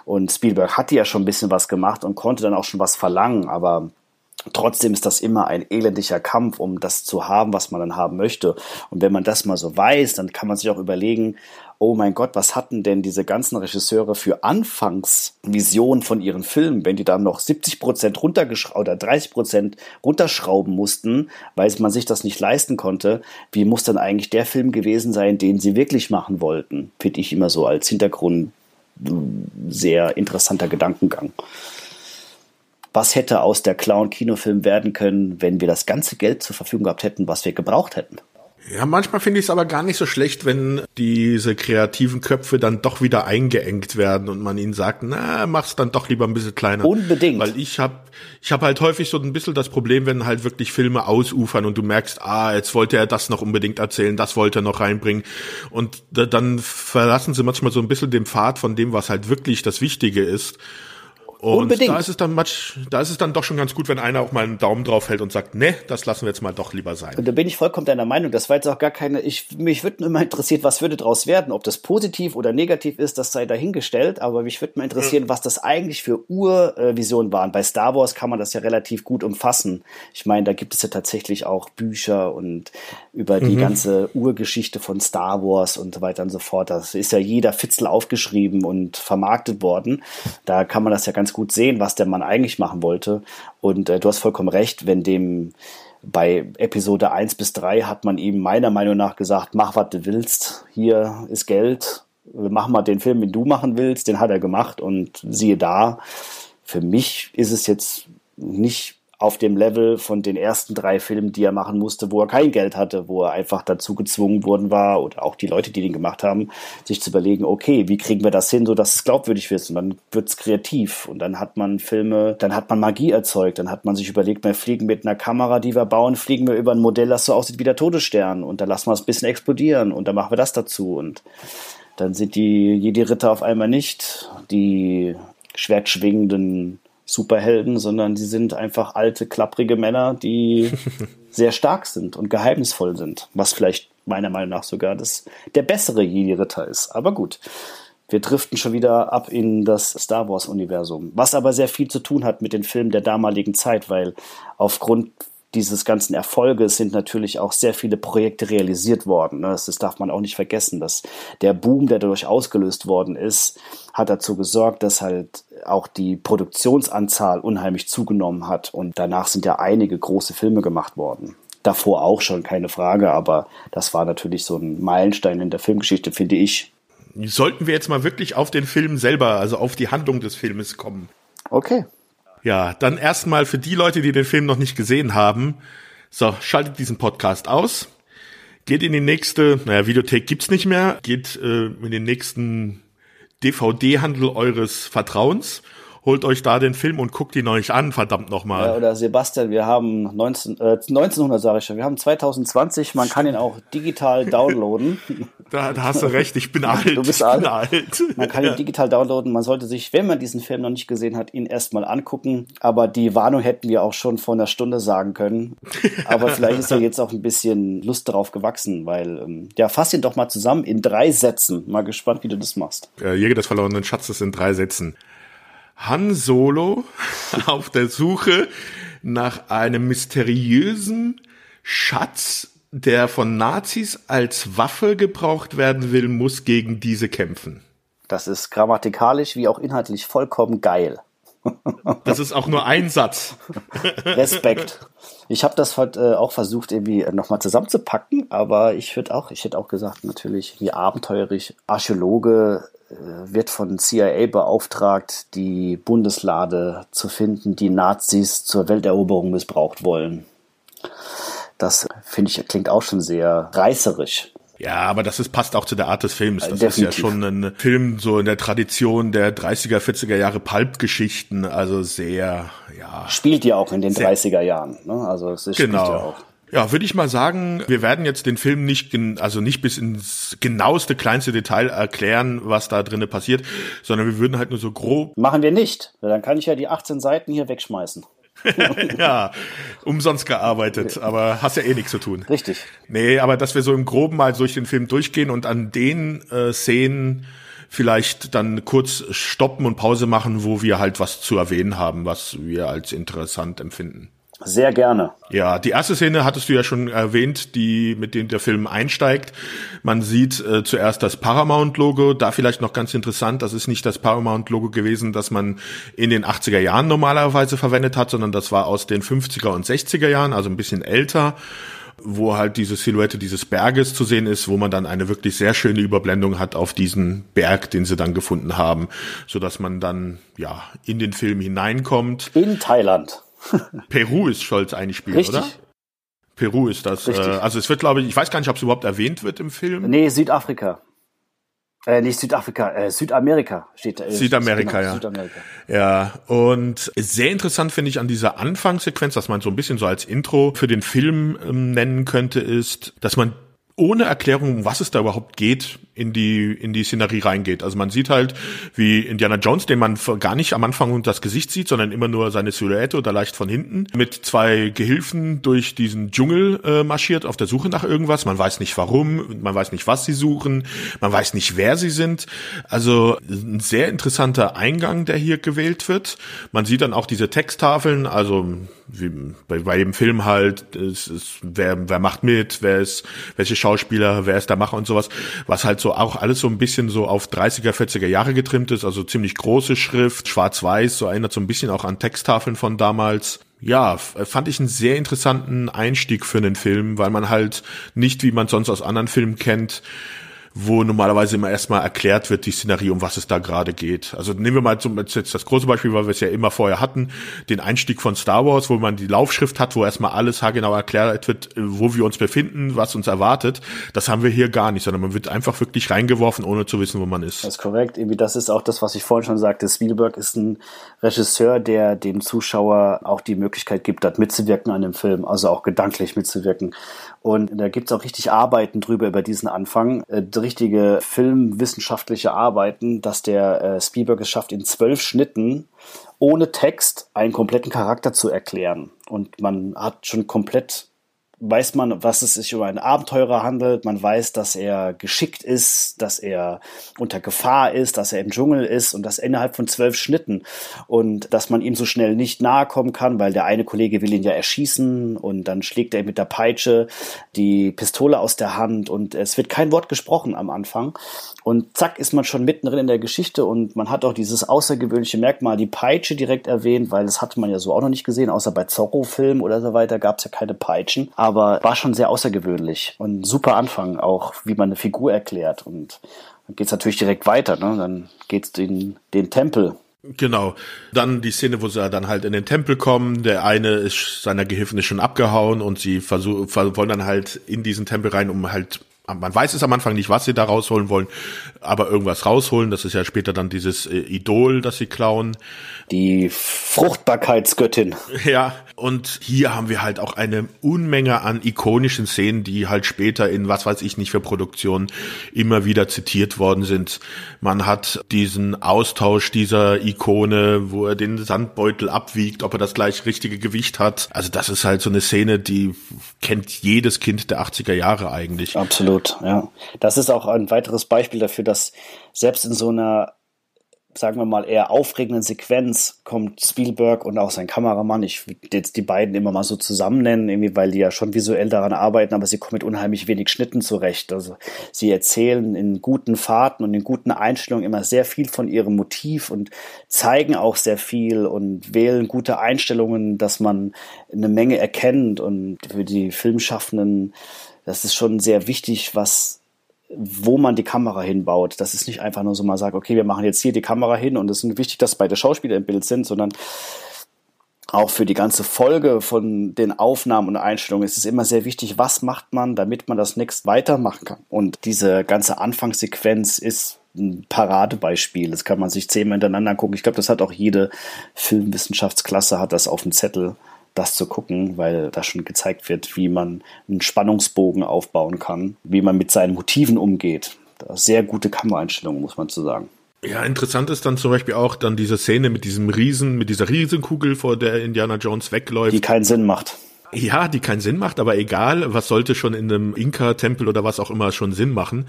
[SPEAKER 2] Und Spielberg hatte ja schon ein bisschen was gemacht und konnte dann auch schon was verlangen, aber Trotzdem ist das immer ein elendiger Kampf, um das zu haben, was man dann haben möchte. Und wenn man das mal so weiß, dann kann man sich auch überlegen, oh mein Gott, was hatten denn diese ganzen Regisseure für Anfangsvisionen von ihren Filmen, wenn die dann noch 70 Prozent runtergeschraubt oder 30 Prozent runterschrauben mussten, weil man sich das nicht leisten konnte. Wie muss dann eigentlich der Film gewesen sein, den sie wirklich machen wollten? Finde ich immer so als Hintergrund sehr interessanter Gedankengang was hätte aus der Clown-Kinofilm werden können, wenn wir das ganze Geld zur Verfügung gehabt hätten, was wir gebraucht hätten.
[SPEAKER 1] Ja, manchmal finde ich es aber gar nicht so schlecht, wenn diese kreativen Köpfe dann doch wieder eingeengt werden und man ihnen sagt, na, mach's dann doch lieber ein bisschen kleiner.
[SPEAKER 2] Unbedingt.
[SPEAKER 1] Weil ich habe ich hab halt häufig so ein bisschen das Problem, wenn halt wirklich Filme ausufern und du merkst, ah, jetzt wollte er das noch unbedingt erzählen, das wollte er noch reinbringen. Und dann verlassen sie manchmal so ein bisschen den Pfad von dem, was halt wirklich das Wichtige ist. Und Unbedingt. da ist es dann much, da ist es dann doch schon ganz gut, wenn einer auch mal einen Daumen drauf hält und sagt, ne, das lassen wir jetzt mal doch lieber sein.
[SPEAKER 2] Und da bin ich vollkommen deiner Meinung. Das war jetzt auch gar keine, ich, mich würde nur mal interessiert, was würde daraus werden? Ob das positiv oder negativ ist, das sei dahingestellt. Aber mich würde mal interessieren, mhm. was das eigentlich für Urvisionen waren. Bei Star Wars kann man das ja relativ gut umfassen. Ich meine, da gibt es ja tatsächlich auch Bücher und über die mhm. ganze Urgeschichte von Star Wars und so weiter und so fort. Das ist ja jeder Fitzel aufgeschrieben und vermarktet worden. Da kann man das ja ganz gut sehen, was der Mann eigentlich machen wollte. Und äh, du hast vollkommen recht, wenn dem bei Episode 1 bis 3 hat man ihm meiner Meinung nach gesagt, mach, was du willst, hier ist Geld, mach mal den Film, den du machen willst, den hat er gemacht und siehe da, für mich ist es jetzt nicht auf dem Level von den ersten drei Filmen, die er machen musste, wo er kein Geld hatte, wo er einfach dazu gezwungen worden war oder auch die Leute, die den gemacht haben, sich zu überlegen, okay, wie kriegen wir das hin, so dass es glaubwürdig wird? Und dann wird's kreativ. Und dann hat man Filme, dann hat man Magie erzeugt, dann hat man sich überlegt, wir fliegen mit einer Kamera, die wir bauen, fliegen wir über ein Modell, das so aussieht wie der Todesstern. Und dann lassen wir es ein bisschen explodieren und dann machen wir das dazu. Und dann sind die Jedi-Ritter auf einmal nicht die schwertschwingenden Superhelden, sondern sie sind einfach alte, klapprige Männer, die [LAUGHS] sehr stark sind und geheimnisvoll sind, was vielleicht meiner Meinung nach sogar das, der bessere Jedi-Ritter ist. Aber gut, wir driften schon wieder ab in das Star Wars-Universum, was aber sehr viel zu tun hat mit den Filmen der damaligen Zeit, weil aufgrund dieses ganzen Erfolges sind natürlich auch sehr viele Projekte realisiert worden. Ne? Das, darf man auch nicht vergessen, dass der Boom, der dadurch ausgelöst worden ist, hat dazu gesorgt, dass halt auch die Produktionsanzahl unheimlich zugenommen hat. Und danach sind ja einige große Filme gemacht worden. Davor auch schon, keine Frage, aber das war natürlich so ein Meilenstein in der Filmgeschichte, finde ich.
[SPEAKER 1] Sollten wir jetzt mal wirklich auf den Film selber, also auf die Handlung des Filmes kommen?
[SPEAKER 2] Okay.
[SPEAKER 1] Ja, dann erstmal für die Leute, die den Film noch nicht gesehen haben. So, schaltet diesen Podcast aus. Geht in die nächste, naja, Videothek gibt's nicht mehr. Geht äh, in den nächsten DVD-Handel eures Vertrauens holt euch da den Film und guckt ihn euch an, verdammt nochmal.
[SPEAKER 2] Ja, oder Sebastian, wir haben 19, äh, 1900, sage ich schon, wir haben 2020, man kann ihn auch digital [LAUGHS] downloaden.
[SPEAKER 1] Da, da hast du recht, ich bin [LAUGHS] alt.
[SPEAKER 2] Du bist alt. alt. Man kann ihn digital downloaden, man sollte sich, wenn man diesen Film noch nicht gesehen hat, ihn erstmal angucken. Aber die Warnung hätten wir auch schon vor einer Stunde sagen können. Aber [LAUGHS] vielleicht ist ja jetzt auch ein bisschen Lust darauf gewachsen, weil, ähm, ja, fass ihn doch mal zusammen in drei Sätzen. Mal gespannt, wie du das machst.
[SPEAKER 1] Jäger des verlorenen Schatzes in drei Sätzen. Han Solo [LAUGHS] auf der Suche nach einem mysteriösen Schatz, der von Nazis als Waffe gebraucht werden will, muss gegen diese kämpfen.
[SPEAKER 2] Das ist grammatikalisch wie auch inhaltlich vollkommen geil. [LAUGHS]
[SPEAKER 1] Das ist auch nur ein Satz. [LAUGHS]
[SPEAKER 2] Respekt. Ich habe das halt, äh, auch versucht, irgendwie nochmal zusammenzupacken, aber ich würde auch, ich hätte auch gesagt, natürlich, wie abenteuerlich Archäologe wird von CIA beauftragt, die Bundeslade zu finden, die Nazis zur Welteroberung missbraucht wollen. Das finde ich klingt auch schon sehr reißerisch.
[SPEAKER 1] Ja, aber das ist, passt auch zu der Art des Films. Das Definitiv. ist ja schon ein Film so in der Tradition der 30er, 40er Jahre Pulp-Geschichten, also sehr, ja.
[SPEAKER 2] Spielt ja auch in den 30er Jahren, ne? Also es ist,
[SPEAKER 1] genau.
[SPEAKER 2] spielt ja auch.
[SPEAKER 1] Ja, würde ich mal sagen, wir werden jetzt den Film nicht, also nicht bis ins genaueste, kleinste Detail erklären, was da drinnen passiert, sondern wir würden halt nur so grob.
[SPEAKER 2] Machen wir nicht. Dann kann ich ja die 18 Seiten hier wegschmeißen. [LAUGHS]
[SPEAKER 1] ja, umsonst gearbeitet, aber hast ja eh nichts zu tun.
[SPEAKER 2] Richtig.
[SPEAKER 1] Nee, aber dass wir so im Groben mal durch den Film durchgehen und an den äh, Szenen vielleicht dann kurz stoppen und Pause machen, wo wir halt was zu erwähnen haben, was wir als interessant empfinden.
[SPEAKER 2] Sehr gerne.
[SPEAKER 1] Ja, die erste Szene hattest du ja schon erwähnt, die mit dem der Film einsteigt. Man sieht äh, zuerst das Paramount-Logo. Da vielleicht noch ganz interessant, das ist nicht das Paramount-Logo gewesen, das man in den 80er Jahren normalerweise verwendet hat, sondern das war aus den 50er und 60er Jahren, also ein bisschen älter wo halt diese Silhouette dieses Berges zu sehen ist, wo man dann eine wirklich sehr schöne Überblendung hat auf diesen Berg, den sie dann gefunden haben, so dass man dann ja in den Film hineinkommt.
[SPEAKER 2] In Thailand.
[SPEAKER 1] Peru ist Scholz eigentlich spielt,
[SPEAKER 2] Richtig.
[SPEAKER 1] oder? Peru ist das. Richtig. Äh, also es wird, glaube ich, ich weiß gar nicht, ob es überhaupt erwähnt wird im Film.
[SPEAKER 2] Nee, Südafrika. Äh, nicht Südafrika, äh, Südamerika steht. Äh,
[SPEAKER 1] Südamerika, genau, ja. Südamerika. Ja, und sehr interessant finde ich an dieser Anfangssequenz, dass man so ein bisschen so als Intro für den Film ähm, nennen könnte, ist, dass man ohne Erklärung, um was es da überhaupt geht, in die, in die Szenerie reingeht. Also man sieht halt, wie Indiana Jones, den man gar nicht am Anfang das Gesicht sieht, sondern immer nur seine Silhouette oder leicht von hinten, mit zwei Gehilfen durch diesen Dschungel äh, marschiert auf der Suche nach irgendwas. Man weiß nicht warum, man weiß nicht, was sie suchen, man weiß nicht, wer sie sind. Also ein sehr interessanter Eingang, der hier gewählt wird. Man sieht dann auch diese Texttafeln, also wie bei, bei dem Film halt, es ist, wer, wer macht mit, wer ist, welche Schauspieler, wer ist der Macher und sowas, was halt so auch alles so ein bisschen so auf 30er, 40er Jahre getrimmt ist, also ziemlich große Schrift, schwarz-weiß, so erinnert so ein bisschen auch an Texttafeln von damals. Ja, fand ich einen sehr interessanten Einstieg für einen Film, weil man halt nicht, wie man sonst aus anderen Filmen kennt, wo normalerweise immer erstmal erklärt wird, die Szenerie, um was es da gerade geht. Also nehmen wir mal zum, jetzt das große Beispiel, weil wir es ja immer vorher hatten, den Einstieg von Star Wars, wo man die Laufschrift hat, wo erstmal alles haargenau erklärt wird, wo wir uns befinden, was uns erwartet. Das haben wir hier gar nicht, sondern man wird einfach wirklich reingeworfen, ohne zu wissen, wo man ist.
[SPEAKER 2] Das ist korrekt. Irgendwie das ist auch das, was ich vorhin schon sagte. Spielberg ist ein Regisseur, der dem Zuschauer auch die Möglichkeit gibt, dort mitzuwirken an dem Film, also auch gedanklich mitzuwirken. Und da gibt's auch richtig Arbeiten drüber über diesen Anfang, äh, richtige filmwissenschaftliche Arbeiten, dass der äh, Spielberg es schafft, in zwölf Schnitten ohne Text einen kompletten Charakter zu erklären. Und man hat schon komplett weiß man, was es sich um einen Abenteurer handelt. Man weiß, dass er geschickt ist, dass er unter Gefahr ist, dass er im Dschungel ist und das innerhalb von zwölf Schnitten. Und dass man ihm so schnell nicht nahe kommen kann, weil der eine Kollege will ihn ja erschießen und dann schlägt er mit der Peitsche die Pistole aus der Hand und es wird kein Wort gesprochen am Anfang. Und zack ist man schon mittendrin in der Geschichte und man hat auch dieses außergewöhnliche Merkmal, die Peitsche direkt erwähnt, weil das hatte man ja so auch noch nicht gesehen, außer bei Zorro-Filmen oder so weiter gab es ja keine Peitschen. Aber war schon sehr außergewöhnlich und super Anfang auch, wie man eine Figur erklärt. Und dann geht's natürlich direkt weiter, ne? Dann geht's in den Tempel.
[SPEAKER 1] Genau. Dann die Szene, wo sie dann halt in den Tempel kommen. Der eine ist seiner Gehilfen ist schon abgehauen und sie versuchen, wollen dann halt in diesen Tempel rein, um halt man weiß es am Anfang nicht, was sie da rausholen wollen, aber irgendwas rausholen. Das ist ja später dann dieses äh, Idol, das sie klauen.
[SPEAKER 2] Die Fruchtbarkeitsgöttin.
[SPEAKER 1] Ja, und hier haben wir halt auch eine Unmenge an ikonischen Szenen, die halt später in was weiß ich nicht für Produktionen immer wieder zitiert worden sind. Man hat diesen Austausch dieser Ikone, wo er den Sandbeutel abwiegt, ob er das gleich richtige Gewicht hat. Also das ist halt so eine Szene, die kennt jedes Kind der 80er Jahre eigentlich.
[SPEAKER 2] Absolut, ja. Das ist auch ein weiteres Beispiel dafür, dass selbst in so einer sagen wir mal, eher aufregenden Sequenz kommt Spielberg und auch sein Kameramann, ich würde jetzt die beiden immer mal so zusammen nennen, irgendwie, weil die ja schon visuell daran arbeiten, aber sie kommen mit unheimlich wenig Schnitten zurecht. Also sie erzählen in guten Fahrten und in guten Einstellungen immer sehr viel von ihrem Motiv und zeigen auch sehr viel und wählen gute Einstellungen, dass man eine Menge erkennt und für die Filmschaffenden, das ist schon sehr wichtig, was wo man die Kamera hinbaut. Das ist nicht einfach nur so mal sagt, okay, wir machen jetzt hier die Kamera hin und es ist wichtig, dass beide Schauspieler im Bild sind, sondern auch für die ganze Folge von den Aufnahmen und Einstellungen ist es immer sehr wichtig, was macht man, damit man das next weitermachen kann. Und diese ganze Anfangssequenz ist ein Paradebeispiel. Das kann man sich zehnmal hintereinander gucken. Ich glaube, das hat auch jede Filmwissenschaftsklasse hat das auf dem Zettel das zu gucken, weil da schon gezeigt wird, wie man einen Spannungsbogen aufbauen kann, wie man mit seinen Motiven umgeht. Sehr gute Kameraeinstellungen, muss man zu sagen.
[SPEAKER 1] Ja, interessant ist dann zum Beispiel auch dann diese Szene mit diesem Riesen, mit dieser Riesenkugel, vor der Indiana Jones wegläuft.
[SPEAKER 2] Die keinen Sinn macht.
[SPEAKER 1] Ja, die keinen Sinn macht, aber egal, was sollte schon in einem Inka-Tempel oder was auch immer schon Sinn machen.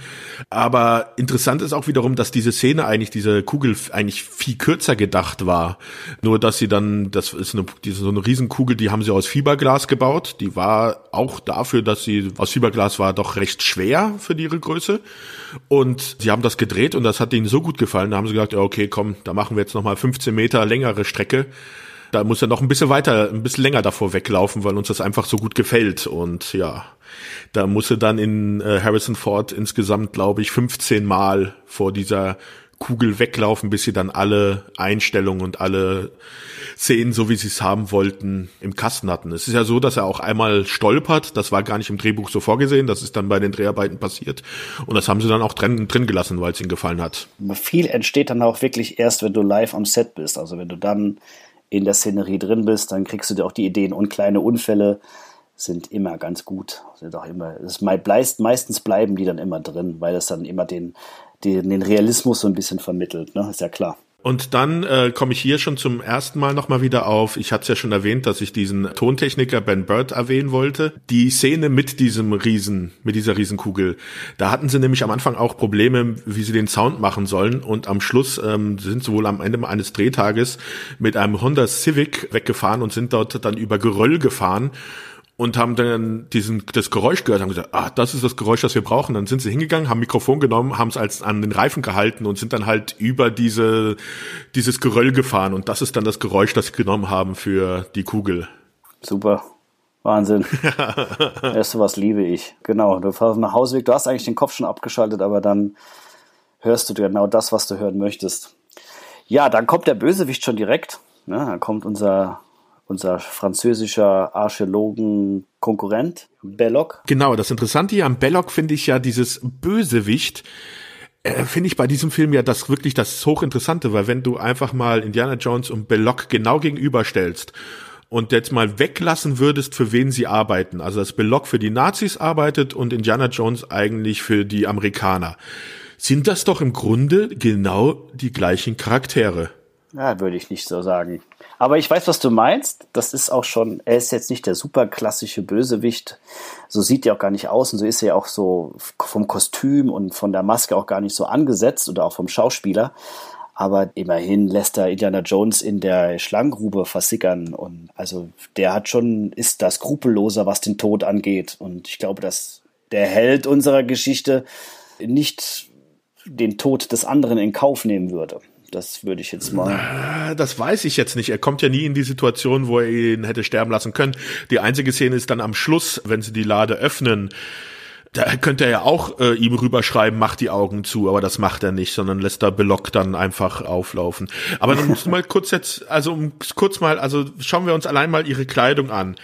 [SPEAKER 1] Aber interessant ist auch wiederum, dass diese Szene eigentlich, diese Kugel eigentlich viel kürzer gedacht war. Nur, dass sie dann, das ist eine, diese, so eine Riesenkugel, die haben sie aus Fiberglas gebaut. Die war auch dafür, dass sie aus Fiberglas war, doch recht schwer für ihre Größe. Und sie haben das gedreht und das hat ihnen so gut gefallen. Da haben sie gesagt, ja, okay, komm, da machen wir jetzt nochmal 15 Meter längere Strecke da muss er noch ein bisschen weiter, ein bisschen länger davor weglaufen, weil uns das einfach so gut gefällt. Und ja, da muss er dann in äh, Harrison Ford insgesamt, glaube ich, 15 Mal vor dieser Kugel weglaufen, bis sie dann alle Einstellungen und alle Szenen, so wie sie es haben wollten, im Kasten hatten. Es ist ja so, dass er auch einmal stolpert. Das war gar nicht im Drehbuch so vorgesehen. Das ist dann bei den Dreharbeiten passiert. Und das haben sie dann auch drin, drin gelassen, weil es ihnen gefallen hat.
[SPEAKER 2] Viel entsteht dann auch wirklich erst, wenn du live am Set bist. Also wenn du dann in der Szenerie drin bist, dann kriegst du dir auch die Ideen und kleine Unfälle sind immer ganz gut. Sind auch immer, es bleibt, meistens bleiben die dann immer drin, weil es dann immer den, den, den Realismus so ein bisschen vermittelt, ne? Ist ja klar.
[SPEAKER 1] Und dann äh, komme ich hier schon zum ersten Mal nochmal wieder auf. Ich hatte es ja schon erwähnt, dass ich diesen Tontechniker Ben Bird erwähnen wollte. Die Szene mit diesem Riesen, mit dieser Riesenkugel. Da hatten sie nämlich am Anfang auch Probleme, wie sie den Sound machen sollen. Und am Schluss ähm, sind sie wohl am Ende eines Drehtages mit einem Honda Civic weggefahren und sind dort dann über Geröll gefahren und haben dann diesen das Geräusch gehört, haben gesagt, ah, das ist das Geräusch, das wir brauchen. Dann sind sie hingegangen, haben Mikrofon genommen, haben es als an den Reifen gehalten und sind dann halt über diese dieses Geröll gefahren und das ist dann das Geräusch, das sie genommen haben für die Kugel.
[SPEAKER 2] Super. Wahnsinn. [LAUGHS] Erste was liebe ich. Genau, du fährst nach Hause weg, du hast eigentlich den Kopf schon abgeschaltet, aber dann hörst du genau das, was du hören möchtest. Ja, dann kommt der Bösewicht schon direkt. Ja, dann kommt unser unser französischer Archäologen-Konkurrent, Belloc.
[SPEAKER 1] Genau, das Interessante hier am Belloc finde ich ja dieses Bösewicht, äh, finde ich bei diesem Film ja das wirklich das hochinteressante, weil wenn du einfach mal Indiana Jones und Belloc genau gegenüberstellst und jetzt mal weglassen würdest, für wen sie arbeiten, also dass Belloc für die Nazis arbeitet und Indiana Jones eigentlich für die Amerikaner, sind das doch im Grunde genau die gleichen Charaktere.
[SPEAKER 2] Ja, würde ich nicht so sagen. Aber ich weiß, was du meinst. Das ist auch schon, er ist jetzt nicht der super klassische Bösewicht. So sieht er auch gar nicht aus und so ist er auch so vom Kostüm und von der Maske auch gar nicht so angesetzt oder auch vom Schauspieler. Aber immerhin lässt er Indiana Jones in der Schlangengrube versickern und also der hat schon, ist da skrupelloser, was den Tod angeht. Und ich glaube, dass der Held unserer Geschichte nicht den Tod des anderen in Kauf nehmen würde. Das würde ich jetzt mal.
[SPEAKER 1] Das weiß ich jetzt nicht. Er kommt ja nie in die Situation, wo er ihn hätte sterben lassen können. Die einzige Szene ist dann am Schluss, wenn sie die Lade öffnen. Da könnte er ja auch äh, ihm rüberschreiben, macht die Augen zu, aber das macht er nicht, sondern lässt da Belock dann einfach auflaufen. Aber dann [LAUGHS] musst du mal kurz jetzt, also um kurz mal, also schauen wir uns allein mal ihre Kleidung an.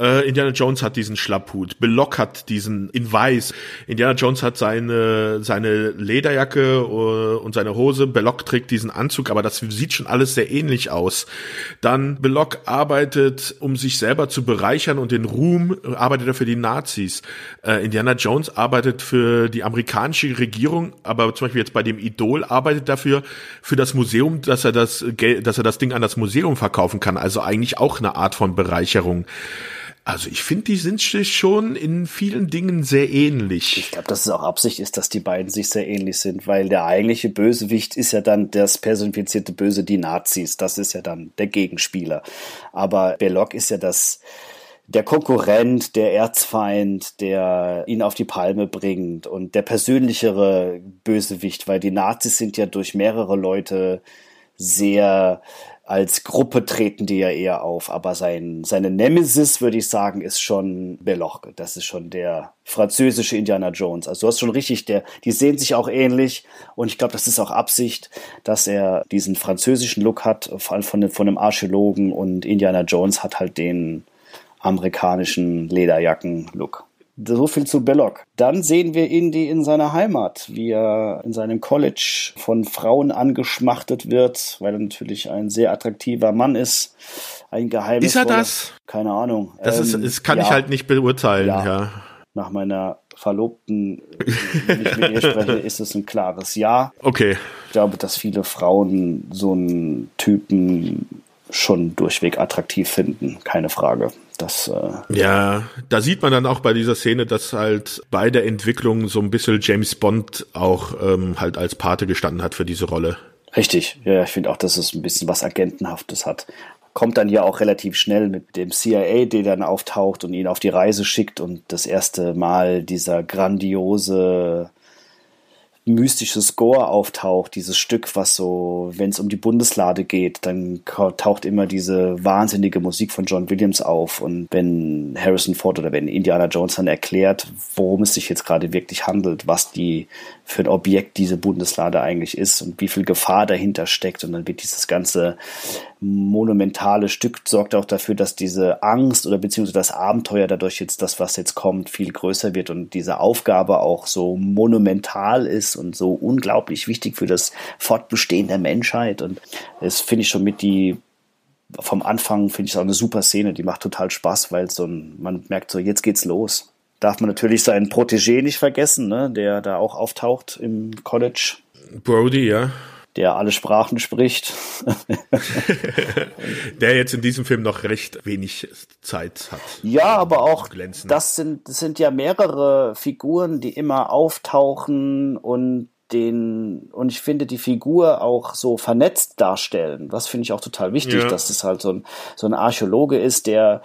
[SPEAKER 1] Äh, Indiana Jones hat diesen Schlapphut. Belloc hat diesen in weiß. Indiana Jones hat seine, seine Lederjacke uh, und seine Hose. Belloc trägt diesen Anzug, aber das sieht schon alles sehr ähnlich aus. Dann Belloc arbeitet, um sich selber zu bereichern und den Ruhm arbeitet er für die Nazis. Äh, Indiana Jones arbeitet für die amerikanische Regierung, aber zum Beispiel jetzt bei dem Idol arbeitet dafür für das Museum, dass er das Geld, dass er das Ding an das Museum verkaufen kann. Also eigentlich auch eine Art von Bereicherung. Also ich finde, die sind schon in vielen Dingen sehr ähnlich.
[SPEAKER 2] Ich glaube, dass es auch Absicht ist, dass die beiden sich sehr ähnlich sind, weil der eigentliche Bösewicht ist ja dann das personifizierte Böse, die Nazis. Das ist ja dann der Gegenspieler. Aber Belloc ist ja das, der Konkurrent, der Erzfeind, der ihn auf die Palme bringt und der persönlichere Bösewicht, weil die Nazis sind ja durch mehrere Leute sehr als Gruppe treten die ja eher auf, aber sein, seine Nemesis, würde ich sagen, ist schon Belloc. Das ist schon der französische Indiana Jones. Also du hast schon richtig, der, die sehen sich auch ähnlich und ich glaube, das ist auch Absicht, dass er diesen französischen Look hat, vor allem von, von einem Archäologen und Indiana Jones hat halt den amerikanischen Lederjacken-Look. So viel zu Belloc. Dann sehen wir Indy in seiner Heimat, wie er in seinem College von Frauen angeschmachtet wird, weil er natürlich ein sehr attraktiver Mann ist. Ein Geheimnis.
[SPEAKER 1] Ist er das?
[SPEAKER 2] Keine Ahnung.
[SPEAKER 1] Das, ist, ähm, das kann ja, ich halt nicht beurteilen, ja. ja.
[SPEAKER 2] Nach meiner Verlobten, wenn ich mit ihr spreche, [LAUGHS] ist es ein klares Ja.
[SPEAKER 1] Okay.
[SPEAKER 2] Ich glaube, dass viele Frauen so einen Typen schon durchweg attraktiv finden, keine Frage. Das,
[SPEAKER 1] äh ja, da sieht man dann auch bei dieser Szene, dass halt bei der Entwicklung so ein bisschen James Bond auch ähm, halt als Pate gestanden hat für diese Rolle.
[SPEAKER 2] Richtig, ja, ich finde auch, dass es ein bisschen was Agentenhaftes hat. Kommt dann ja auch relativ schnell mit dem CIA, der dann auftaucht und ihn auf die Reise schickt und das erste Mal dieser grandiose mystische Score auftaucht, dieses Stück, was so, wenn es um die Bundeslade geht, dann taucht immer diese wahnsinnige Musik von John Williams auf. Und wenn Harrison Ford oder wenn Indiana Jones dann erklärt, worum es sich jetzt gerade wirklich handelt, was die für ein Objekt diese Bundeslade eigentlich ist und wie viel Gefahr dahinter steckt. Und dann wird dieses ganze monumentale Stück sorgt auch dafür, dass diese Angst oder beziehungsweise das Abenteuer dadurch jetzt das, was jetzt kommt, viel größer wird und diese Aufgabe auch so monumental ist und so unglaublich wichtig für das Fortbestehen der Menschheit. Und das finde ich schon mit die vom Anfang finde ich es auch eine super Szene, die macht total Spaß, weil so ein, man merkt so, jetzt geht's los. Darf man natürlich seinen Protégé nicht vergessen, ne, der da auch auftaucht im College.
[SPEAKER 1] Brody, ja
[SPEAKER 2] der alle Sprachen spricht. [LAUGHS]
[SPEAKER 1] der jetzt in diesem Film noch recht wenig Zeit hat.
[SPEAKER 2] Ja, aber auch das sind, das sind ja mehrere Figuren, die immer auftauchen und den, und ich finde die Figur auch so vernetzt darstellen. Das finde ich auch total wichtig, ja. dass es halt so ein, so ein Archäologe ist, der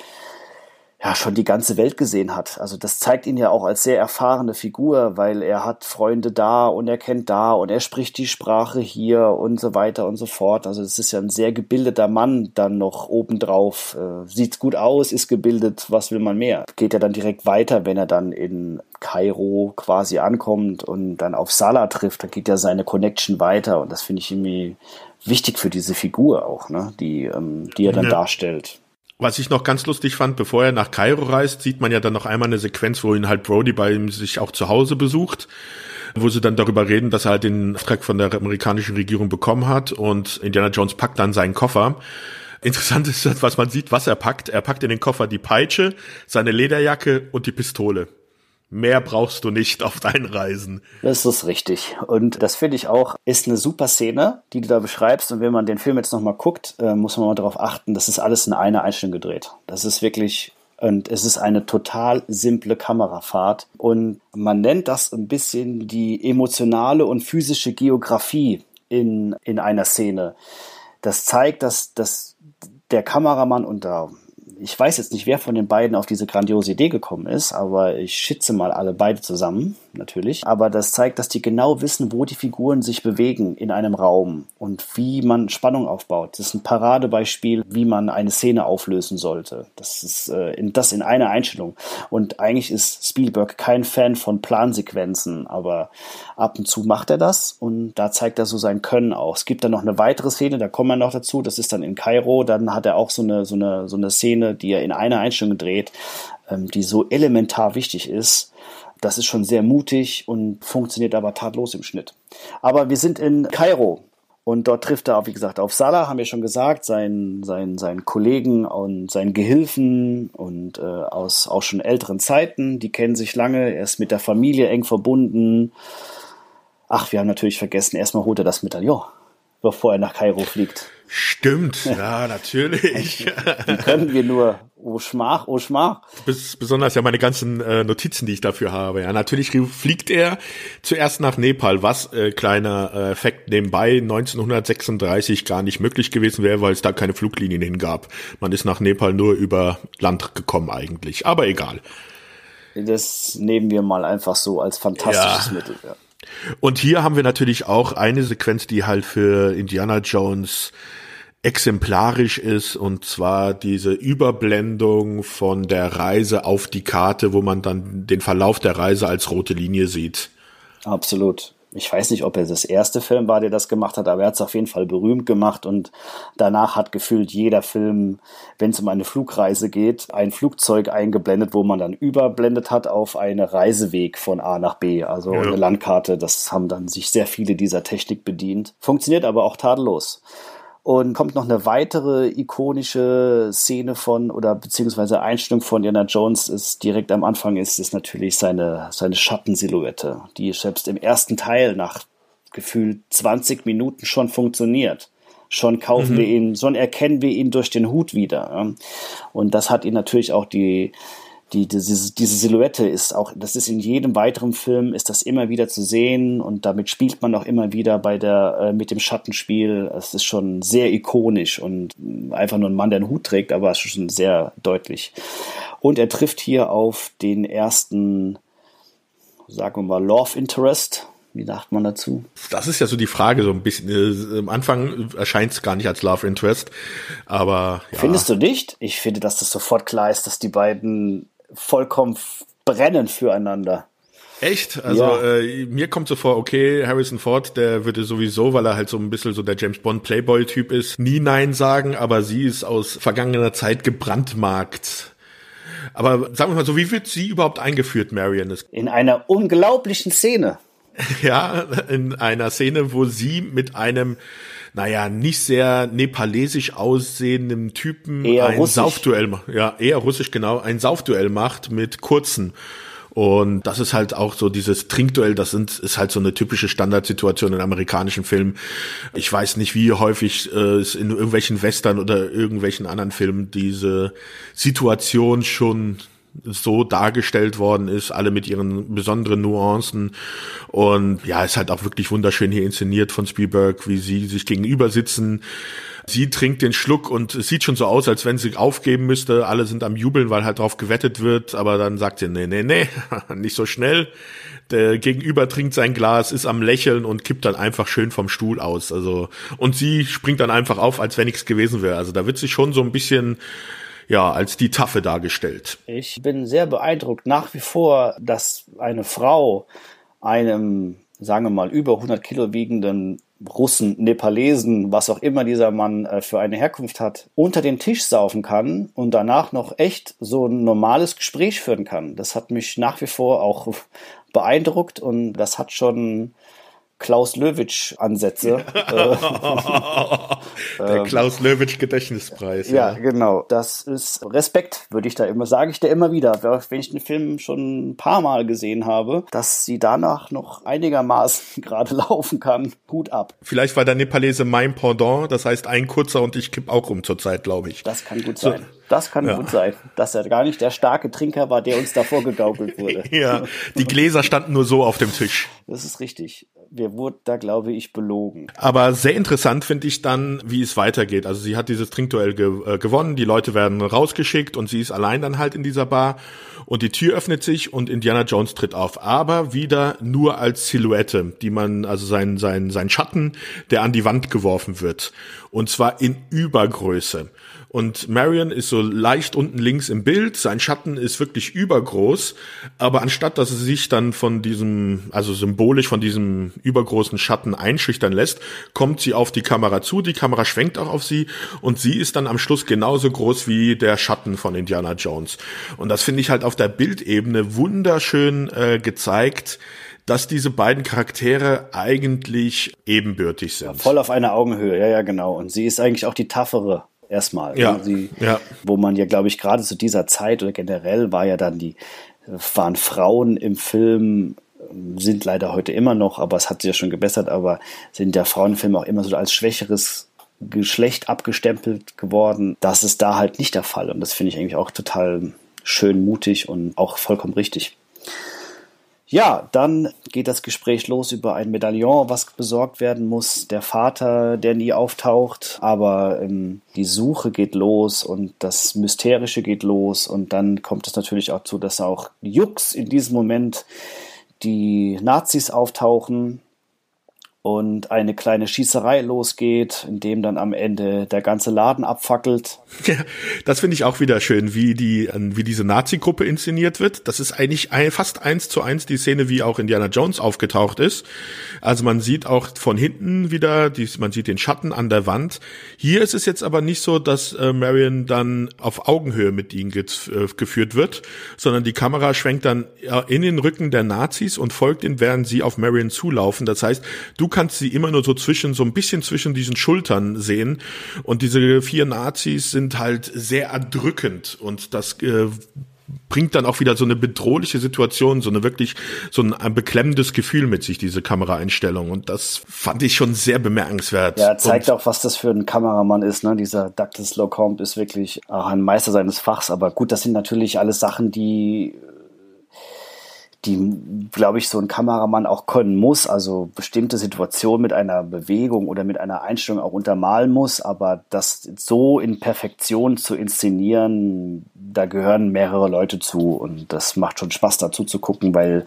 [SPEAKER 2] ja schon die ganze Welt gesehen hat. Also das zeigt ihn ja auch als sehr erfahrene Figur, weil er hat Freunde da und er kennt da und er spricht die Sprache hier und so weiter und so fort. Also das ist ja ein sehr gebildeter Mann dann noch obendrauf. Äh, sieht gut aus, ist gebildet, was will man mehr? Geht er dann direkt weiter, wenn er dann in Kairo quasi ankommt und dann auf Salah trifft, dann geht ja seine Connection weiter und das finde ich irgendwie wichtig für diese Figur auch, ne? die, ähm, die er dann ja. darstellt.
[SPEAKER 1] Was ich noch ganz lustig fand, bevor er nach Kairo reist, sieht man ja dann noch einmal eine Sequenz, wo ihn halt Brody bei ihm sich auch zu Hause besucht, wo sie dann darüber reden, dass er halt den Auftrag von der amerikanischen Regierung bekommen hat und Indiana Jones packt dann seinen Koffer. Interessant ist, was man sieht, was er packt. Er packt in den Koffer die Peitsche, seine Lederjacke und die Pistole. Mehr brauchst du nicht auf deinen Reisen.
[SPEAKER 2] Das ist richtig. Und das finde ich auch, ist eine super Szene, die du da beschreibst. Und wenn man den Film jetzt nochmal guckt, äh, muss man mal darauf achten, das ist alles in einer Einstellung gedreht. Das ist wirklich, und es ist eine total simple Kamerafahrt. Und man nennt das ein bisschen die emotionale und physische Geografie in, in einer Szene. Das zeigt, dass, dass der Kameramann und da ich weiß jetzt nicht, wer von den beiden auf diese grandiose Idee gekommen ist, aber ich schätze mal alle beide zusammen, natürlich. Aber das zeigt, dass die genau wissen, wo die Figuren sich bewegen in einem Raum und wie man Spannung aufbaut. Das ist ein Paradebeispiel, wie man eine Szene auflösen sollte. Das ist äh, in, das in einer Einstellung. Und eigentlich ist Spielberg kein Fan von Plansequenzen, aber ab und zu macht er das und da zeigt er so sein Können auch. Es gibt dann noch eine weitere Szene, da kommen wir noch dazu, das ist dann in Kairo, dann hat er auch so eine, so eine, so eine Szene, die er in einer Einstellung dreht, ähm, die so elementar wichtig ist. Das ist schon sehr mutig und funktioniert aber tatlos im Schnitt. Aber wir sind in Kairo und dort trifft er, wie gesagt, auf Salah, haben wir schon gesagt, seinen, seinen, seinen Kollegen und seinen Gehilfen und äh, aus auch schon älteren Zeiten. Die kennen sich lange, er ist mit der Familie eng verbunden. Ach, wir haben natürlich vergessen, erstmal holt er das Medaillon, bevor er nach Kairo fliegt.
[SPEAKER 1] Stimmt, ja, natürlich. [LAUGHS]
[SPEAKER 2] Wie können wir nur? Oh Schmach, oh Schmach.
[SPEAKER 1] Bes besonders ja meine ganzen äh, Notizen, die ich dafür habe. Ja, natürlich fliegt er zuerst nach Nepal, was äh, kleiner äh, Effekt nebenbei 1936 gar nicht möglich gewesen wäre, weil es da keine Fluglinien hingab. Man ist nach Nepal nur über Land gekommen eigentlich, aber egal.
[SPEAKER 2] Das nehmen wir mal einfach so als fantastisches ja. Mittel. Ja.
[SPEAKER 1] Und hier haben wir natürlich auch eine Sequenz, die halt für Indiana Jones exemplarisch ist, und zwar diese Überblendung von der Reise auf die Karte, wo man dann den Verlauf der Reise als rote Linie sieht.
[SPEAKER 2] Absolut ich weiß nicht, ob er das erste Film war, der das gemacht hat, aber er hat es auf jeden Fall berühmt gemacht und danach hat gefühlt jeder Film, wenn es um eine Flugreise geht, ein Flugzeug eingeblendet, wo man dann überblendet hat auf einen Reiseweg von A nach B, also ja. eine Landkarte. Das haben dann sich sehr viele dieser Technik bedient. Funktioniert aber auch tadellos. Und kommt noch eine weitere ikonische Szene von oder beziehungsweise Einstellung von Indiana Jones ist direkt am Anfang ist, ist natürlich seine, seine Schattensilhouette, die selbst im ersten Teil nach gefühlt 20 Minuten schon funktioniert. Schon kaufen mhm. wir ihn, schon erkennen wir ihn durch den Hut wieder. Und das hat ihn natürlich auch die, die, diese, diese Silhouette ist auch, das ist in jedem weiteren Film, ist das immer wieder zu sehen und damit spielt man auch immer wieder bei der, äh, mit dem Schattenspiel. Es ist schon sehr ikonisch und einfach nur ein Mann, der einen Hut trägt, aber es ist schon sehr deutlich. Und er trifft hier auf den ersten, sagen wir mal, Love Interest Wie sagt man dazu?
[SPEAKER 1] Das ist ja so die Frage, so ein bisschen. Äh, am Anfang erscheint es gar nicht als Love Interest, aber.
[SPEAKER 2] Ja. Findest du nicht? Ich finde, dass das sofort klar ist, dass die beiden vollkommen brennen füreinander.
[SPEAKER 1] Echt? Also ja. äh, mir kommt so vor, okay, Harrison Ford, der würde sowieso, weil er halt so ein bisschen so der James Bond Playboy-Typ ist, nie Nein sagen, aber sie ist aus vergangener Zeit gebrandmarkt. Aber sagen wir mal so, wie wird sie überhaupt eingeführt, Marion?
[SPEAKER 2] In einer unglaublichen Szene. [LAUGHS]
[SPEAKER 1] Ja, in einer Szene, wo sie mit einem naja, nicht sehr nepalesisch aussehenden Typen
[SPEAKER 2] eher
[SPEAKER 1] ein
[SPEAKER 2] russisch.
[SPEAKER 1] Saufduell macht. Ja, eher russisch, genau, ein Saufduell macht mit kurzen. Und das ist halt auch so dieses Trinkduell, das sind, ist halt so eine typische Standardsituation in amerikanischen Filmen. Ich weiß nicht, wie häufig äh, es in irgendwelchen Western oder irgendwelchen anderen Filmen diese Situation schon so dargestellt worden ist, alle mit ihren besonderen Nuancen. Und ja, ist halt auch wirklich wunderschön hier inszeniert von Spielberg, wie sie sich gegenüber sitzen. Sie trinkt den Schluck und es sieht schon so aus, als wenn sie aufgeben müsste. Alle sind am Jubeln, weil halt drauf gewettet wird. Aber dann sagt sie, nee, nee, nee, [LAUGHS] nicht so schnell. Der Gegenüber trinkt sein Glas, ist am Lächeln und kippt dann einfach schön vom Stuhl aus. Also, und sie springt dann einfach auf, als wenn nichts gewesen wäre. Also da wird sich schon so ein bisschen ja, als die Taffe dargestellt.
[SPEAKER 2] Ich bin sehr beeindruckt nach wie vor, dass eine Frau einem, sagen wir mal, über 100 Kilo wiegenden Russen, Nepalesen, was auch immer dieser Mann äh, für eine Herkunft hat, unter den Tisch saufen kann und danach noch echt so ein normales Gespräch führen kann. Das hat mich nach wie vor auch [LAUGHS] beeindruckt und das hat schon Klaus Löwitsch Ansätze. [LAUGHS]
[SPEAKER 1] Der ähm, Klaus Löwitsch Gedächtnispreis.
[SPEAKER 2] Ja, ja, genau. Das ist Respekt, würde ich da immer, sage ich da immer wieder, wenn ich den Film schon ein paar Mal gesehen habe, dass sie danach noch einigermaßen [LAUGHS] gerade laufen kann. Hut ab.
[SPEAKER 1] Vielleicht war der Nepalese mein Pendant, das heißt ein kurzer und ich kipp auch um zur Zeit, glaube ich.
[SPEAKER 2] Das kann gut sein. So. Das kann ja. gut sein, dass er gar nicht der starke Trinker war, der uns davor gegaukelt wurde. [LAUGHS]
[SPEAKER 1] ja, die Gläser standen nur so auf dem Tisch.
[SPEAKER 2] Das ist richtig wir wurden da, glaube ich, belogen.
[SPEAKER 1] Aber sehr interessant finde ich dann, wie es weitergeht. Also sie hat dieses Trinkduell ge äh, gewonnen, die Leute werden rausgeschickt und sie ist allein dann halt in dieser Bar und die Tür öffnet sich und Indiana Jones tritt auf, aber wieder nur als Silhouette, die man, also sein, sein, sein Schatten, der an die Wand geworfen wird. Und zwar in Übergröße. Und Marion ist so leicht unten links im Bild. Sein Schatten ist wirklich übergroß. Aber anstatt, dass sie sich dann von diesem, also symbolisch von diesem übergroßen Schatten einschüchtern lässt, kommt sie auf die Kamera zu. Die Kamera schwenkt auch auf sie. Und sie ist dann am Schluss genauso groß wie der Schatten von Indiana Jones. Und das finde ich halt auf der Bildebene wunderschön äh, gezeigt dass diese beiden Charaktere eigentlich ebenbürtig sind. Ja,
[SPEAKER 2] voll auf einer Augenhöhe, ja, ja, genau. Und sie ist eigentlich auch die taffere erstmal.
[SPEAKER 1] Ja, sie, ja.
[SPEAKER 2] Wo man ja, glaube ich, gerade zu dieser Zeit oder generell war ja dann die, waren Frauen im Film, sind leider heute immer noch, aber es hat sich ja schon gebessert, aber sind ja Frauen im Film auch immer so als schwächeres Geschlecht abgestempelt geworden. Das ist da halt nicht der Fall und das finde ich eigentlich auch total schön mutig und auch vollkommen richtig. Ja, dann geht das Gespräch los über ein Medaillon, was besorgt werden muss. Der Vater, der nie auftaucht, aber ähm, die Suche geht los und das Mysterische geht los. Und dann kommt es natürlich auch zu, dass auch Jux in diesem Moment die Nazis auftauchen und eine kleine Schießerei losgeht, in dem dann am Ende der ganze Laden abfackelt. [LAUGHS]
[SPEAKER 1] Ja, das finde ich auch wieder schön, wie die, wie diese Nazi-Gruppe inszeniert wird. Das ist eigentlich fast eins zu eins die Szene, wie auch Indiana Jones aufgetaucht ist. Also man sieht auch von hinten wieder, die, man sieht den Schatten an der Wand. Hier ist es jetzt aber nicht so, dass äh, Marion dann auf Augenhöhe mit ihnen ge äh, geführt wird, sondern die Kamera schwenkt dann in den Rücken der Nazis und folgt ihnen, während sie auf Marion zulaufen. Das heißt, du kannst sie immer nur so zwischen, so ein bisschen zwischen diesen Schultern sehen. Und diese vier Nazis sind halt sehr erdrückend und das äh, bringt dann auch wieder so eine bedrohliche Situation, so eine wirklich so ein, ein beklemmendes Gefühl mit sich, diese Kameraeinstellung. Und das fand ich schon sehr bemerkenswert.
[SPEAKER 2] Ja, zeigt und auch, was das für ein Kameramann ist. Ne? Dieser Douglas Locombe ist wirklich auch ein Meister seines Fachs. Aber gut, das sind natürlich alles Sachen, die die, glaube ich, so ein Kameramann auch können muss, also bestimmte Situationen mit einer Bewegung oder mit einer Einstellung auch untermalen muss, aber das so in Perfektion zu inszenieren, da gehören mehrere Leute zu und das macht schon Spaß dazu zu gucken, weil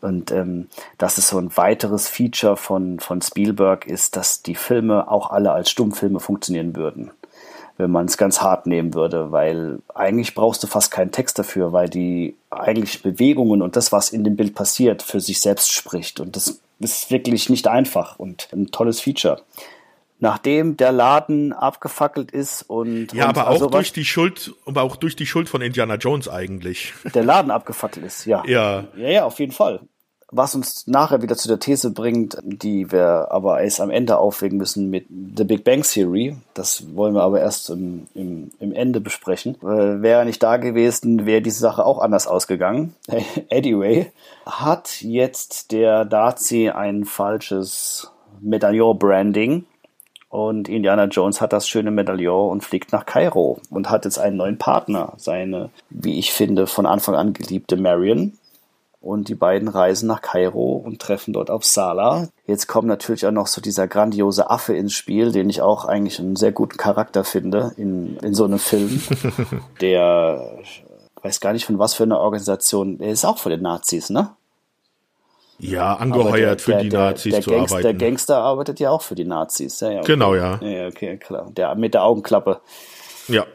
[SPEAKER 2] Und ähm, das ist so ein weiteres Feature von, von Spielberg, ist, dass die Filme auch alle als Stummfilme funktionieren würden wenn man es ganz hart nehmen würde, weil eigentlich brauchst du fast keinen Text dafür, weil die eigentlich Bewegungen und das, was in dem Bild passiert, für sich selbst spricht. Und das ist wirklich nicht einfach und ein tolles Feature. Nachdem der Laden abgefackelt ist und
[SPEAKER 1] ja,
[SPEAKER 2] und
[SPEAKER 1] aber auch durch die Schuld, aber auch durch die Schuld von Indiana Jones eigentlich.
[SPEAKER 2] Der Laden abgefackelt ist, ja.
[SPEAKER 1] Ja.
[SPEAKER 2] Ja, ja, auf jeden Fall was uns nachher wieder zu der These bringt, die wir aber erst am Ende aufwägen müssen mit The Big Bang Theory. Das wollen wir aber erst im, im, im Ende besprechen. Äh, wäre er nicht da gewesen, wäre diese Sache auch anders ausgegangen. [LAUGHS] anyway, hat jetzt der Nazi ein falsches Medaillon-Branding und Indiana Jones hat das schöne Medaillon und fliegt nach Kairo und hat jetzt einen neuen Partner. Seine, wie ich finde, von Anfang an geliebte Marion, und die beiden reisen nach Kairo und treffen dort auf Salah. Jetzt kommt natürlich auch noch so dieser grandiose Affe ins Spiel, den ich auch eigentlich einen sehr guten Charakter finde in, in so einem Film. [LAUGHS] der weiß gar nicht von was für einer Organisation, der ist auch von den Nazis, ne?
[SPEAKER 1] Ja, angeheuert der, für der, die Nazis
[SPEAKER 2] der
[SPEAKER 1] zu
[SPEAKER 2] Gangster,
[SPEAKER 1] arbeiten.
[SPEAKER 2] Der Gangster arbeitet ja auch für die Nazis. Ja, ja, okay.
[SPEAKER 1] Genau, ja.
[SPEAKER 2] Ja, okay, klar. Der mit der Augenklappe.
[SPEAKER 1] Ja.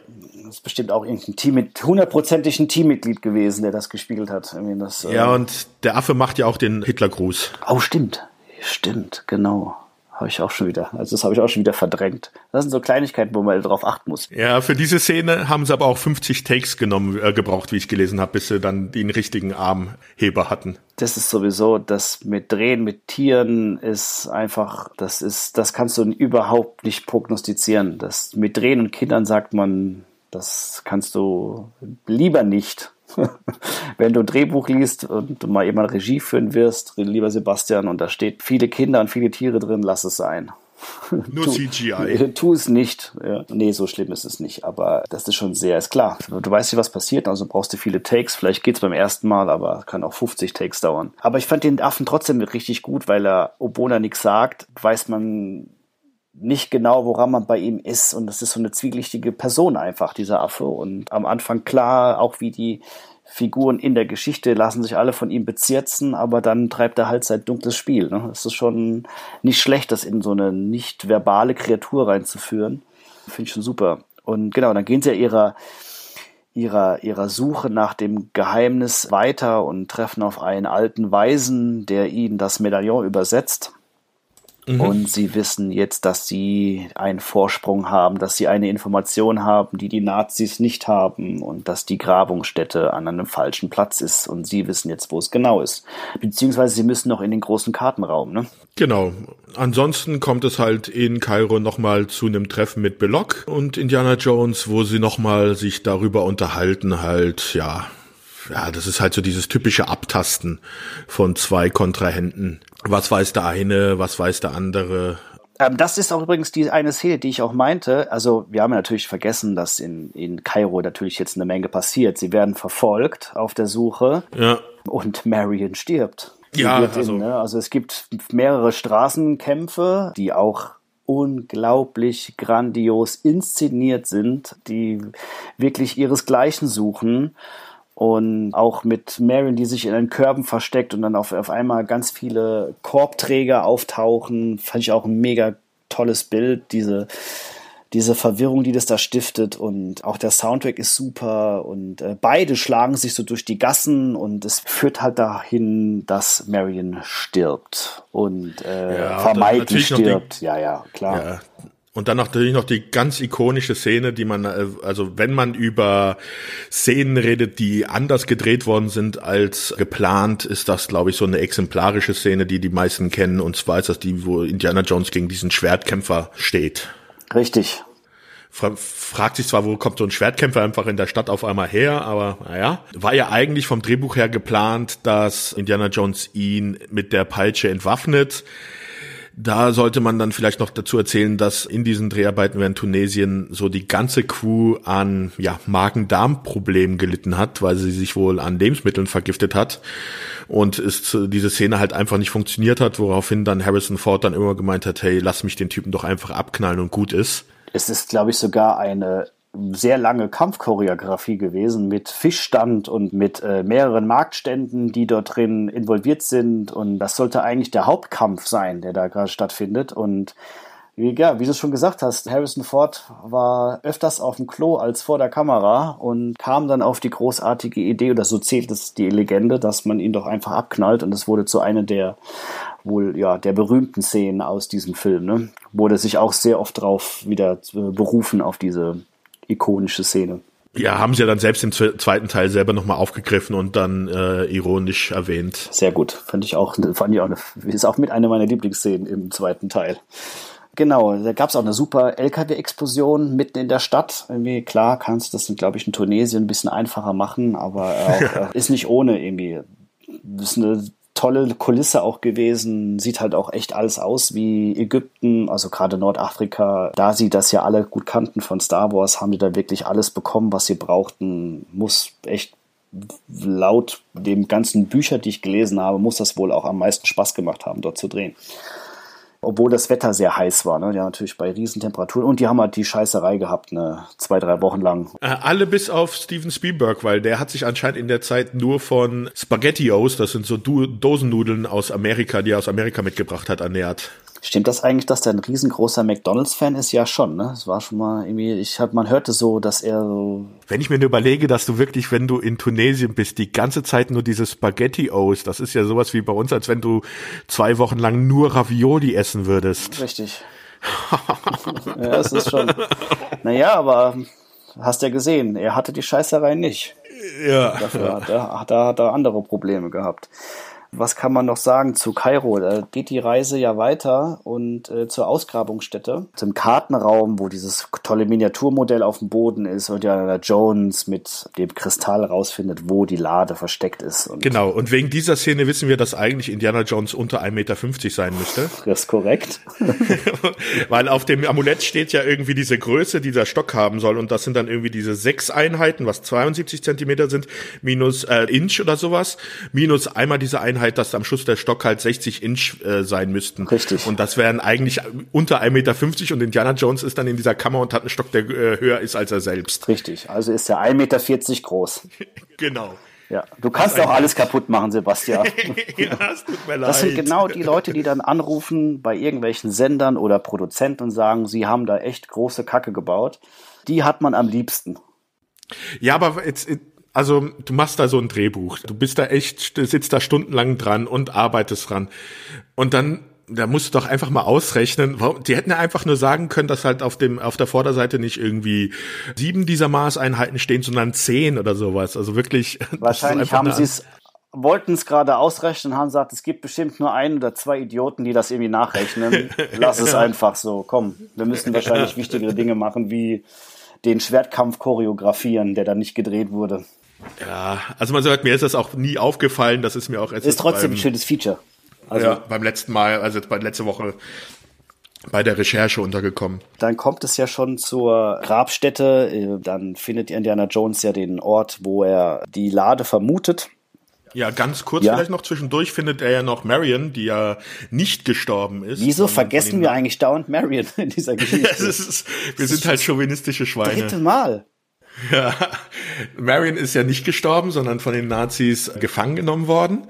[SPEAKER 2] Das ist bestimmt auch irgendein Team mit hundertprozentig ein Teammitglied gewesen, der das gespielt hat. Das,
[SPEAKER 1] ja, äh, und der Affe macht ja auch den Hitlergruß.
[SPEAKER 2] Oh, stimmt. Stimmt, genau. Habe ich auch schon wieder. Also das habe ich auch schon wieder verdrängt. Das sind so Kleinigkeiten, wo man darauf achten muss.
[SPEAKER 1] Ja, für diese Szene haben sie aber auch 50 Takes genommen, äh, gebraucht, wie ich gelesen habe, bis sie dann den richtigen Armheber hatten.
[SPEAKER 2] Das ist sowieso, das mit Drehen mit Tieren ist einfach, das ist, das kannst du überhaupt nicht prognostizieren. Das mit Drehen und Kindern sagt man, das kannst du lieber nicht. [LAUGHS] wenn du ein Drehbuch liest und du mal jemand Regie führen wirst, lieber Sebastian, und da steht viele Kinder und viele Tiere drin, lass es sein. [LAUGHS]
[SPEAKER 1] Nur
[SPEAKER 2] tu,
[SPEAKER 1] CGI. [LAUGHS]
[SPEAKER 2] Tu es nicht. Ja. Nee, so schlimm ist es nicht. Aber das ist schon sehr, ist klar. Du weißt nicht, was passiert, also brauchst du viele Takes. Vielleicht geht es beim ersten Mal, aber kann auch 50 Takes dauern. Aber ich fand den Affen trotzdem richtig gut, weil er, obwohl er nichts sagt, weiß man nicht genau, woran man bei ihm ist. Und das ist so eine zwielichtige Person einfach, dieser Affe. Und am Anfang klar, auch wie die Figuren in der Geschichte lassen sich alle von ihm bezirzen, aber dann treibt er halt sein dunkles Spiel. Ne? Es ist schon nicht schlecht, das in so eine nicht verbale Kreatur reinzuführen. Finde ich schon super. Und genau, dann gehen sie ja ihrer, ihrer, ihrer Suche nach dem Geheimnis weiter und treffen auf einen alten Weisen, der ihnen das Medaillon übersetzt. Mhm. Und sie wissen jetzt, dass sie einen Vorsprung haben, dass sie eine Information haben, die die Nazis nicht haben und dass die Grabungsstätte an einem falschen Platz ist. Und sie wissen jetzt, wo es genau ist. Beziehungsweise sie müssen noch in den großen Kartenraum, ne?
[SPEAKER 1] Genau. Ansonsten kommt es halt in Kairo nochmal zu einem Treffen mit Belloc und Indiana Jones, wo sie nochmal sich darüber unterhalten, halt, ja, ja, das ist halt so dieses typische Abtasten von zwei Kontrahenten. Was weiß der eine, was weiß der andere?
[SPEAKER 2] Ähm, das ist auch übrigens die eine Szene, die ich auch meinte. Also wir haben ja natürlich vergessen, dass in, in Kairo natürlich jetzt eine Menge passiert. Sie werden verfolgt auf der Suche
[SPEAKER 1] ja.
[SPEAKER 2] und Marion stirbt. Sie
[SPEAKER 1] ja, also,
[SPEAKER 2] in, ne? also es gibt mehrere Straßenkämpfe, die auch unglaublich grandios inszeniert sind, die wirklich ihresgleichen suchen und auch mit Marion, die sich in den Körben versteckt und dann auf, auf einmal ganz viele Korbträger auftauchen, fand ich auch ein mega tolles Bild, diese, diese Verwirrung, die das da stiftet und auch der Soundtrack ist super und äh, beide schlagen sich so durch die Gassen und es führt halt dahin, dass Marion stirbt und äh,
[SPEAKER 1] Ja, die-
[SPEAKER 2] stirbt. Ja, ja, klar.
[SPEAKER 1] Ja. Und dann natürlich noch die ganz ikonische Szene, die man, äh, also wenn man über Szenen redet, die anders gedreht worden sind als geplant, ist das, glaube ich, so eine exemplarische Szene, die die meisten kennen. Und zwar ist das die, wo Indiana Jones gegen diesen Schwertkämpfer steht.
[SPEAKER 2] Richtig.
[SPEAKER 1] Fra fragt sich zwar, wo kommt so ein Schwertkämpfer einfach in der Stadt auf einmal her, aber naja. War ja eigentlich vom Drehbuch her geplant, dass Indiana Jones ihn mit der Peitsche entwaffnet. Da sollte man dann vielleicht noch dazu erzählen, dass in diesen Dreharbeiten während Tunesien so die ganze Crew an ja, Magen-Darm-Problemen gelitten hat, weil sie sich wohl an Lebensmitteln vergiftet hat und äh, diese Szene halt einfach nicht funktioniert hat, woraufhin dann Harrison Ford dann immer gemeint hat, hey, lass mich den Typen doch einfach abknallen und gut ist.
[SPEAKER 2] Es ist, glaube ich, sogar eine sehr lange Kampfchoreografie gewesen mit Fischstand und mit äh, mehreren Marktständen, die dort drin involviert sind. Und das sollte eigentlich der Hauptkampf sein, der da gerade stattfindet. Und ja, wie du schon gesagt hast, Harrison Ford war öfters auf dem Klo als vor der Kamera und kam dann auf die großartige Idee, oder so zählt es die Legende, dass man ihn doch einfach abknallt und es wurde zu einer der wohl ja der berühmten Szenen aus diesem Film. Ne? Wurde sich auch sehr oft drauf wieder berufen auf diese ikonische Szene.
[SPEAKER 1] Ja, haben sie ja dann selbst im zweiten Teil selber nochmal aufgegriffen und dann äh, ironisch erwähnt.
[SPEAKER 2] Sehr gut, fand ich auch, [LAUGHS] fand ich auch, eine, ist auch mit einer meiner Lieblingsszenen im zweiten Teil. Genau, da gab es auch eine super LKW-Explosion mitten in der Stadt. Irgendwie, klar, kannst du das, glaube ich, in Tunesien ein bisschen einfacher machen, aber auch, [LAUGHS] äh, ist nicht ohne irgendwie. Das ist eine tolle Kulisse auch gewesen. Sieht halt auch echt alles aus wie Ägypten, also gerade Nordafrika. Da sie das ja alle gut kannten von Star Wars, haben die da wirklich alles bekommen, was sie brauchten. Muss echt laut dem ganzen Bücher, die ich gelesen habe, muss das wohl auch am meisten Spaß gemacht haben, dort zu drehen obwohl das Wetter sehr heiß war. Ne? Ja, natürlich bei Riesentemperaturen. Und die haben halt die Scheißerei gehabt, ne? zwei, drei Wochen lang.
[SPEAKER 1] Äh, alle bis auf Steven Spielberg, weil der hat sich anscheinend in der Zeit nur von Spaghettios, das sind so Dosennudeln aus Amerika, die er aus Amerika mitgebracht hat, ernährt.
[SPEAKER 2] Stimmt das eigentlich, dass der ein riesengroßer McDonalds-Fan ist? Ja, schon, ne? Es war schon mal irgendwie, ich hab, man hörte so, dass er so.
[SPEAKER 1] Wenn ich mir nur überlege, dass du wirklich, wenn du in Tunesien bist, die ganze Zeit nur diese Spaghetti-Os, das ist ja sowas wie bei uns, als wenn du zwei Wochen lang nur Ravioli essen würdest.
[SPEAKER 2] Richtig. [LAUGHS] ja, das ist schon. Naja, aber hast ja gesehen, er hatte die Scheißerei nicht.
[SPEAKER 1] Ja.
[SPEAKER 2] Dafür hat er, hat er, hat er andere Probleme gehabt was kann man noch sagen zu Kairo? Da geht die Reise ja weiter und äh, zur Ausgrabungsstätte, zum Kartenraum, wo dieses tolle Miniaturmodell auf dem Boden ist und ja Jones mit dem Kristall rausfindet, wo die Lade versteckt ist.
[SPEAKER 1] Und genau, und wegen dieser Szene wissen wir, dass eigentlich Indiana Jones unter 1,50 Meter sein müsste. [LAUGHS]
[SPEAKER 2] Das ist korrekt. [LAUGHS]
[SPEAKER 1] Weil auf dem Amulett steht ja irgendwie diese Größe, die der Stock haben soll und das sind dann irgendwie diese sechs Einheiten, was 72 Zentimeter sind, minus äh, Inch oder sowas, minus einmal diese Einheit halt, dass am Schluss der Stock halt 60 Inch äh, sein müssten.
[SPEAKER 2] Richtig.
[SPEAKER 1] Und das wären eigentlich unter 1,50 Meter und Indiana Jones ist dann in dieser Kammer und hat einen Stock, der äh, höher ist als er selbst.
[SPEAKER 2] Richtig. Also ist er 1,40 Meter groß. [LAUGHS]
[SPEAKER 1] genau.
[SPEAKER 2] Ja, du kannst auch alles kaputt machen, Sebastian. [LAUGHS] ja, es tut mir leid. Das sind genau die Leute, die dann anrufen bei irgendwelchen Sendern oder Produzenten und sagen, sie haben da echt große Kacke gebaut. Die hat man am liebsten.
[SPEAKER 1] Ja, aber jetzt, also du machst da so ein Drehbuch, du bist da echt, du sitzt da stundenlang dran und arbeitest dran. Und dann, da musst du doch einfach mal ausrechnen. Die hätten ja einfach nur sagen können, dass halt auf dem, auf der Vorderseite nicht irgendwie sieben dieser Maßeinheiten stehen, sondern zehn oder sowas. Also wirklich. [LAUGHS]
[SPEAKER 2] Wahrscheinlich haben sie es wollten es gerade ausrechnen und haben gesagt, es gibt bestimmt nur ein oder zwei Idioten, die das irgendwie nachrechnen. [LAUGHS] Lass es einfach so. Komm, wir müssen wahrscheinlich [LAUGHS] wichtigere Dinge machen, wie den Schwertkampf choreografieren, der dann nicht gedreht wurde.
[SPEAKER 1] Ja, also man sagt, mir ist das auch nie aufgefallen, das ist mir auch
[SPEAKER 2] erst Ist trotzdem beim, ein schönes Feature.
[SPEAKER 1] Also, ja, beim letzten Mal, also jetzt bei letzte Woche bei der Recherche untergekommen.
[SPEAKER 2] Dann kommt es ja schon zur Grabstätte, äh, dann findet Indiana Jones ja den Ort, wo er die Lade vermutet.
[SPEAKER 1] Ja, ganz kurz ja. vielleicht noch zwischendurch findet er ja noch Marion, die ja nicht gestorben ist.
[SPEAKER 2] Wieso vergessen wir eigentlich dauernd Marion in dieser [LAUGHS] Geschichte?
[SPEAKER 1] ist, wir sind halt chauvinistische Schweine.
[SPEAKER 2] Dritte Mal.
[SPEAKER 1] Ja, Marion ist ja nicht gestorben, sondern von den Nazis gefangen genommen worden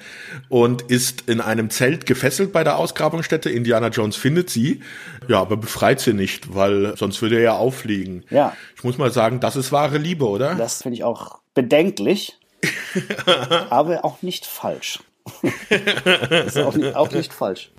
[SPEAKER 1] und ist in einem Zelt gefesselt bei der Ausgrabungsstätte. Indiana Jones findet sie, ja, aber befreit sie nicht, weil sonst würde er ja auffliegen.
[SPEAKER 2] Ja.
[SPEAKER 1] Ich muss mal sagen, das ist wahre Liebe, oder?
[SPEAKER 2] Das finde ich auch bedenklich, [LAUGHS] aber auch nicht falsch. [LAUGHS] das ist auch nicht, auch nicht falsch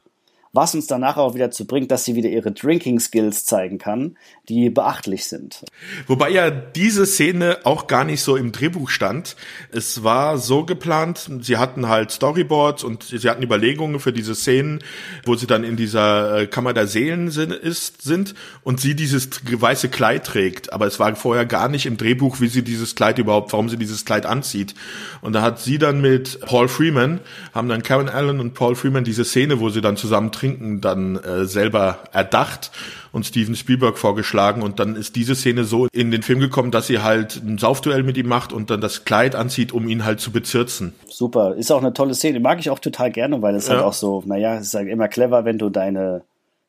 [SPEAKER 2] was uns danach auch wieder zu bringt, dass sie wieder ihre Drinking Skills zeigen kann, die beachtlich sind.
[SPEAKER 1] Wobei ja diese Szene auch gar nicht so im Drehbuch stand. Es war so geplant, sie hatten halt Storyboards und sie hatten Überlegungen für diese Szenen, wo sie dann in dieser äh, Kammer der Seelen sind, und sie dieses weiße Kleid trägt. Aber es war vorher gar nicht im Drehbuch, wie sie dieses Kleid überhaupt, warum sie dieses Kleid anzieht. Und da hat sie dann mit Paul Freeman, haben dann Karen Allen und Paul Freeman diese Szene, wo sie dann zusammen trinken, Trinken dann äh, selber erdacht und Steven Spielberg vorgeschlagen und dann ist diese Szene so in den Film gekommen, dass sie halt ein Saufduell mit ihm macht und dann das Kleid anzieht, um ihn halt zu bezirzen.
[SPEAKER 2] Super, ist auch eine tolle Szene, mag ich auch total gerne, weil es halt ja. halt auch so, naja, es ist halt immer clever, wenn du deine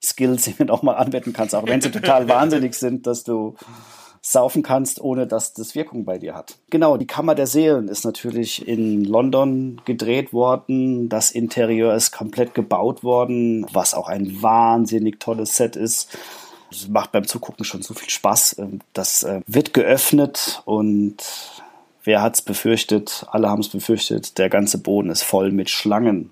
[SPEAKER 2] Skills [LAUGHS] auch mal anwenden kannst, auch wenn sie total wahnsinnig sind, dass du saufen kannst, ohne dass das Wirkung bei dir hat. Genau, die Kammer der Seelen ist natürlich in London gedreht worden. Das Interieur ist komplett gebaut worden, was auch ein wahnsinnig tolles Set ist. Das macht beim Zugucken schon so viel Spaß. Ähm, das äh, wird geöffnet und wer hat's befürchtet? Alle haben es befürchtet. Der ganze Boden ist voll mit Schlangen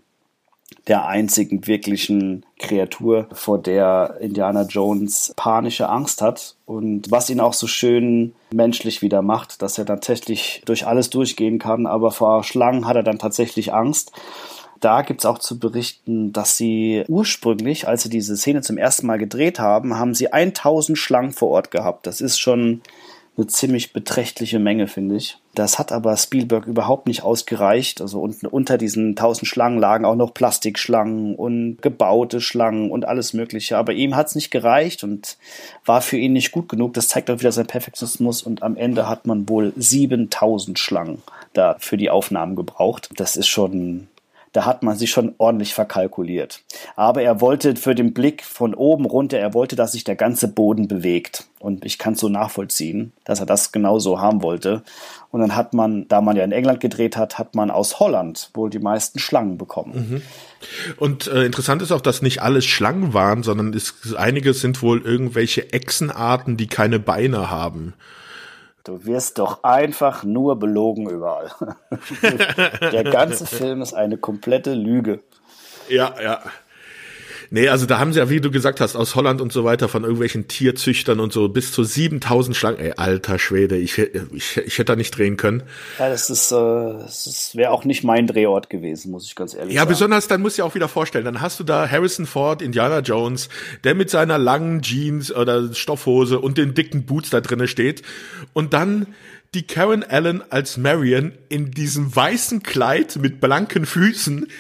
[SPEAKER 2] der einzigen wirklichen Kreatur, vor der Indiana Jones panische Angst hat und was ihn auch so schön menschlich wieder macht, dass er tatsächlich durch alles durchgehen kann, aber vor Schlangen hat er dann tatsächlich Angst. Da gibt's auch zu berichten, dass sie ursprünglich, als sie diese Szene zum ersten Mal gedreht haben, haben sie 1000 Schlangen vor Ort gehabt. Das ist schon eine ziemlich beträchtliche Menge, finde ich. Das hat aber Spielberg überhaupt nicht ausgereicht. Also unten unter diesen tausend Schlangen lagen auch noch Plastikschlangen und gebaute Schlangen und alles Mögliche. Aber ihm hat es nicht gereicht und war für ihn nicht gut genug. Das zeigt auch wieder seinen Perfektionismus. Und am Ende hat man wohl 7000 Schlangen da für die Aufnahmen gebraucht. Das ist schon da hat man sich schon ordentlich verkalkuliert. Aber er wollte für den Blick von oben runter, er wollte, dass sich der ganze Boden bewegt. Und ich kann es so nachvollziehen, dass er das genauso haben wollte. Und dann hat man, da man ja in England gedreht hat, hat man aus Holland wohl die meisten Schlangen bekommen. Mhm.
[SPEAKER 1] Und äh, interessant ist auch, dass nicht alles Schlangen waren, sondern es, einige sind wohl irgendwelche Echsenarten, die keine Beine haben.
[SPEAKER 2] Du wirst doch einfach nur belogen überall. [LAUGHS] Der ganze Film ist eine komplette Lüge.
[SPEAKER 1] Ja, ja. Nee, also da haben sie ja, wie du gesagt hast, aus Holland und so weiter von irgendwelchen Tierzüchtern und so bis zu 7000 Schlangen. Ey, alter Schwede, ich, ich, ich hätte da nicht drehen können.
[SPEAKER 2] Ja, das ist, äh, das wäre auch nicht mein Drehort gewesen, muss ich ganz ehrlich
[SPEAKER 1] ja,
[SPEAKER 2] sagen.
[SPEAKER 1] Ja, besonders, dann musst du dir auch wieder vorstellen, dann hast du da Harrison Ford, Indiana Jones, der mit seiner langen Jeans oder Stoffhose und den dicken Boots da drinnen steht und dann die Karen Allen als Marion in diesem weißen Kleid mit blanken Füßen. [LAUGHS]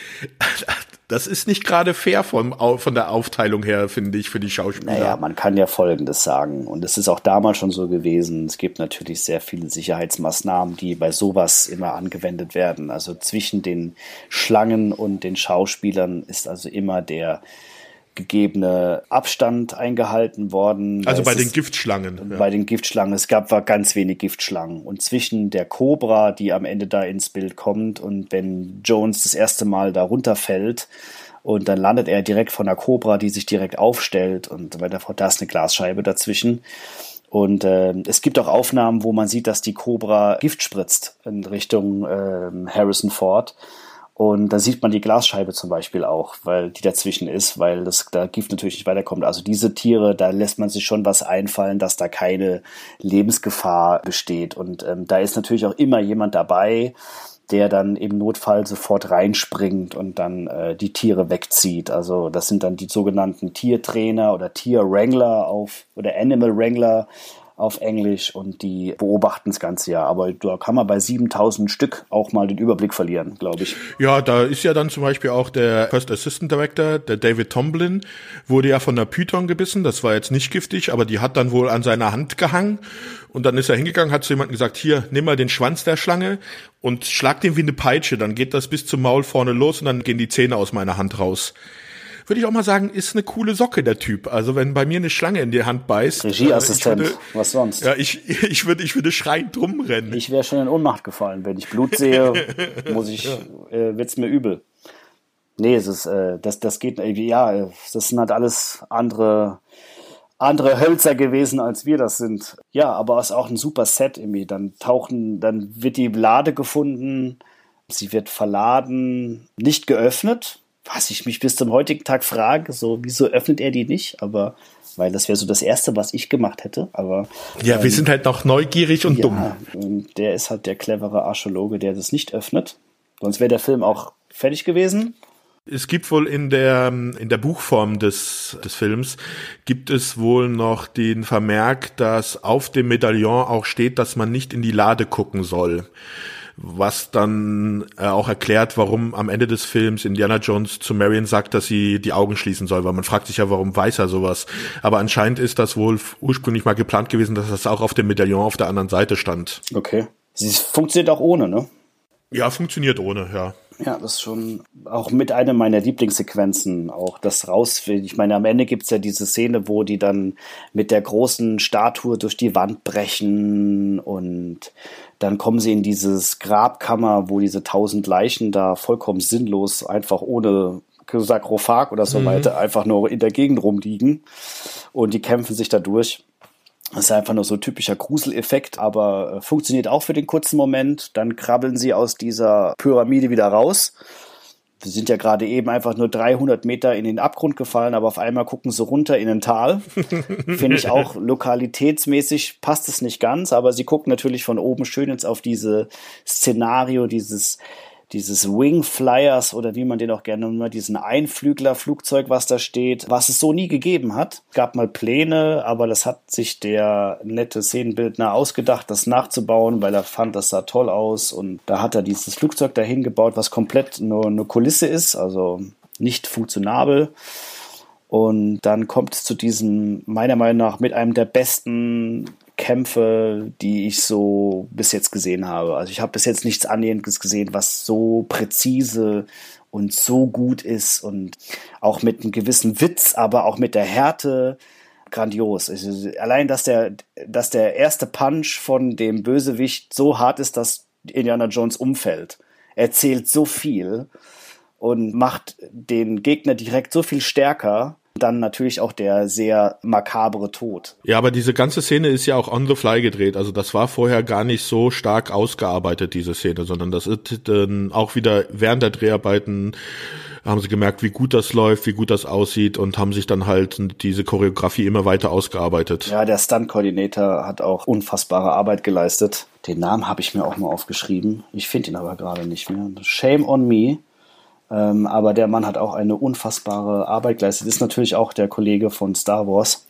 [SPEAKER 1] Das ist nicht gerade fair von, von der Aufteilung her, finde ich, für die Schauspieler.
[SPEAKER 2] Naja, man kann ja Folgendes sagen. Und es ist auch damals schon so gewesen. Es gibt natürlich sehr viele Sicherheitsmaßnahmen, die bei sowas immer angewendet werden. Also zwischen den Schlangen und den Schauspielern ist also immer der gegebene Abstand eingehalten worden.
[SPEAKER 1] Also bei den Giftschlangen.
[SPEAKER 2] Bei ja. den Giftschlangen. Es gab war ganz wenig Giftschlangen. Und zwischen der Cobra, die am Ende da ins Bild kommt, und wenn Jones das erste Mal da runterfällt, und dann landet er direkt von der Cobra, die sich direkt aufstellt und weiter fort, da ist eine Glasscheibe dazwischen. Und äh, es gibt auch Aufnahmen, wo man sieht, dass die Cobra Gift spritzt in Richtung äh, Harrison Ford. Und da sieht man die Glasscheibe zum Beispiel auch, weil die dazwischen ist, weil das da Gift natürlich nicht weiterkommt. Also diese Tiere, da lässt man sich schon was einfallen, dass da keine Lebensgefahr besteht. Und ähm, da ist natürlich auch immer jemand dabei, der dann im Notfall sofort reinspringt und dann äh, die Tiere wegzieht. Also das sind dann die sogenannten Tiertrainer oder Tierwrangler auf oder Animal Wrangler auf Englisch und die beobachten das ganze Jahr. Aber da kann man bei 7000 Stück auch mal den Überblick verlieren, glaube ich.
[SPEAKER 1] Ja, da ist ja dann zum Beispiel auch der First Assistant Director, der David Tomlin, wurde ja von der Python gebissen. Das war jetzt nicht giftig, aber die hat dann wohl an seiner Hand gehangen. Und dann ist er hingegangen, hat zu jemandem gesagt, hier, nimm mal den Schwanz der Schlange und schlag den wie eine Peitsche. Dann geht das bis zum Maul vorne los und dann gehen die Zähne aus meiner Hand raus würde ich auch mal sagen, ist eine coole Socke, der Typ. Also wenn bei mir eine Schlange in die Hand beißt.
[SPEAKER 2] Regieassistent, würde, was sonst?
[SPEAKER 1] Ja, ich, [LAUGHS] ich würde, ich würde schreiend drum rennen.
[SPEAKER 2] Ich wäre schon in Ohnmacht gefallen. Wenn ich Blut sehe, [LAUGHS] muss ich, ja. äh, wird's mir übel. Nee, es ist, äh, das, das geht, äh, ja, das sind halt alles andere, andere Hölzer gewesen, als wir das sind. Ja, aber es ist auch ein super Set irgendwie. Dann tauchen, dann wird die Lade gefunden, sie wird verladen, nicht geöffnet, was ich mich bis zum heutigen Tag frage, so wieso öffnet er die nicht? Aber weil das wäre so das Erste, was ich gemacht hätte. Aber
[SPEAKER 1] ja, ähm, wir sind halt noch neugierig und ja,
[SPEAKER 2] dumm. Der ist halt der clevere Archäologe, der das nicht öffnet. Sonst wäre der Film auch fertig gewesen.
[SPEAKER 1] Es gibt wohl in der, in der Buchform des, des Films, gibt es wohl noch den Vermerk, dass auf dem Medaillon auch steht, dass man nicht in die Lade gucken soll was dann äh, auch erklärt, warum am Ende des Films Indiana Jones zu Marion sagt, dass sie die Augen schließen soll, weil man fragt sich ja, warum weiß er sowas. Aber anscheinend ist das wohl ursprünglich mal geplant gewesen, dass das auch auf dem Medaillon auf der anderen Seite stand.
[SPEAKER 2] Okay. Sie funktioniert auch ohne, ne?
[SPEAKER 1] Ja, funktioniert ohne, ja.
[SPEAKER 2] Ja, das ist schon auch mit einer meiner Lieblingssequenzen, auch das raus. Ich meine, am Ende gibt's ja diese Szene, wo die dann mit der großen Statue durch die Wand brechen und dann kommen sie in dieses Grabkammer, wo diese tausend Leichen da vollkommen sinnlos, einfach ohne Sarkophag oder so mhm. weiter, einfach nur in der Gegend rumliegen und die kämpfen sich da durch. Das ist einfach nur so ein typischer Gruseleffekt, aber äh, funktioniert auch für den kurzen Moment. Dann krabbeln sie aus dieser Pyramide wieder raus. Wir sind ja gerade eben einfach nur 300 Meter in den Abgrund gefallen, aber auf einmal gucken sie runter in ein Tal. [LAUGHS] Finde ich auch lokalitätsmäßig passt es nicht ganz, aber sie gucken natürlich von oben schön jetzt auf diese Szenario, dieses dieses Wing Flyers oder wie man den auch gerne nennt, diesen Einflügler-Flugzeug, was da steht, was es so nie gegeben hat. Es gab mal Pläne, aber das hat sich der nette Szenenbildner ausgedacht, das nachzubauen, weil er fand, das sah toll aus und da hat er dieses Flugzeug dahin gebaut, was komplett nur eine Kulisse ist, also nicht funktionabel. Und dann kommt es zu diesem, meiner Meinung nach, mit einem der besten Kämpfe, die ich so bis jetzt gesehen habe. Also ich habe bis jetzt nichts Annäherndes gesehen, was so präzise und so gut ist und auch mit einem gewissen Witz, aber auch mit der Härte grandios. Also allein, dass der, dass der erste Punch von dem Bösewicht so hart ist, dass Indiana Jones umfällt. Erzählt so viel und macht den Gegner direkt so viel stärker dann natürlich auch der sehr makabere Tod.
[SPEAKER 1] Ja, aber diese ganze Szene ist ja auch on the fly gedreht. Also das war vorher gar nicht so stark ausgearbeitet, diese Szene, sondern das ist dann auch wieder während der Dreharbeiten haben sie gemerkt, wie gut das läuft, wie gut das aussieht und haben sich dann halt diese Choreografie immer weiter ausgearbeitet.
[SPEAKER 2] Ja, der Stunt-Koordinator hat auch unfassbare Arbeit geleistet. Den Namen habe ich mir auch mal aufgeschrieben. Ich finde ihn aber gerade nicht mehr. Shame on me. Ähm, aber der Mann hat auch eine unfassbare Arbeit geleistet. Ist natürlich auch der Kollege von Star Wars.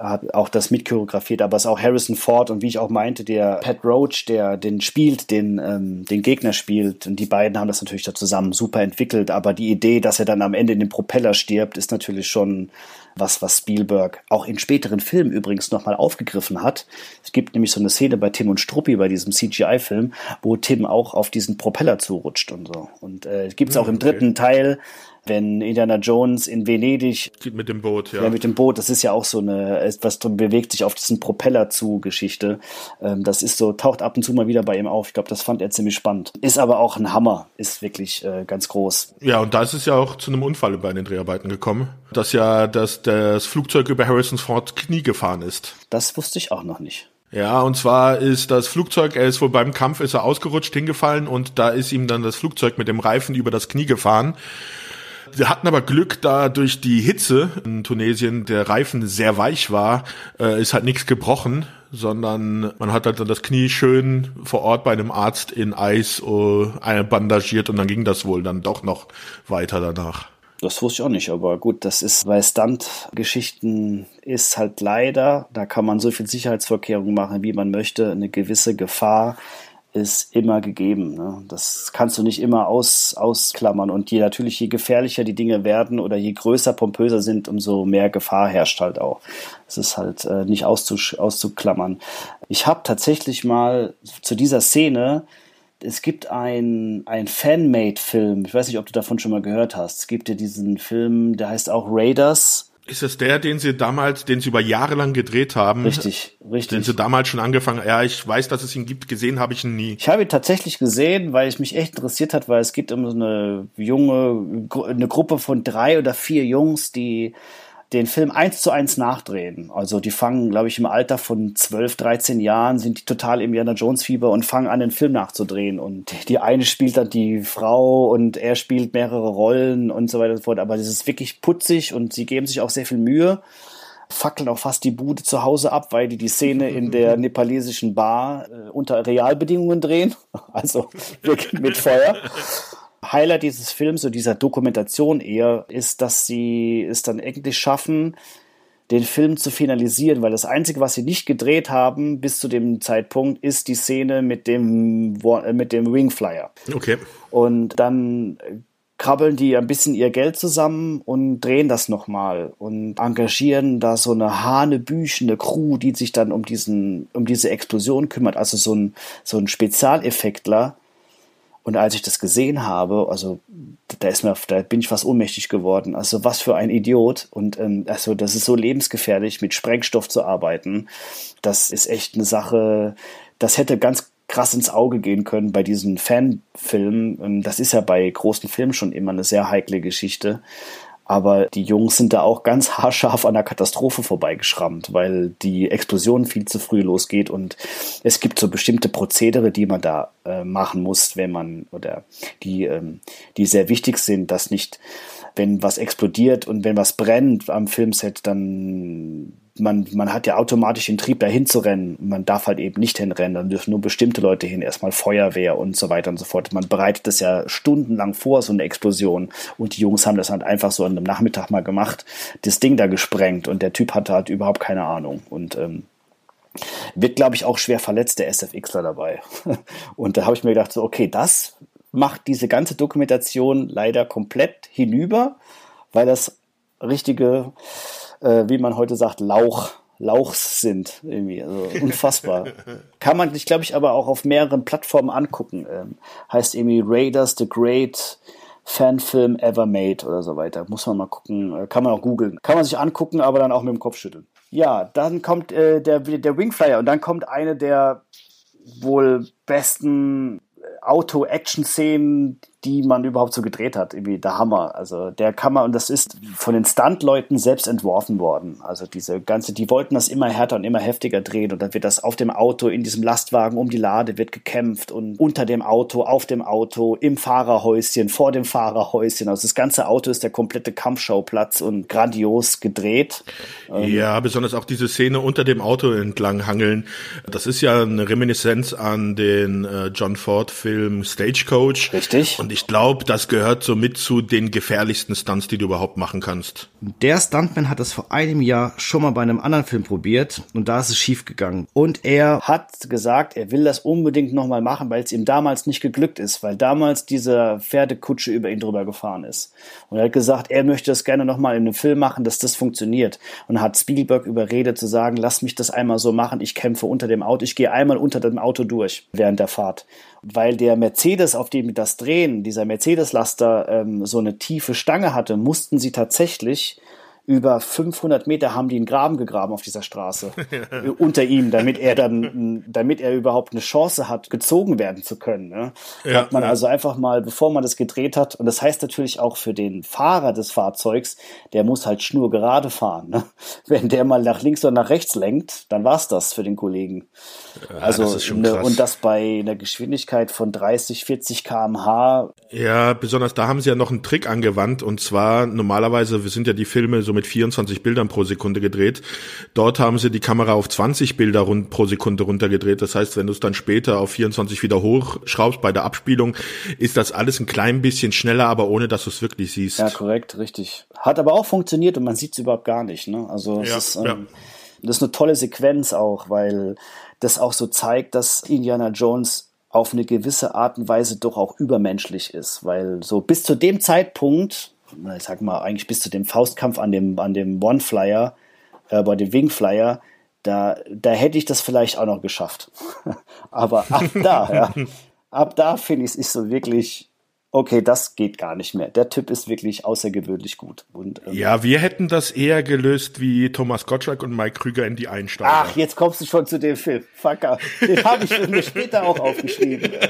[SPEAKER 2] Hat auch das mitchoreografiert, aber es ist auch Harrison Ford und wie ich auch meinte, der Pat Roach, der den spielt, den, ähm, den Gegner spielt. Und die beiden haben das natürlich da zusammen super entwickelt. Aber die Idee, dass er dann am Ende in den Propeller stirbt, ist natürlich schon was, was Spielberg auch in späteren Filmen übrigens nochmal aufgegriffen hat. Es gibt nämlich so eine Szene bei Tim und Struppi bei diesem CGI-Film, wo Tim auch auf diesen Propeller zurutscht und so. Und äh, gibt es auch im hm, dritten Teil wenn Indiana Jones in Venedig
[SPEAKER 1] mit dem Boot, ja.
[SPEAKER 2] ja, mit dem Boot, das ist ja auch so eine etwas bewegt sich auf diesen Propeller zu Geschichte. Ähm, das ist so taucht ab und zu mal wieder bei ihm auf. Ich glaube, das fand er ziemlich spannend. Ist aber auch ein Hammer, ist wirklich äh, ganz groß.
[SPEAKER 1] Ja, und da ist es ja auch zu einem Unfall bei den Dreharbeiten gekommen, dass ja das das Flugzeug über Harrison Ford Knie gefahren ist.
[SPEAKER 2] Das wusste ich auch noch nicht.
[SPEAKER 1] Ja, und zwar ist das Flugzeug, er ist wohl beim Kampf ist er ausgerutscht, hingefallen und da ist ihm dann das Flugzeug mit dem Reifen über das Knie gefahren. Wir hatten aber Glück, da durch die Hitze in Tunesien der Reifen sehr weich war, äh, ist halt nichts gebrochen, sondern man hat halt dann das Knie schön vor Ort bei einem Arzt in Eis äh, bandagiert und dann ging das wohl dann doch noch weiter danach.
[SPEAKER 2] Das wusste ich auch nicht, aber gut, das ist bei Stunt-Geschichten ist halt leider, da kann man so viel Sicherheitsvorkehrungen machen, wie man möchte, eine gewisse Gefahr ist immer gegeben. Ne? Das kannst du nicht immer aus, ausklammern. Und je natürlich, je gefährlicher die Dinge werden oder je größer, pompöser sind, umso mehr Gefahr herrscht halt auch. Es ist halt äh, nicht auszuklammern. Ich habe tatsächlich mal zu dieser Szene, es gibt ein, ein Fanmade-Film, ich weiß nicht, ob du davon schon mal gehört hast. Es gibt ja diesen Film, der heißt auch Raiders
[SPEAKER 1] ist das der, den sie damals, den sie über Jahre lang gedreht haben?
[SPEAKER 2] Richtig, richtig.
[SPEAKER 1] Den sie damals schon angefangen, ja, ich weiß, dass es ihn gibt, gesehen habe ich ihn nie.
[SPEAKER 2] Ich habe ihn tatsächlich gesehen, weil es mich echt interessiert hat, weil es geht um so eine junge, eine Gruppe von drei oder vier Jungs, die den Film eins zu eins nachdrehen. Also die fangen, glaube ich, im Alter von 12, 13 Jahren, sind die total im Indiana Jones Fieber und fangen an, den Film nachzudrehen. Und die eine spielt dann die Frau und er spielt mehrere Rollen und so weiter und so fort. Aber das ist wirklich putzig und sie geben sich auch sehr viel Mühe. Fackeln auch fast die Bude zu Hause ab, weil die die Szene in der [LAUGHS] nepalesischen Bar äh, unter Realbedingungen drehen. [LAUGHS] Also wirklich mit Feuer. Highlight dieses Films und dieser Dokumentation eher ist, dass sie es dann endlich schaffen, den Film zu finalisieren, weil das Einzige, was sie nicht gedreht haben bis zu dem Zeitpunkt, ist die Szene mit dem, mit dem Wingflyer.
[SPEAKER 1] Okay.
[SPEAKER 2] Und dann krabbeln die ein bisschen ihr Geld zusammen und drehen das nochmal und engagieren da so eine hanebüchene Crew, die sich dann um diesen, um diese Explosion kümmert. Also so ein, so ein Spezialeffektler, Und als ich das gesehen habe, also da ist mir, da bin ich fast ohnmächtig geworden. Also was für ein Idiot. Und ähm, also das ist so lebensgefährlich, mit Sprengstoff zu arbeiten. Das ist echt eine Sache, das hätte ganz krass ins Auge gehen können bei diesen Fanfilmen. Ähm, das ist ja bei großen Filmen schon immer eine sehr heikle Geschichte. Aber die Jungs sind da auch ganz [LAUGHS] haarscharf an der Katastrophe vorbeigeschrammt, weil die Explosion viel zu früh losgeht und es gibt so bestimmte Prozedere, die man da äh, machen muss, wenn man oder die, ähm, die sehr wichtig sind, dass nicht, wenn was explodiert und wenn was brennt am Filmset, dann man, man hat ja automatisch den Trieb, dahin zu rennen. Man darf halt eben nicht hinrennen, dann dürfen nur bestimmte Leute hin, erstmal Feuerwehr und so weiter und so fort. Man bereitet das ja stundenlang vor, so eine Explosion. Und die Jungs haben das halt einfach so an einem Nachmittag mal gemacht, das Ding da gesprengt und der Typ hatte halt überhaupt keine Ahnung. Und ähm, wird, glaube ich, auch schwer verletzt, der SFXler dabei. [LAUGHS] und da habe ich mir gedacht, so, okay, das macht diese ganze Dokumentation leider komplett hinüber, weil das richtige äh, wie man heute sagt, Lauch, Lauchs sind. Irgendwie. Also unfassbar. [LAUGHS] Kann man sich, glaube ich, aber auch auf mehreren Plattformen angucken. Ähm, heißt irgendwie Raiders the Great Fanfilm Ever Made oder so weiter. Muss man mal gucken. Äh, kann man auch googeln. Kann man sich angucken, aber dann auch mit dem Kopf schütteln. Ja, dann kommt äh, der, der Wingflyer und dann kommt eine der wohl besten Auto-Action-Szenen, die man überhaupt so gedreht hat. Irgendwie der Hammer. Also der kann man, und das ist von den Stunt-Leuten selbst entworfen worden. Also diese ganze, die wollten das immer härter und immer heftiger drehen und dann wird das auf dem Auto, in diesem Lastwagen um die Lade wird gekämpft und unter dem Auto, auf dem Auto, im Fahrerhäuschen, vor dem Fahrerhäuschen. Also das ganze Auto ist der komplette Kampfschauplatz und grandios gedreht.
[SPEAKER 1] Ja, besonders auch diese Szene unter dem Auto entlang hangeln. Das ist ja eine Reminiszenz an den äh, John Ford Film Stagecoach.
[SPEAKER 2] Richtig.
[SPEAKER 1] Und ich glaube, das gehört so mit zu den gefährlichsten Stunts, die du überhaupt machen kannst.
[SPEAKER 3] Der Stuntman hat das vor einem Jahr schon mal bei einem anderen Film probiert und da ist es schief gegangen. Und er
[SPEAKER 2] hat gesagt, er will das unbedingt nochmal machen, weil es ihm damals nicht geglückt ist, weil damals diese Pferdekutsche über ihn drüber gefahren ist. Und er hat gesagt, er möchte das gerne nochmal in einem Film machen, dass das funktioniert. Und hat Spielberg überredet zu sagen, lass mich das einmal so machen, ich kämpfe unter dem Auto, ich gehe einmal unter dem Auto durch während der Fahrt weil der Mercedes, auf dem das drehen, dieser Mercedes-Laster ähm, so eine tiefe Stange hatte, mussten sie tatsächlich über 500 Meter haben die einen Graben gegraben auf dieser Straße [LAUGHS] ja. unter ihm, damit er dann, damit er überhaupt eine Chance hat, gezogen werden zu können. Ne? Ja, hat man ja. also einfach mal, bevor man das gedreht hat, und das heißt natürlich auch für den Fahrer des Fahrzeugs, der muss halt schnurgerade fahren. Ne? [LAUGHS] Wenn der mal nach links oder nach rechts lenkt, dann war's das für den Kollegen. also das ne, und das bei einer Geschwindigkeit von 30, 40 km/h.
[SPEAKER 1] Ja, besonders da haben sie ja noch einen Trick angewandt und zwar normalerweise, wir sind ja die Filme so mit mit 24 Bildern pro Sekunde gedreht. Dort haben sie die Kamera auf 20 Bilder rund pro Sekunde runtergedreht. Das heißt, wenn du es dann später auf 24 wieder hochschraubst bei der Abspielung, ist das alles ein klein bisschen schneller, aber ohne dass du es wirklich siehst.
[SPEAKER 2] Ja, korrekt, richtig. Hat aber auch funktioniert und man sieht es überhaupt gar nicht. Ne? Also ja, ist, ähm, ja. das ist eine tolle Sequenz auch, weil das auch so zeigt, dass Indiana Jones auf eine gewisse Art und Weise doch auch übermenschlich ist, weil so bis zu dem Zeitpunkt ich sag mal, eigentlich bis zu dem Faustkampf an dem, an dem One-Flyer, äh, bei dem Wing-Flyer, da, da hätte ich das vielleicht auch noch geschafft. [LAUGHS] Aber ab da, [LAUGHS] ja, ab da finde ich es ist so wirklich, okay, das geht gar nicht mehr. Der Typ ist wirklich außergewöhnlich gut. Und,
[SPEAKER 1] ähm, ja, wir hätten das eher gelöst wie Thomas Gottschalk und Mike Krüger in die Einsteiger.
[SPEAKER 2] Ach, jetzt kommst du schon zu dem Film. Fucker. Den habe ich mir später auch aufgeschrieben. [LAUGHS]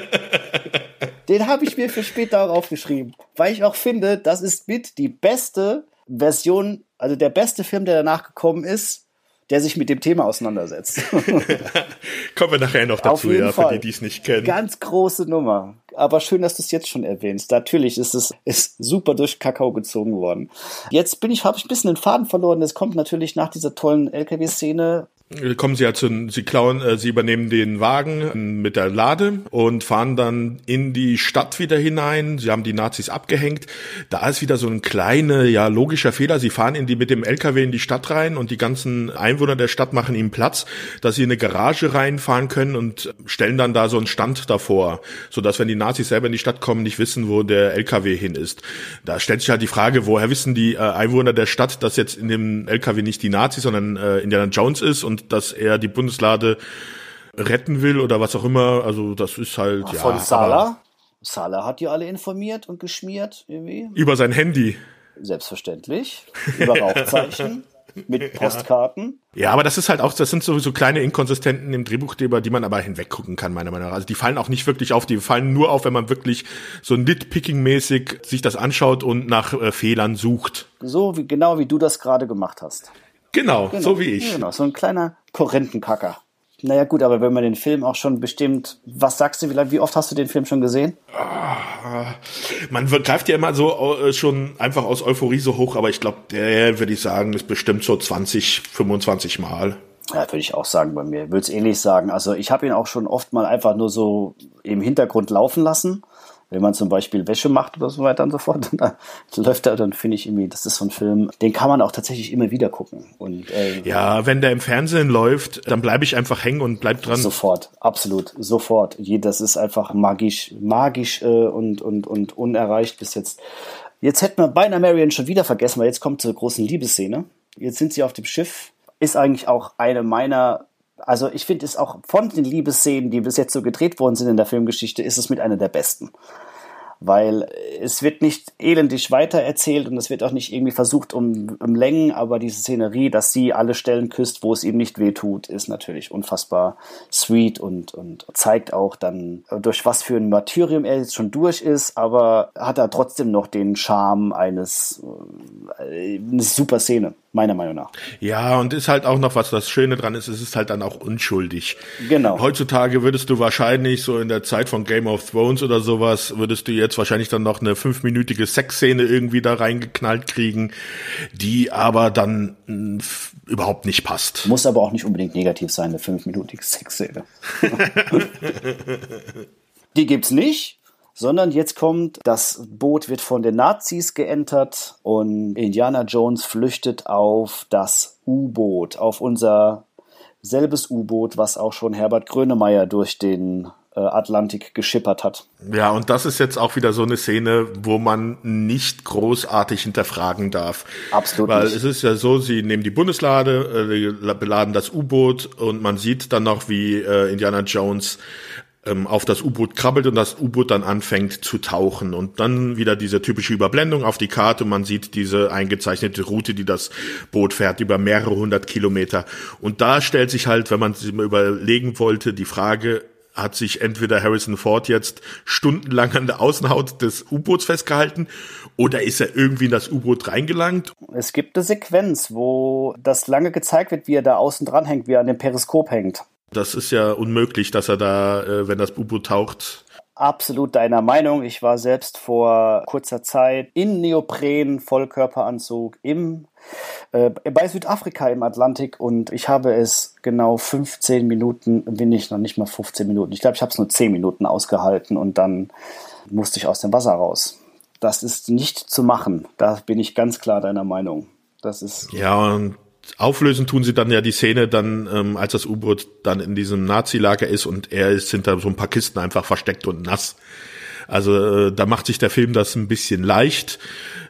[SPEAKER 2] Den habe ich mir für später auch aufgeschrieben, weil ich auch finde, das ist mit die beste Version, also der beste Film, der danach gekommen ist, der sich mit dem Thema auseinandersetzt. [LAUGHS]
[SPEAKER 1] Kommen wir nachher noch dazu, ja, Fall. für die, die es nicht kennen.
[SPEAKER 2] Ganz große Nummer. Aber schön, dass du es jetzt schon erwähnst. Natürlich ist es ist super durch Kakao gezogen worden. Jetzt bin ich, habe ich ein bisschen den Faden verloren. Es kommt natürlich nach dieser tollen LKW-Szene
[SPEAKER 1] kommen sie ja zu, sie klauen, äh, sie übernehmen den Wagen mit der Lade und fahren dann in die Stadt wieder hinein. Sie haben die Nazis abgehängt. Da ist wieder so ein kleiner, ja, logischer Fehler. Sie fahren in die, mit dem LKW in die Stadt rein und die ganzen Einwohner der Stadt machen ihm Platz, dass sie in eine Garage reinfahren können und stellen dann da so einen Stand davor, sodass wenn die Nazis selber in die Stadt kommen, nicht wissen, wo der LKW hin ist. Da stellt sich halt die Frage, woher wissen die äh, Einwohner der Stadt, dass jetzt in dem LKW nicht die Nazis, sondern äh, Indiana Jones ist und dass er die Bundeslade retten will oder was auch immer. Also das ist halt
[SPEAKER 2] Ach, ja. Von Sala? Salah hat die alle informiert und geschmiert, irgendwie.
[SPEAKER 1] Über sein Handy.
[SPEAKER 2] Selbstverständlich. Über Rauchzeichen. [LAUGHS] mit Postkarten.
[SPEAKER 1] Ja, aber das ist halt auch, das sind sowieso kleine Inkonsistenten im Drehbuchgeber, die man aber hinweggucken kann, meiner Meinung nach. Also die fallen auch nicht wirklich auf, die fallen nur auf, wenn man wirklich so nitpicking-mäßig sich das anschaut und nach äh, Fehlern sucht.
[SPEAKER 2] So wie, genau wie du das gerade gemacht hast.
[SPEAKER 1] Genau, genau, so wie ich.
[SPEAKER 2] Genau, so ein kleiner Korrentenkacker. Naja gut, aber wenn man den Film auch schon bestimmt, was sagst du, wie, wie oft hast du den Film schon gesehen?
[SPEAKER 1] Ah, man greift ja immer so äh, schon einfach aus Euphorie so hoch, aber ich glaube, der würde ich sagen, ist bestimmt so 20, 25 Mal.
[SPEAKER 2] Ja, würde ich auch sagen bei mir. Würde es ähnlich sagen. Also ich habe ihn auch schon oft mal einfach nur so im Hintergrund laufen lassen wenn man zum Beispiel Wäsche macht oder so weiter und so fort, [LAUGHS] dann läuft er, dann finde ich irgendwie, das ist so ein Film, den kann man auch tatsächlich immer wieder gucken. Und,
[SPEAKER 1] äh, ja, wenn der im Fernsehen läuft, dann bleibe ich einfach hängen und bleib dran.
[SPEAKER 2] Sofort, absolut, sofort. Das ist einfach magisch, magisch äh, und, und, und unerreicht bis jetzt. Jetzt hätten wir beinahe Marion schon wieder vergessen, weil jetzt kommt zur großen Liebesszene. Jetzt sind sie auf dem Schiff. Ist eigentlich auch eine meiner also ich finde es auch von den Liebesszenen, die bis jetzt so gedreht worden sind in der Filmgeschichte, ist es mit einer der besten. Weil es wird nicht elendig weitererzählt und es wird auch nicht irgendwie versucht um, um Längen, aber diese Szenerie, dass sie alle Stellen küsst, wo es ihm nicht weh tut, ist natürlich unfassbar sweet und, und zeigt auch dann, durch was für ein Martyrium er jetzt schon durch ist, aber hat er trotzdem noch den Charme eines, äh, eine super Szene meiner Meinung nach.
[SPEAKER 1] Ja, und ist halt auch noch was das Schöne dran ist, es ist halt dann auch unschuldig.
[SPEAKER 2] Genau.
[SPEAKER 1] Heutzutage würdest du wahrscheinlich so in der Zeit von Game of Thrones oder sowas, würdest du jetzt wahrscheinlich dann noch eine fünfminütige Sexszene irgendwie da reingeknallt kriegen, die aber dann mh, überhaupt nicht passt.
[SPEAKER 2] Muss aber auch nicht unbedingt negativ sein, eine fünfminütige Sexszene. [LAUGHS] die gibt's nicht sondern jetzt kommt, das Boot wird von den Nazis geentert und Indiana Jones flüchtet auf das U-Boot, auf unser selbes U-Boot, was auch schon Herbert Grönemeyer durch den äh, Atlantik geschippert hat.
[SPEAKER 1] Ja, und das ist jetzt auch wieder so eine Szene, wo man nicht großartig hinterfragen darf.
[SPEAKER 2] Absolut.
[SPEAKER 1] Weil
[SPEAKER 2] nicht.
[SPEAKER 1] es ist ja so, sie nehmen die Bundeslade, äh, beladen das U-Boot und man sieht dann noch, wie äh, Indiana Jones ähm, auf das U-Boot krabbelt und das U-Boot dann anfängt zu tauchen und dann wieder diese typische Überblendung auf die Karte und man sieht diese eingezeichnete Route, die das Boot fährt über mehrere hundert Kilometer und da stellt sich halt, wenn man sich mal überlegen wollte, die Frage, hat sich entweder Harrison Ford jetzt stundenlang an der Außenhaut des U-Boots festgehalten oder ist er irgendwie in das U-Boot reingelangt?
[SPEAKER 2] Es gibt eine Sequenz, wo das lange gezeigt wird, wie er da außen dran hängt, wie er an dem Periskop hängt.
[SPEAKER 1] Das ist ja unmöglich, dass er da, äh, wenn das U-Boot taucht.
[SPEAKER 2] Absolut deiner Meinung. Ich war selbst vor kurzer Zeit in Neopren, Vollkörperanzug im äh, bei Südafrika im Atlantik und ich habe es genau 15 Minuten, bin ich noch nicht mal 15 Minuten. Ich glaube, ich habe es nur 10 Minuten ausgehalten und dann musste ich aus dem Wasser raus. Das ist nicht zu machen. Da bin ich ganz klar deiner Meinung. Das ist.
[SPEAKER 1] Ja, und auflösen tun sie dann ja die Szene dann, ähm, als das U-Boot dann in diesem Nazi-Lager ist und er ist hinter so ein paar Kisten einfach versteckt und nass. Also äh, da macht sich der Film das ein bisschen leicht.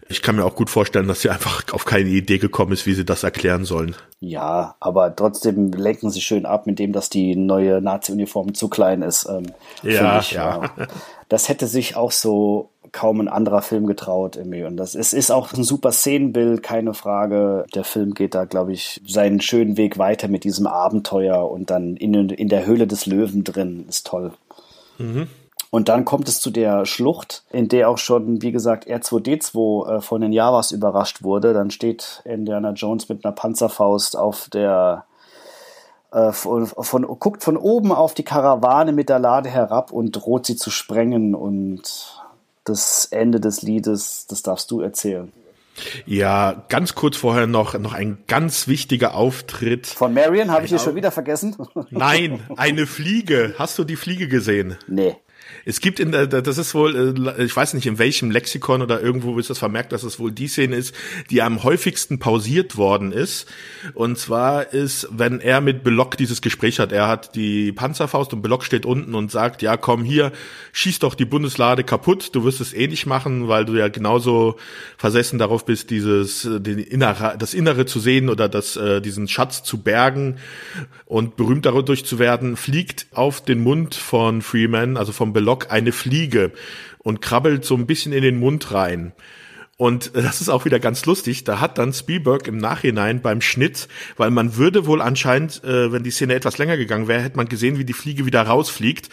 [SPEAKER 1] Ich kann mir auch gut vorstellen, dass sie einfach auf keine Idee gekommen ist, wie sie das erklären sollen.
[SPEAKER 2] Ja, aber trotzdem lenken sie schön ab, mit dem, dass die neue Nazi-Uniform zu klein ist. Ähm,
[SPEAKER 1] ja, ich, ja.
[SPEAKER 2] ja. Das hätte sich auch so kaum ein anderer Film getraut irgendwie. Und das ist, ist auch ein super Szenenbild, keine Frage. Der Film geht da, glaube ich, seinen schönen Weg weiter mit diesem Abenteuer und dann in, in der Höhle des Löwen drin. Ist toll. Mhm. Und dann kommt es zu der Schlucht, in der auch schon, wie gesagt, R2D2 äh, von den Javas überrascht wurde. Dann steht Indiana Jones mit einer Panzerfaust auf der äh, von, von, guckt von oben auf die Karawane mit der Lade herab und droht sie zu sprengen und das Ende des Liedes, das darfst du erzählen.
[SPEAKER 1] Ja, ganz kurz vorher noch, noch ein ganz wichtiger Auftritt.
[SPEAKER 2] Von Marion habe ich hier schon wieder vergessen.
[SPEAKER 1] Nein, eine Fliege. Hast du die Fliege gesehen?
[SPEAKER 2] Nee.
[SPEAKER 1] Es gibt in der, das ist wohl, äh, ich weiß nicht in welchem Lexikon oder irgendwo ist das vermerkt, dass es wohl die Szene ist, die am häufigsten pausiert worden ist. Und zwar ist, wenn er mit Belock dieses Gespräch hat. Er hat die Panzerfaust und Belock steht unten und sagt, ja komm hier, schieß doch die Bundeslade kaputt. Du wirst es eh nicht machen, weil du ja genauso versessen darauf bist, dieses, den Innere, das Innere zu sehen oder das, äh, diesen Schatz zu bergen und berühmt dadurch zu werden, fliegt auf den Mund von Freeman, also vom vom Belock eine Fliege und krabbelt so ein bisschen in den Mund rein. Und das ist auch wieder ganz lustig. Da hat dann Spielberg im Nachhinein beim Schnitt, weil man würde wohl anscheinend, äh, wenn die Szene etwas länger gegangen wäre, hätte man gesehen, wie die Fliege wieder rausfliegt.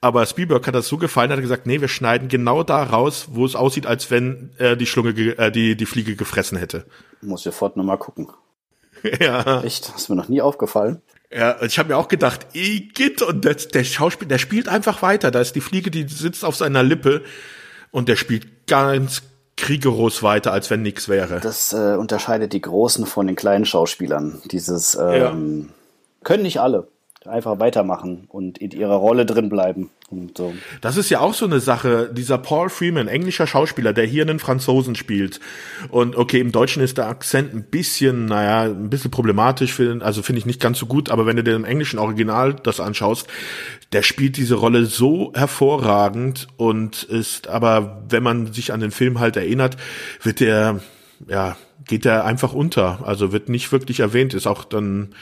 [SPEAKER 1] Aber Spielberg hat das so gefallen, hat gesagt, nee, wir schneiden genau da raus, wo es aussieht, als wenn er die Schlunge, äh, die, die Fliege gefressen hätte.
[SPEAKER 2] Muss sofort nochmal gucken. [LAUGHS]
[SPEAKER 1] ja.
[SPEAKER 2] Echt? Das ist mir noch nie aufgefallen.
[SPEAKER 1] Ja, ich habe mir auch gedacht, Igitt, und das, der Schauspieler, der spielt einfach weiter. Da ist die Fliege, die sitzt auf seiner Lippe und der spielt ganz kriegeros weiter, als wenn nichts wäre.
[SPEAKER 2] Das äh, unterscheidet die Großen von den kleinen Schauspielern. Dieses ähm, ja. können nicht alle einfach weitermachen und in ihrer Rolle drin bleiben. Und so.
[SPEAKER 1] Das ist ja auch so eine Sache, dieser Paul Freeman, englischer Schauspieler, der hier einen Franzosen spielt. Und okay, im Deutschen ist der Akzent ein bisschen, naja, ein bisschen problematisch, also finde ich nicht ganz so gut, aber wenn du dir im englischen Original das anschaust, der spielt diese Rolle so hervorragend und ist, aber wenn man sich an den Film halt erinnert, wird der, ja, geht der einfach unter. Also wird nicht wirklich erwähnt, ist auch dann,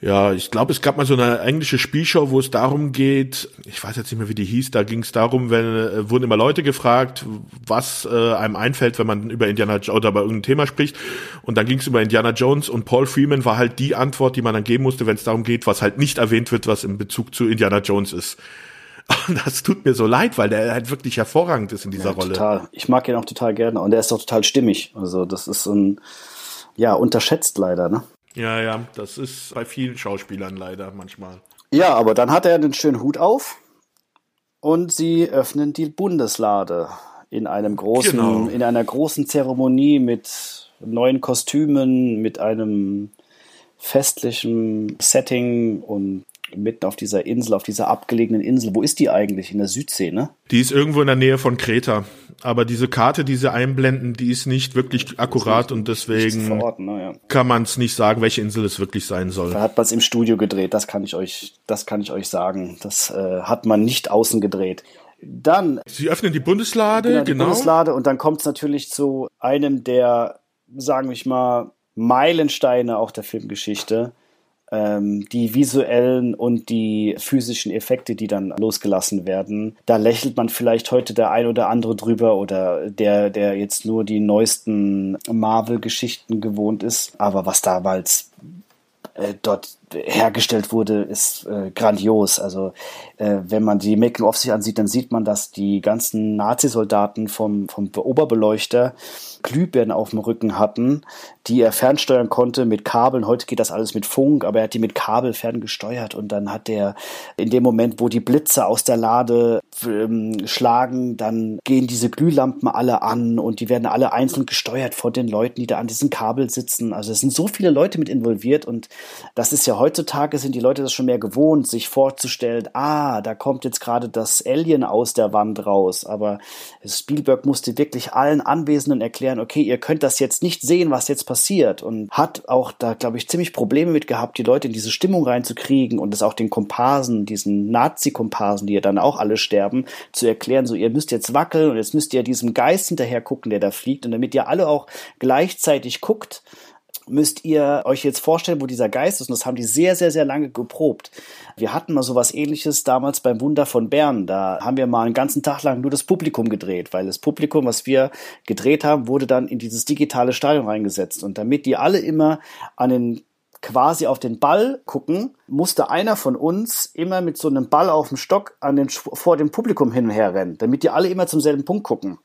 [SPEAKER 1] ja, ich glaube, es gab mal so eine englische Spielshow, wo es darum geht, ich weiß jetzt nicht mehr, wie die hieß, da ging es darum, wenn äh, wurden immer Leute gefragt, was äh, einem einfällt, wenn man über Indiana Jones oder über irgendein Thema spricht. Und dann ging es über Indiana Jones und Paul Freeman war halt die Antwort, die man dann geben musste, wenn es darum geht, was halt nicht erwähnt wird, was in Bezug zu Indiana Jones ist. Und [LAUGHS] das tut mir so leid, weil der halt wirklich hervorragend ist in dieser ja, Rolle.
[SPEAKER 2] Total. Ich mag ihn auch total gerne und er ist auch total stimmig. Also das ist so ein, ja, unterschätzt leider, ne?
[SPEAKER 1] Ja, ja, das ist bei vielen Schauspielern leider manchmal.
[SPEAKER 2] Ja, aber dann hat er den schönen Hut auf und sie öffnen die Bundeslade in einem großen, genau. in einer großen Zeremonie mit neuen Kostümen, mit einem festlichen Setting und mitten auf dieser Insel, auf dieser abgelegenen Insel. Wo ist die eigentlich? In der Südsee, ne?
[SPEAKER 1] Die ist irgendwo in der Nähe von Kreta. Aber diese Karte, die sie einblenden, die ist nicht wirklich akkurat nicht, und deswegen verorten, ne, ja. kann man es nicht sagen, welche Insel es wirklich sein soll.
[SPEAKER 2] Da hat man es im Studio gedreht, das kann ich euch, das kann ich euch sagen. Das äh, hat man nicht außen gedreht. Dann.
[SPEAKER 1] Sie öffnen die Bundeslade,
[SPEAKER 2] genau. Die genau. Bundeslade und dann kommt es natürlich zu einem der, sagen wir mal, Meilensteine auch der Filmgeschichte die visuellen und die physischen Effekte, die dann losgelassen werden. Da lächelt man vielleicht heute der ein oder andere drüber oder der, der jetzt nur die neuesten Marvel-Geschichten gewohnt ist. Aber was damals äh, dort hergestellt wurde, ist äh, grandios. Also äh, wenn man die Making-of sich ansieht, dann sieht man, dass die ganzen Nazi-Soldaten vom, vom Oberbeleuchter Glühbirnen auf dem Rücken hatten, die er fernsteuern konnte mit Kabeln. Heute geht das alles mit Funk, aber er hat die mit Kabel ferngesteuert und dann hat der in dem Moment, wo die Blitze aus der Lade ähm, schlagen, dann gehen diese Glühlampen alle an und die werden alle einzeln gesteuert von den Leuten, die da an diesem Kabel sitzen. Also es sind so viele Leute mit involviert und das ist ja heutzutage sind die Leute das schon mehr gewohnt, sich vorzustellen, ah, da kommt jetzt gerade das Alien aus der Wand raus. Aber Spielberg musste wirklich allen Anwesenden erklären, okay, ihr könnt das jetzt nicht sehen, was jetzt passiert. Und hat auch da, glaube ich, ziemlich Probleme mit gehabt, die Leute in diese Stimmung reinzukriegen und es auch den Komparsen, diesen Nazi-Komparsen, die ja dann auch alle sterben, zu erklären, so ihr müsst jetzt wackeln und jetzt müsst ihr diesem Geist hinterher gucken, der da fliegt. Und damit ihr alle auch gleichzeitig guckt, müsst ihr euch jetzt vorstellen, wo dieser Geist ist. Und das haben die sehr, sehr, sehr lange geprobt. Wir hatten mal sowas ähnliches damals beim Wunder von Bern. Da haben wir mal einen ganzen Tag lang nur das Publikum gedreht, weil das Publikum, was wir gedreht haben, wurde dann in dieses digitale Stadion reingesetzt. Und damit die alle immer an den quasi auf den Ball gucken, musste einer von uns immer mit so einem Ball auf dem Stock an den, vor dem Publikum hin und her rennen, damit die alle immer zum selben Punkt gucken.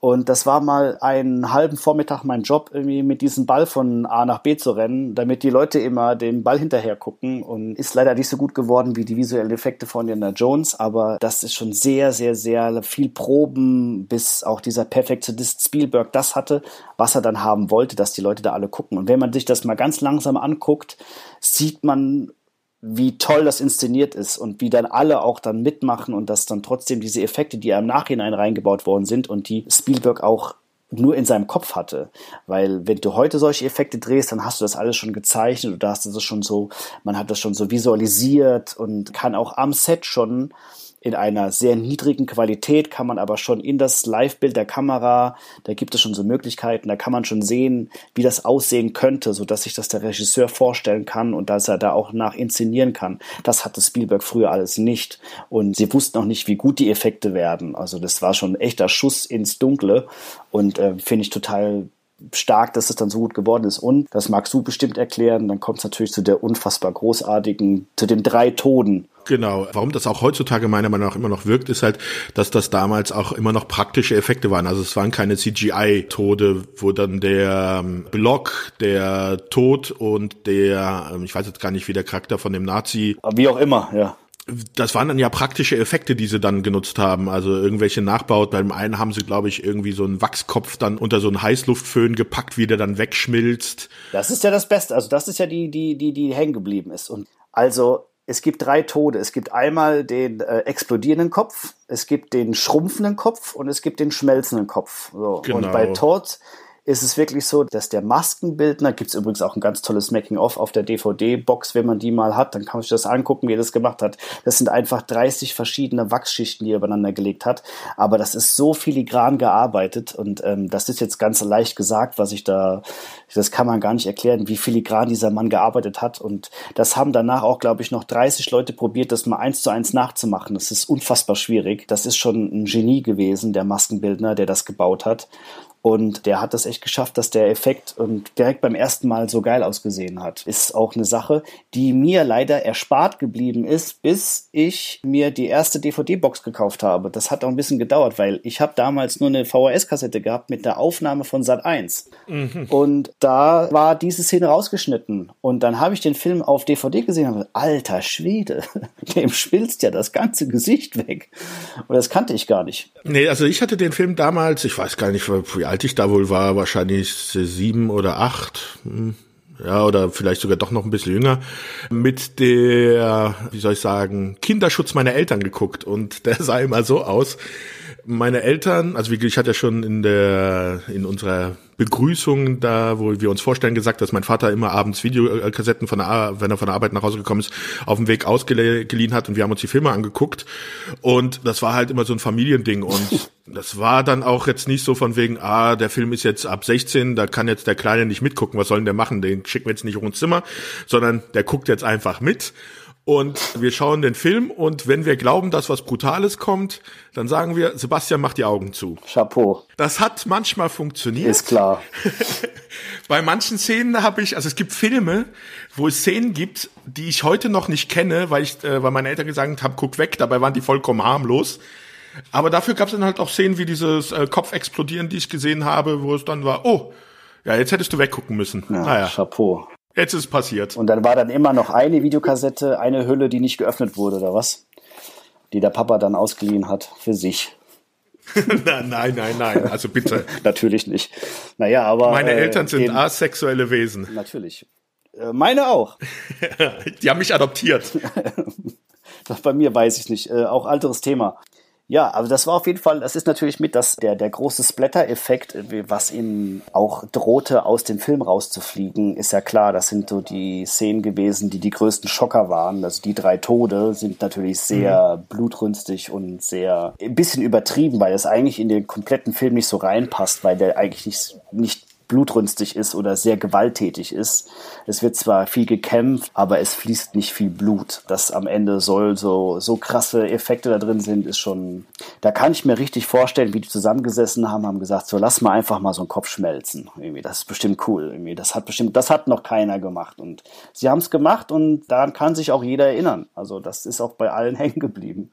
[SPEAKER 2] Und das war mal einen halben Vormittag mein Job, irgendwie mit diesem Ball von A nach B zu rennen, damit die Leute immer den Ball hinterher gucken. Und ist leider nicht so gut geworden wie die visuellen Effekte von Indiana Jones, aber das ist schon sehr, sehr, sehr viel Proben, bis auch dieser Perfektionist Spielberg das hatte, was er dann haben wollte, dass die Leute da alle gucken. Und wenn man sich das mal ganz langsam anguckt, sieht man wie toll das inszeniert ist und wie dann alle auch dann mitmachen und dass dann trotzdem diese Effekte, die im Nachhinein reingebaut worden sind und die Spielberg auch nur in seinem Kopf hatte. Weil wenn du heute solche Effekte drehst, dann hast du das alles schon gezeichnet oder hast du das schon so, man hat das schon so visualisiert und kann auch am Set schon in einer sehr niedrigen Qualität, kann man aber schon in das Live-Bild der Kamera, da gibt es schon so Möglichkeiten, da kann man schon sehen, wie das aussehen könnte, so dass sich das der Regisseur vorstellen kann und dass er da auch nach inszenieren kann. Das hatte Spielberg früher alles nicht und sie wussten auch nicht, wie gut die Effekte werden. Also das war schon ein echter Schuss ins Dunkle und äh, finde ich total stark, dass es dann so gut geworden ist. Und, das magst du bestimmt erklären, dann kommt es natürlich zu der unfassbar großartigen, zu den drei Toden.
[SPEAKER 1] Genau. Warum das auch heutzutage meiner Meinung nach immer noch wirkt, ist halt, dass das damals auch immer noch praktische Effekte waren. Also es waren keine CGI-Tode, wo dann der ähm, Block, der Tod und der, ähm, ich weiß jetzt gar nicht, wie der Charakter von dem Nazi.
[SPEAKER 2] Wie auch immer, ja
[SPEAKER 1] das waren dann ja praktische Effekte, die sie dann genutzt haben. Also irgendwelche Nachbaut. Beim einen haben sie, glaube ich, irgendwie so einen Wachskopf dann unter so einen Heißluftföhn gepackt, wie der dann wegschmilzt.
[SPEAKER 2] Das ist ja das Beste. Also das ist ja die, die, die, die hängen geblieben ist. Und also es gibt drei Tode. Es gibt einmal den äh, explodierenden Kopf, es gibt den schrumpfenden Kopf und es gibt den schmelzenden Kopf. So. Genau. Und bei Tod ist es wirklich so, dass der Maskenbildner, gibt es übrigens auch ein ganz tolles Making-of auf der DVD-Box, wenn man die mal hat, dann kann man sich das angucken, wie er das gemacht hat. Das sind einfach 30 verschiedene Wachsschichten, die er übereinander gelegt hat. Aber das ist so filigran gearbeitet und ähm, das ist jetzt ganz leicht gesagt, was ich da, das kann man gar nicht erklären, wie filigran dieser Mann gearbeitet hat. Und das haben danach auch, glaube ich, noch 30 Leute probiert, das mal eins zu eins nachzumachen. Das ist unfassbar schwierig. Das ist schon ein Genie gewesen, der Maskenbildner, der das gebaut hat. Und der hat das echt geschafft, dass der Effekt direkt beim ersten Mal so geil ausgesehen hat. Ist auch eine Sache, die mir leider erspart geblieben ist, bis ich mir die erste DVD-Box gekauft habe. Das hat auch ein bisschen gedauert, weil ich habe damals nur eine VHS-Kassette gehabt mit der Aufnahme von Sat 1. Mhm. Und da war diese Szene rausgeschnitten. Und dann habe ich den Film auf DVD gesehen und habe alter Schwede, [LAUGHS] dem schwilzt ja das ganze Gesicht weg. Und das kannte ich gar nicht.
[SPEAKER 1] Nee, also ich hatte den Film damals, ich weiß gar nicht, wie alt ich da wohl war, wahrscheinlich sieben oder acht. Hm, ja, oder vielleicht sogar doch noch ein bisschen jünger, mit der, wie soll ich sagen, Kinderschutz meiner Eltern geguckt und der sah immer so aus. Meine Eltern, also wie ich hatte ja schon in der, in unserer Begrüßung da, wo wir uns vorstellen, gesagt, dass mein Vater immer abends Videokassetten von der, wenn er von der Arbeit nach Hause gekommen ist, auf dem Weg ausgeliehen hat und wir haben uns die Filme angeguckt. Und das war halt immer so ein Familiending. Und [LAUGHS] das war dann auch jetzt nicht so von wegen, ah, der Film ist jetzt ab 16, da kann jetzt der Kleine nicht mitgucken, was soll denn der machen? Den schicken wir jetzt nicht hoch ins Zimmer, sondern der guckt jetzt einfach mit und wir schauen den Film und wenn wir glauben, dass was Brutales kommt, dann sagen wir, Sebastian macht die Augen zu.
[SPEAKER 2] Chapeau.
[SPEAKER 1] Das hat manchmal funktioniert.
[SPEAKER 2] Ist klar. [LAUGHS]
[SPEAKER 1] Bei manchen Szenen habe ich, also es gibt Filme, wo es Szenen gibt, die ich heute noch nicht kenne, weil ich, äh, weil meine Eltern gesagt haben, guck weg, dabei waren die vollkommen harmlos. Aber dafür gab es dann halt auch Szenen wie dieses äh, Kopf explodieren, die ich gesehen habe, wo es dann war, oh, ja, jetzt hättest du weggucken müssen.
[SPEAKER 2] Ja, naja. Chapeau.
[SPEAKER 1] Jetzt ist es passiert.
[SPEAKER 2] Und dann war dann immer noch eine Videokassette, eine Hülle, die nicht geöffnet wurde, oder was? Die der Papa dann ausgeliehen hat für sich. [LAUGHS]
[SPEAKER 1] nein, nein, nein, also bitte. [LAUGHS]
[SPEAKER 2] natürlich nicht. Naja, aber.
[SPEAKER 1] Meine äh, Eltern sind asexuelle Wesen.
[SPEAKER 2] Natürlich. Äh, meine auch. [LAUGHS]
[SPEAKER 1] die haben mich adoptiert.
[SPEAKER 2] Bei mir weiß ich nicht. Äh, auch alteres Thema. Ja, also das war auf jeden Fall, das ist natürlich mit das, der, der große Splatter-Effekt, was ihm auch drohte, aus dem Film rauszufliegen, ist ja klar, das sind so die Szenen gewesen, die die größten Schocker waren. Also die drei Tode sind natürlich sehr mhm. blutrünstig und sehr, ein bisschen übertrieben, weil es eigentlich in den kompletten Film nicht so reinpasst, weil der eigentlich nicht, nicht blutrünstig ist oder sehr gewalttätig ist. Es wird zwar viel gekämpft, aber es fließt nicht viel Blut. Das am Ende soll so, so krasse Effekte da drin sind, ist schon, da kann ich mir richtig vorstellen, wie die zusammengesessen haben, haben gesagt, so lass mal einfach mal so einen Kopf schmelzen. Irgendwie, das ist bestimmt cool. Irgendwie, das hat bestimmt, das hat noch keiner gemacht. Und sie haben es gemacht und daran kann sich auch jeder erinnern. Also das ist auch bei allen [LAUGHS] hängen geblieben.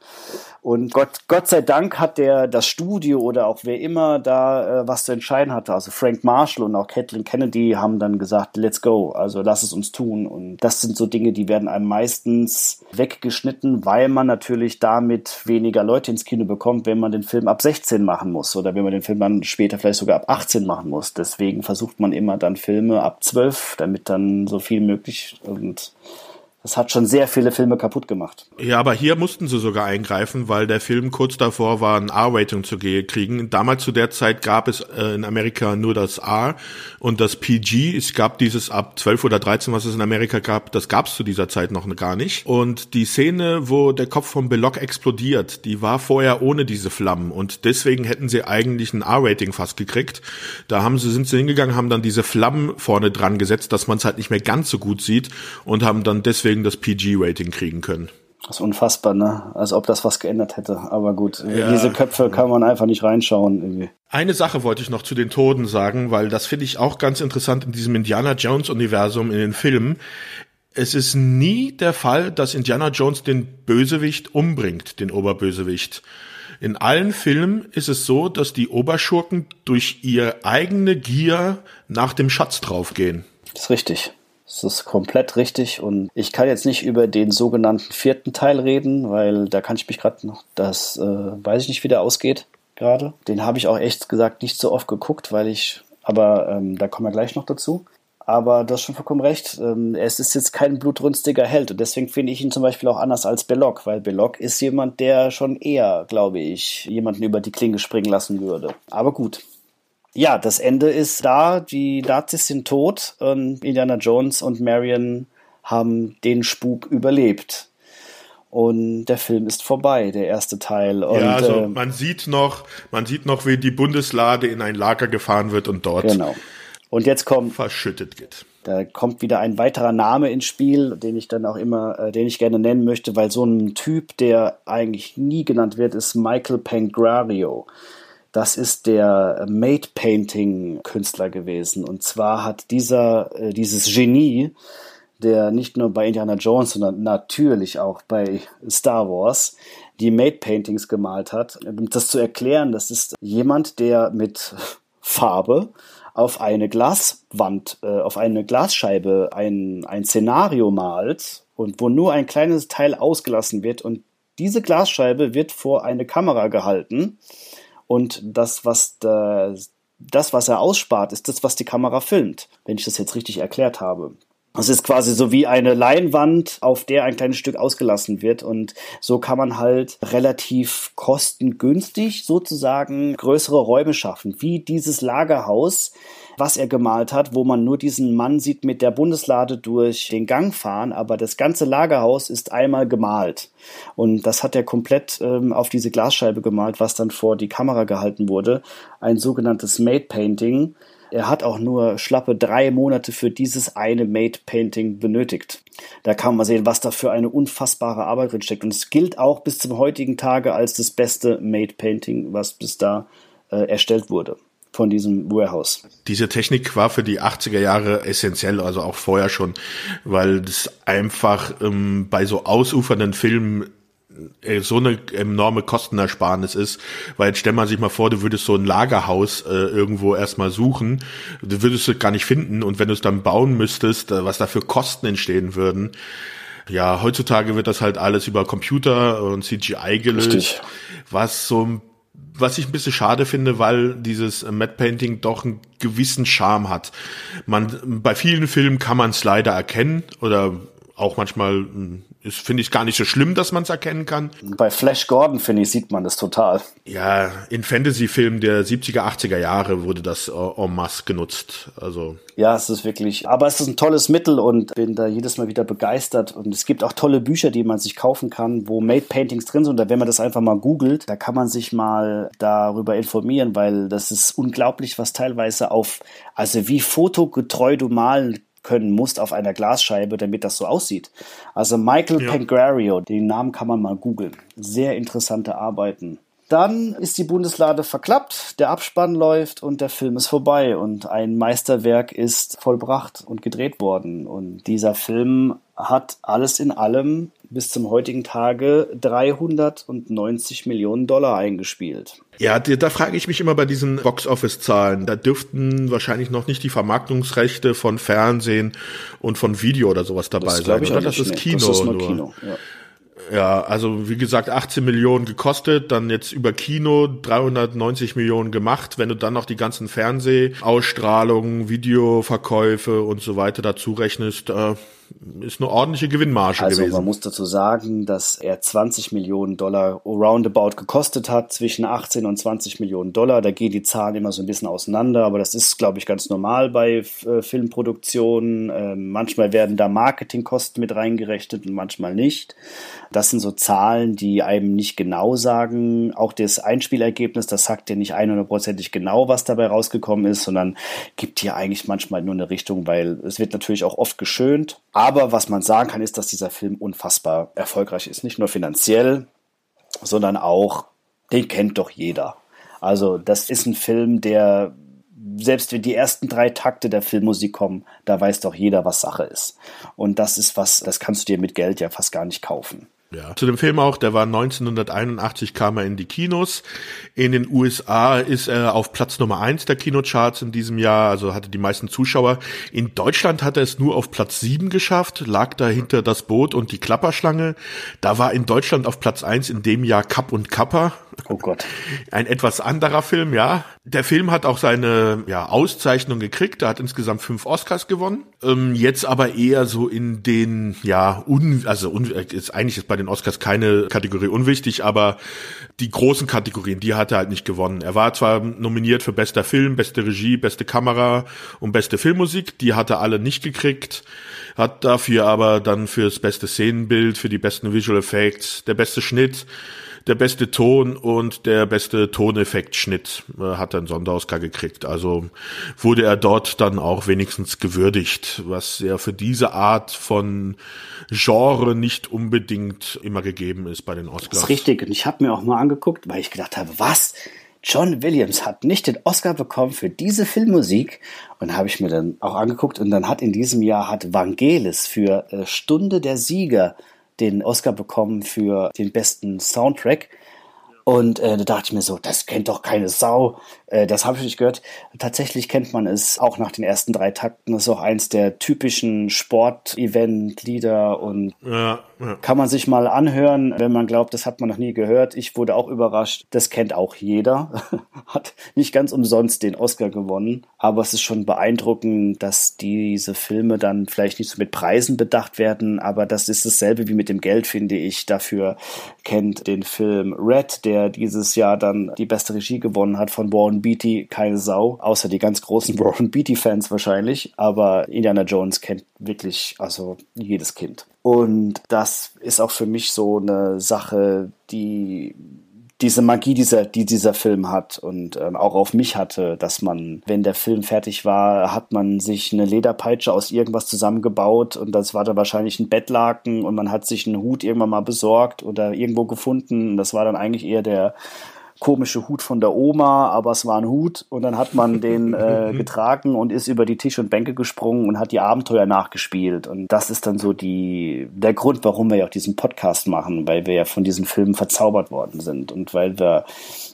[SPEAKER 2] Und Gott, Gott sei Dank hat der, das Studio oder auch wer immer da äh, was zu entscheiden hatte, also Frank Marshall und auch Kathleen Kennedy haben dann gesagt, let's go, also lass es uns tun. Und das sind so Dinge, die werden einem meistens weggeschnitten, weil man natürlich damit weniger Leute ins Kino bekommt, wenn man den Film ab 16 machen muss oder wenn man den Film dann später vielleicht sogar ab 18 machen muss. Deswegen versucht man immer dann Filme ab 12, damit dann so viel möglich und Das hat schon sehr viele Filme kaputt gemacht.
[SPEAKER 1] Ja, aber hier mussten sie sogar eingreifen, weil der Film kurz davor war, ein R-Rating zu kriegen. Damals zu der Zeit gab es äh, in Amerika nur das R und das PG. Es gab dieses ab 12 oder 13, was es in Amerika gab, das gab es zu dieser Zeit noch gar nicht. Und die Szene, wo der Kopf von Belloc explodiert, die war vorher ohne diese Flammen und deswegen hätten sie eigentlich ein R-Rating fast gekriegt. Da haben sie, sind sie hingegangen, haben dann diese Flammen vorne dran gesetzt, dass man es halt nicht mehr ganz so gut sieht und haben dann deswegen deswegen das PG-Rating kriegen können.
[SPEAKER 2] Das ist unfassbar, ne? Als ob das was geändert hätte. Aber gut, ja. diese Köpfe kann man einfach nicht reinschauen. Irgendwie.
[SPEAKER 1] Eine Sache wollte ich noch zu den Toten sagen, weil das finde ich auch ganz interessant in diesem Indiana Jones-Universum in den Filmen. Es ist nie der Fall, dass Indiana Jones den Bösewicht umbringt, den Oberbösewicht. In allen Filmen ist es so, dass die Oberschurken durch ihre eigene Gier nach dem Schatz draufgehen.
[SPEAKER 2] Das ist richtig. Das ist komplett richtig und ich kann jetzt nicht über den sogenannten vierten Teil reden, weil da kann ich mich gerade noch, das äh, weiß ich nicht, wie der ausgeht gerade. Den habe ich auch echt gesagt nicht so oft geguckt, weil ich, aber ähm, da kommen wir gleich noch dazu. Aber du hast schon vollkommen recht. Ähm, es ist jetzt kein blutrünstiger Held und deswegen finde ich ihn zum Beispiel auch anders als Belloc, weil Belloc ist jemand, der schon eher, glaube ich, jemanden über die Klinge springen lassen würde. Aber gut, ja, das Ende ist da. Die Nazis sind tot und Indiana Jones und Marion haben den Spuk überlebt. Und der Film ist vorbei, der erste Teil. Und,
[SPEAKER 1] ja, also äh, man sieht noch, man sieht noch, wie die Bundeslade in ein Lager gefahren wird und dort
[SPEAKER 2] genau. Und jetzt kommt
[SPEAKER 1] verschüttet geht.
[SPEAKER 2] Da kommt wieder ein weiterer Name ins Spiel, den ich dann auch immer, äh, den ich gerne nennen möchte, weil so ein Typ, der eigentlich nie genannt wird, ist Michael Pangrario. Das ist der Made Painting Künstler gewesen. Und zwar hat dieser, äh, dieses Genie, der nicht nur bei Indiana Jones, sondern natürlich auch bei Star Wars die Made Paintings gemalt hat. Um das zu erklären, das ist jemand, der mit Farbe auf eine Glaswand, äh, auf eine Glasscheibe ein, ein Szenario malt und wo nur ein kleines Teil ausgelassen wird und diese Glasscheibe wird vor eine Kamera gehalten und das, was da, das, was er ausspart, ist das, was die Kamera filmt, wenn ich das jetzt richtig erklärt habe. Es ist quasi so wie eine Leinwand, auf der ein kleines Stück ausgelassen wird. Und so kann man halt relativ kostengünstig sozusagen größere Räume schaffen, wie dieses Lagerhaus, was er gemalt hat, wo man nur diesen Mann sieht mit der Bundeslade durch den Gang fahren, aber das ganze Lagerhaus ist einmal gemalt. Und das hat er komplett ähm, auf diese Glasscheibe gemalt, was dann vor die Kamera gehalten wurde. Ein sogenanntes Made Painting. Er hat auch nur schlappe drei Monate für dieses eine Made Painting benötigt. Da kann man sehen, was da für eine unfassbare Arbeit drin steckt. Und es gilt auch bis zum heutigen Tage als das beste Made Painting, was bis da äh, erstellt wurde von diesem Warehouse.
[SPEAKER 1] Diese Technik war für die 80er Jahre essentiell, also auch vorher schon, weil es einfach ähm, bei so ausufernden Filmen äh, so eine enorme Kostenersparnis ist, weil jetzt stell man sich mal vor, du würdest so ein Lagerhaus äh, irgendwo erstmal suchen, du würdest es gar nicht finden und wenn du es dann bauen müsstest, äh, was da für Kosten entstehen würden. Ja, heutzutage wird das halt alles über Computer und CGI gelöst, Richtig. was so was ich ein bisschen schade finde, weil dieses Matte Painting doch einen gewissen Charme hat. Man, bei vielen Filmen kann man es leider erkennen oder auch manchmal hm, ist, finde ich, gar nicht so schlimm, dass man es erkennen kann.
[SPEAKER 2] Bei Flash Gordon, finde ich, sieht man das total.
[SPEAKER 1] Ja, in Fantasy-Filmen der 70er, 80er Jahre wurde das äh, en masse genutzt. Also.
[SPEAKER 2] Ja, es ist wirklich, aber es ist ein tolles Mittel und bin da jedes Mal wieder begeistert. Und es gibt auch tolle Bücher, die man sich kaufen kann, wo Made Paintings drin sind. Und wenn man das einfach mal googelt, da kann man sich mal darüber informieren, weil das ist unglaublich, was teilweise auf, also wie fotogetreu du malen können musst auf einer Glasscheibe, damit das so aussieht. Also Michael ja. Pangrario, den Namen kann man mal googeln. Sehr interessante Arbeiten. Dann ist die Bundeslade verklappt, der Abspann läuft und der Film ist vorbei und ein Meisterwerk ist vollbracht und gedreht worden. Und dieser Film hat alles in allem bis zum heutigen Tage 390 Millionen Dollar eingespielt.
[SPEAKER 1] Ja, da frage ich mich immer bei diesen Box-Office-Zahlen. Da dürften wahrscheinlich noch nicht die Vermarktungsrechte von Fernsehen und von Video oder sowas dabei das sein.
[SPEAKER 2] Ich oder? Das ist Kino. Das ist nur Kino.
[SPEAKER 1] Ja. Ja, also wie gesagt, 18 Millionen gekostet, dann jetzt über Kino 390 Millionen gemacht. Wenn du dann noch die ganzen Fernsehausstrahlungen, Videoverkäufe und so weiter dazu rechnest, äh, ist eine ordentliche Gewinnmarge
[SPEAKER 2] also
[SPEAKER 1] gewesen.
[SPEAKER 2] man muss dazu sagen, dass er 20 Millionen Dollar roundabout gekostet hat, zwischen 18 und 20 Millionen Dollar. Da gehen die Zahlen immer so ein bisschen auseinander, aber das ist, glaube ich, ganz normal bei äh, Filmproduktionen. Äh, manchmal werden da Marketingkosten mit reingerechnet und manchmal nicht. Das sind so Zahlen, die einem nicht genau sagen. Auch das Einspielergebnis, das sagt ja nicht 100%ig genau, was dabei rausgekommen ist, sondern gibt hier eigentlich manchmal nur eine Richtung, weil es wird natürlich auch oft geschönt. Aber was man sagen kann, ist, dass dieser Film unfassbar erfolgreich ist. Nicht nur finanziell, sondern auch, den kennt doch jeder. Also das ist ein Film, der selbst wenn die ersten drei Takte der Filmmusik kommen, da weiß doch jeder, was Sache ist. Und das ist was, das kannst du dir mit Geld ja fast gar nicht kaufen.
[SPEAKER 1] Ja. Zu dem Film auch, der war 1981 kam er in die Kinos. In den USA ist er auf Platz Nummer eins der Kinocharts in diesem Jahr, also hatte die meisten Zuschauer. In Deutschland hat er es nur auf Platz sieben geschafft, lag dahinter das Boot und die Klapperschlange. Da war in Deutschland auf Platz eins in dem Jahr Kapp und Kapper. [LAUGHS]
[SPEAKER 2] Oh Gott.
[SPEAKER 1] Ein etwas anderer Film, ja. Der Film hat auch seine ja, Auszeichnung gekriegt. Er hat insgesamt fünf Oscars gewonnen. Ähm, jetzt aber eher so in den, ja, un, also un, ist, eigentlich ist bei den Oscars keine Kategorie unwichtig, aber die großen Kategorien, die hat er halt nicht gewonnen. Er war zwar nominiert für bester Film, beste Regie, beste Kamera und beste Filmmusik. Die hat er alle nicht gekriegt hat dafür aber dann fürs beste Szenenbild, für die besten Visual Effects, der beste Schnitt, der beste Ton und der beste Toneffektschnitt äh, hat einen Sonderausgar gekriegt. Also wurde er dort dann auch wenigstens gewürdigt, was ja für diese Art von Genre nicht unbedingt immer gegeben ist bei den Oscars. Das
[SPEAKER 2] ist richtig. Und ich habe mir auch mal angeguckt, weil ich gedacht habe, was? John Williams hat nicht den Oscar bekommen für diese Filmmusik und habe ich mir dann auch angeguckt und dann hat in diesem Jahr hat Vangelis für äh, Stunde der Sieger den Oscar bekommen für den besten Soundtrack. Und äh, da dachte ich mir so, das kennt doch keine Sau. Äh, das habe ich nicht gehört. Tatsächlich kennt man es auch nach den ersten drei Takten. Das ist auch eins der typischen Sport-Event-Lieder und ja, ja. kann man sich mal anhören, wenn man glaubt, das hat man noch nie gehört. Ich wurde auch überrascht. Das kennt auch jeder. [LAUGHS] hat nicht ganz umsonst den Oscar gewonnen. Aber es ist schon beeindruckend, dass diese Filme dann vielleicht nicht so mit Preisen bedacht werden. Aber das ist dasselbe wie mit dem Geld, finde ich. Dafür kennt den Film Red, der dieses Jahr dann die beste Regie gewonnen hat von Warren Beatty keine Sau, außer die ganz großen Warren Beatty-Fans wahrscheinlich. Aber Indiana Jones kennt wirklich also jedes Kind. Und das ist auch für mich so eine Sache, die diese Magie, dieser, die dieser Film hat und ähm, auch auf mich hatte, dass man, wenn der Film fertig war, hat man sich eine Lederpeitsche aus irgendwas zusammengebaut und das war dann wahrscheinlich ein Bettlaken und man hat sich einen Hut irgendwann mal besorgt oder irgendwo gefunden. Das war dann eigentlich eher der komische Hut von der Oma, aber es war ein Hut. Und dann hat man den [LAUGHS] äh, getragen und ist über die Tische und Bänke gesprungen und hat die Abenteuer nachgespielt. Und das ist dann so die der Grund, warum wir ja auch diesen Podcast machen, weil wir ja von diesen Filmen verzaubert worden sind. Und weil wir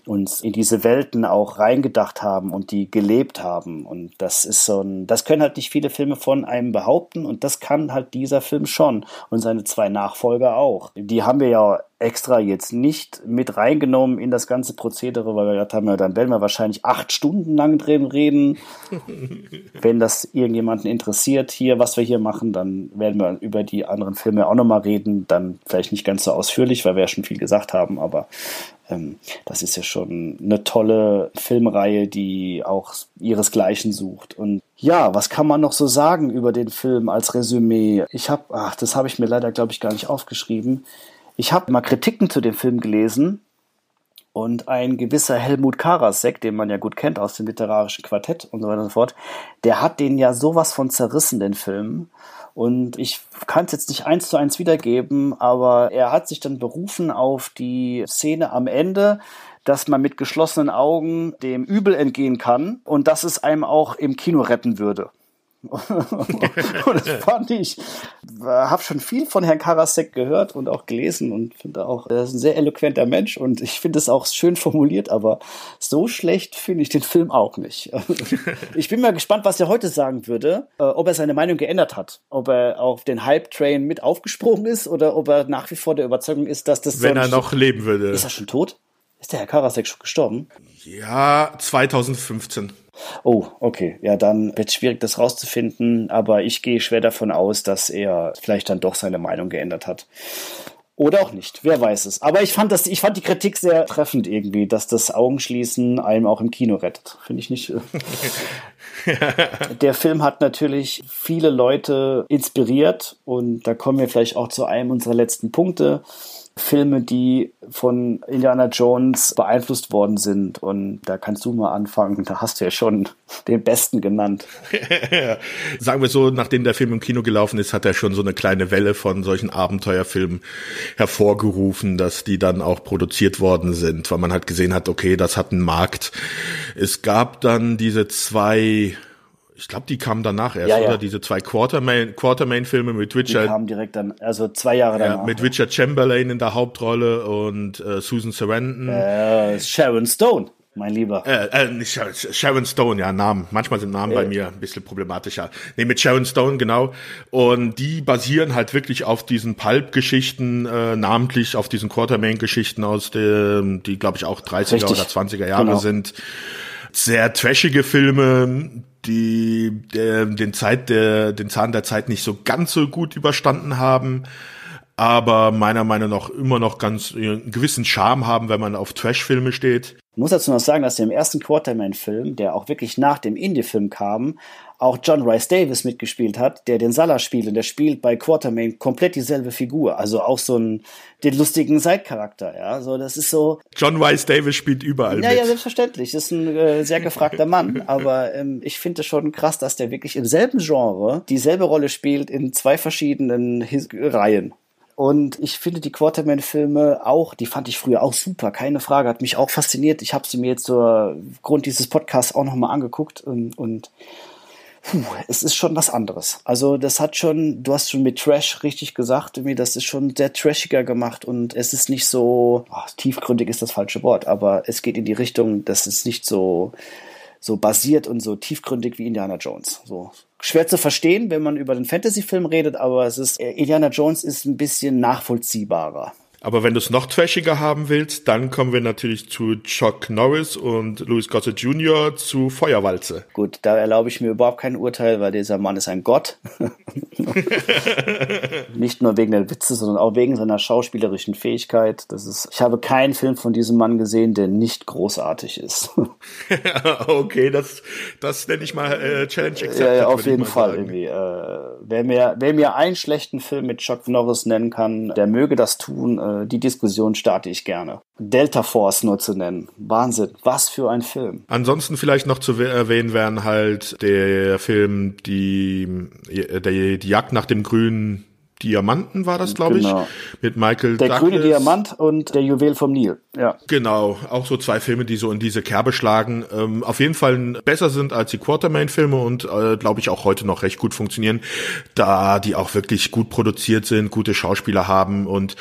[SPEAKER 2] uns in diese Welten auch reingedacht haben und die gelebt haben und das ist so ein das können halt nicht viele Filme von einem behaupten und das kann halt dieser Film schon und seine zwei Nachfolger auch. Die haben wir ja extra jetzt nicht mit reingenommen in das ganze Prozedere, weil wir gedacht haben, ja, dann werden wir wahrscheinlich acht Stunden lang drin reden. [LAUGHS] Wenn das irgendjemanden interessiert hier, was wir hier machen, dann werden wir über die anderen Filme auch nochmal reden. Dann vielleicht nicht ganz so ausführlich, weil wir ja schon viel gesagt haben, aber ähm, das ist ja schon eine tolle Filmreihe, die auch ihresgleichen sucht. Und ja, was kann man noch so sagen über den Film als Resümee? Ich habe, ach, das habe ich mir leider, glaube ich, gar nicht aufgeschrieben. Ich habe mal Kritiken zu dem Film gelesen und ein gewisser Helmut Karasek, den man ja gut kennt aus dem literarischen Quartett und so weiter und so fort, der hat den ja sowas von zerrissen, den Film. Und ich kann es jetzt nicht eins zu eins wiedergeben, aber er hat sich dann berufen auf die Szene am Ende, dass man mit geschlossenen Augen dem Übel entgehen kann und dass es einem auch im Kino retten würde. Und [LAUGHS] das fand ich, habe schon viel von Herrn Karasek gehört und auch gelesen und finde auch, er ist ein sehr eloquenter Mensch und ich finde es auch schön formuliert, aber so schlecht finde ich den Film auch nicht. [LAUGHS] ich bin mal gespannt, was er heute sagen würde, äh, ob er seine Meinung geändert hat, ob er auf den Hype-Train mit aufgesprungen ist oder ob er nach wie vor der Überzeugung ist, dass das
[SPEAKER 1] Wenn er noch leben würde.
[SPEAKER 2] Ist er schon tot? Ist der Herr Karasek schon gestorben?
[SPEAKER 1] Ja, 2015.
[SPEAKER 2] Oh, okay. Ja, dann wird es schwierig, das rauszufinden, aber ich gehe schwer davon aus, dass er vielleicht dann doch seine Meinung geändert hat. Oder auch nicht, wer weiß es. Aber ich fand das, ich fand die Kritik sehr treffend irgendwie, dass das Augenschließen einem auch im Kino rettet. Finde ich nicht. [LAUGHS] Der Film hat natürlich viele Leute inspiriert und da kommen wir vielleicht auch zu einem unserer letzten Punkte. Filme, die von Indiana Jones beeinflusst worden sind. Und da kannst du mal anfangen. Da hast du ja schon den besten genannt. [LAUGHS]
[SPEAKER 1] Sagen wir so, nachdem der Film im Kino gelaufen ist, hat er schon so eine kleine Welle von solchen Abenteuerfilmen hervorgerufen, dass die dann auch produziert worden sind, weil man halt gesehen hat, okay, das hat einen Markt. Es gab dann diese zwei ich glaube, die kamen danach erst, ja, ja. oder? Diese zwei Quartermain, Quartermain-Filme mit Richard. Die
[SPEAKER 2] kamen direkt dann, also zwei Jahre danach. Ja,
[SPEAKER 1] mit Richard Chamberlain in der Hauptrolle und äh, Susan Sarandon.
[SPEAKER 2] Äh, Sharon Stone. Mein Lieber.
[SPEAKER 1] Äh, äh, nicht Sharon Stone, ja, Namen. Manchmal sind Namen äh. bei mir ein bisschen problematischer. Nee, mit Sharon Stone, genau. Und die basieren halt wirklich auf diesen Pulp-Geschichten, äh, namentlich auf diesen Quartermain-Geschichten aus dem, die, glaube ich, auch 30er Richtig. oder 20er Jahre genau. sind. Sehr trashige Filme, die der, den Zeit der den Zahn der Zeit nicht so ganz so gut überstanden haben, aber meiner Meinung nach immer noch ganz einen gewissen Charme haben, wenn man auf Trash-Filme steht.
[SPEAKER 2] Ich muss dazu noch sagen, dass im ersten Quarterman-Film, der auch wirklich nach dem Indie-Film kam, auch John Rice Davis mitgespielt hat, der den Salah spielt und der spielt bei Quartermain komplett dieselbe Figur, also auch so einen den lustigen Side-Charakter, ja, so das ist so.
[SPEAKER 1] John Rice Davis spielt überall
[SPEAKER 2] ja,
[SPEAKER 1] mit.
[SPEAKER 2] Ja, selbstverständlich, ist ein äh, sehr gefragter Mann, [LAUGHS] aber ähm, ich finde es schon krass, dass der wirklich im selben Genre dieselbe Rolle spielt in zwei verschiedenen His Reihen. Und ich finde die Quarterman-Filme auch, die fand ich früher auch super, keine Frage, hat mich auch fasziniert. Ich habe sie mir jetzt zur Grund dieses Podcasts auch nochmal angeguckt und, und puh, es ist schon was anderes. Also das hat schon, du hast schon mit Trash richtig gesagt, irgendwie, das ist schon sehr trashiger gemacht und es ist nicht so, oh, tiefgründig ist das falsche Wort, aber es geht in die Richtung, das ist nicht so, so basiert und so tiefgründig wie Indiana Jones. So schwer zu verstehen, wenn man über den Fantasy-Film redet, aber es ist, äh, Indiana Jones ist ein bisschen nachvollziehbarer.
[SPEAKER 1] Aber wenn du es noch trashiger haben willst, dann kommen wir natürlich zu Chuck Norris und Louis Gossett Jr. zu Feuerwalze.
[SPEAKER 2] Gut, da erlaube ich mir überhaupt kein Urteil, weil dieser Mann ist ein Gott. [LAUGHS] Nicht nur wegen der Witze, sondern auch wegen seiner schauspielerischen Fähigkeit. Das ist, ich habe keinen Film von diesem Mann gesehen, der nicht großartig ist. [LAUGHS]
[SPEAKER 1] okay, das, das nenne ich mal äh, Challenge
[SPEAKER 2] accepted. Ja, ja auf jeden Fall. Irgendwie. Äh, wer, mir, wer mir einen schlechten Film mit Chuck Norris nennen kann, der möge das tun. Äh, äh, die Diskussion starte ich gerne. Delta Force nur zu nennen. Wahnsinn. Was für ein Film.
[SPEAKER 1] Ansonsten vielleicht noch zu erwähnen wären halt der Film, die, der, die Jagd nach dem grünen Diamanten war das, glaube genau. ich, mit Michael
[SPEAKER 2] Der Douglas. grüne Diamant und der Juwel vom Nil, ja.
[SPEAKER 1] Genau, auch so zwei Filme, die so in diese Kerbe schlagen. Ähm, auf jeden Fall besser sind als die Quartermain-Filme und äh, glaube ich auch heute noch recht gut funktionieren, da die auch wirklich gut produziert sind, gute Schauspieler haben und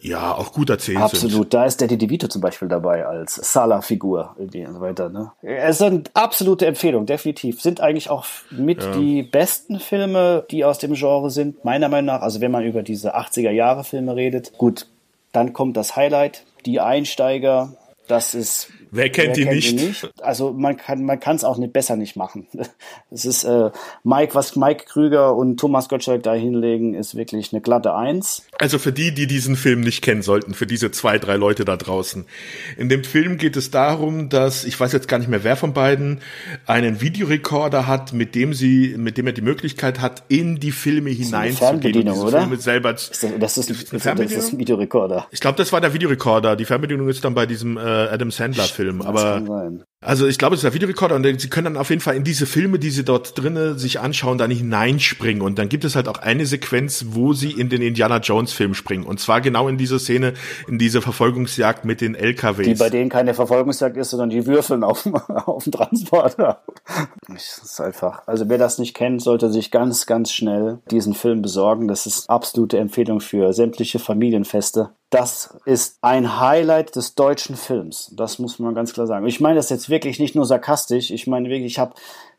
[SPEAKER 1] ja, auch gut erzählt
[SPEAKER 2] Absolut. sind. Absolut, da ist Danny DeVito zum Beispiel dabei als Salah-Figur und so weiter. Ne? Es ist eine absolute Empfehlung, definitiv. Sind eigentlich auch mit ja. die besten Filme, die aus dem Genre sind, meiner Meinung nach. Also also wenn man über diese 80er Jahre Filme redet, gut, dann kommt das Highlight, die Einsteiger, das ist
[SPEAKER 1] Wer kennt, wer kennt ihn, nicht? nicht?
[SPEAKER 2] Also man kann man kann es auch nicht besser nicht machen. [LAUGHS] Es ist äh, Mike, was Mike Krüger und Thomas Gottschalk da hinlegen, ist wirklich eine glatte Eins.
[SPEAKER 1] Also für die, die diesen Film nicht kennen sollten, für diese zwei, drei Leute da draußen. In dem Film geht es darum, dass, ich weiß jetzt gar nicht mehr wer von beiden, einen Videorekorder hat, mit dem sie, mit dem er die Möglichkeit hat, in die Filme hineinzugehen.
[SPEAKER 2] oder? Filme selber das, ist, das, ist, das, das ist ein Videorekorder.
[SPEAKER 1] Ich glaube, das war der Videorekorder. Die Fernbedienung ist dann bei diesem äh, Adam Sandler Film. Aber also ich glaube, es ist der Videorekorder und sie können dann auf jeden Fall in diese Filme, die sie dort drinnen sich anschauen, dann hineinspringen. Und dann gibt es halt auch eine Sequenz, wo sie in den Indiana Jones Film springen. Und zwar genau in diese Szene, in diese Verfolgungsjagd mit den LKWs.
[SPEAKER 2] Die bei denen keine Verfolgungsjagd ist, sondern die würfeln auf, [LAUGHS] auf dem Transporter. Das ist einfach. Also wer das nicht kennt, sollte sich ganz, ganz schnell diesen Film besorgen. Das ist absolute Empfehlung für sämtliche Familienfeste. Das ist ein Highlight des deutschen Films. Das muss man ganz klar sagen. Ich meine das jetzt wirklich nicht nur sarkastisch. Ich meine wirklich, ich habe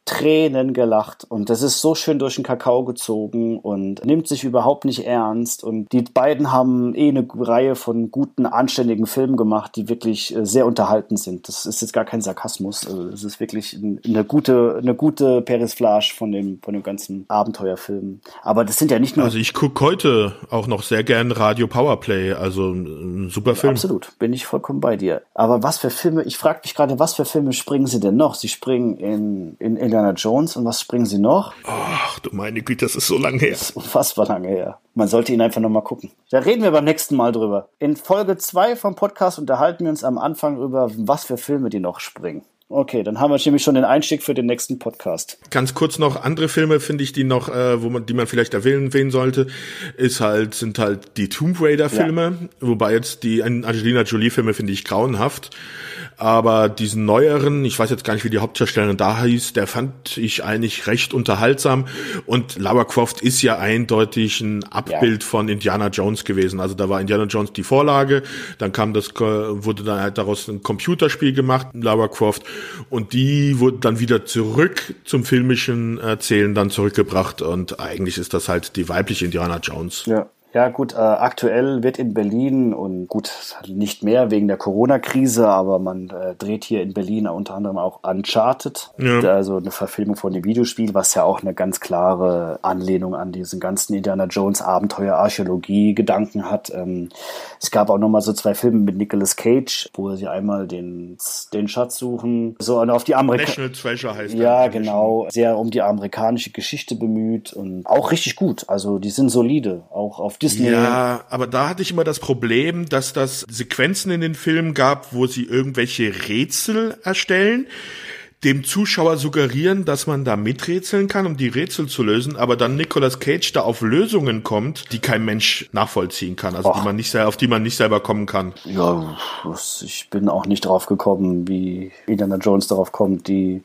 [SPEAKER 2] Tränen gelacht und das ist so schön durch den Kakao gezogen und nimmt sich überhaupt nicht ernst und die beiden haben eh eine Reihe von guten, anständigen Filmen gemacht, die wirklich äh, sehr unterhaltend sind. Das ist jetzt gar kein Sarkasmus, also es ist wirklich eine gute, eine gute Perisflage von dem, von dem ganzen Abenteuerfilm. Aber das sind ja nicht nur...
[SPEAKER 1] Also ich gucke heute auch noch sehr gern Radio Powerplay, also ein super Film.
[SPEAKER 2] Absolut, bin ich vollkommen bei dir. Aber was für Filme, ich frage mich gerade, was für Filme springen sie denn noch? Sie springen in, in, in Indiana Jones und was springen sie noch?
[SPEAKER 1] Ach du meine Güte, das ist so lange her. Das ist
[SPEAKER 2] unfassbar lange her. Man sollte ihn einfach nochmal gucken. Da reden wir beim nächsten Mal drüber. In Folge 2 vom Podcast unterhalten wir uns am Anfang über, was für Filme die noch springen. Okay, dann haben wir nämlich schon den Einstieg für den nächsten Podcast.
[SPEAKER 1] Ganz kurz noch andere Filme finde ich, die noch, äh, wo man, die man vielleicht erwähnen, erwähnen sollte, ist halt sind halt die Tomb Raider Filme, ja. wobei jetzt die Angelina Jolie Filme finde ich grauenhaft. Aber diesen neueren, ich weiß jetzt gar nicht, wie die Hauptdarstellerin da hieß, der fand ich eigentlich recht unterhaltsam. Und Lara Croft ist ja eindeutig ein Abbild ja. von Indiana Jones gewesen. Also da war Indiana Jones die Vorlage, dann kam das, wurde dann halt daraus ein Computerspiel gemacht, Lara Croft. Und die wurde dann wieder zurück zum filmischen Erzählen dann zurückgebracht. Und eigentlich ist das halt die weibliche Indiana Jones.
[SPEAKER 2] Ja. Ja, gut, äh, aktuell wird in Berlin und gut, nicht mehr wegen der Corona-Krise, aber man äh, dreht hier in Berlin unter anderem auch Uncharted, ja. also eine Verfilmung von dem Videospiel, was ja auch eine ganz klare Anlehnung an diesen ganzen Indiana Jones Abenteuer, Archäologie, Gedanken hat. Ähm, es gab auch nochmal so zwei Filme mit Nicolas Cage, wo sie einmal den, den Schatz suchen, so auf die Amerikanische.
[SPEAKER 1] National Treasure heißt
[SPEAKER 2] Ja, genau, sehr um die amerikanische Geschichte bemüht und auch richtig gut. Also die sind solide, auch auf Disney.
[SPEAKER 1] Ja, aber da hatte ich immer das Problem, dass das Sequenzen in den Filmen gab, wo sie irgendwelche Rätsel erstellen, dem Zuschauer suggerieren, dass man da miträtseln kann, um die Rätsel zu lösen, aber dann Nicolas Cage da auf Lösungen kommt, die kein Mensch nachvollziehen kann, also die man nicht auf die man nicht selber kommen kann.
[SPEAKER 2] Ja, ich bin auch nicht drauf gekommen, wie Indiana Jones darauf kommt, die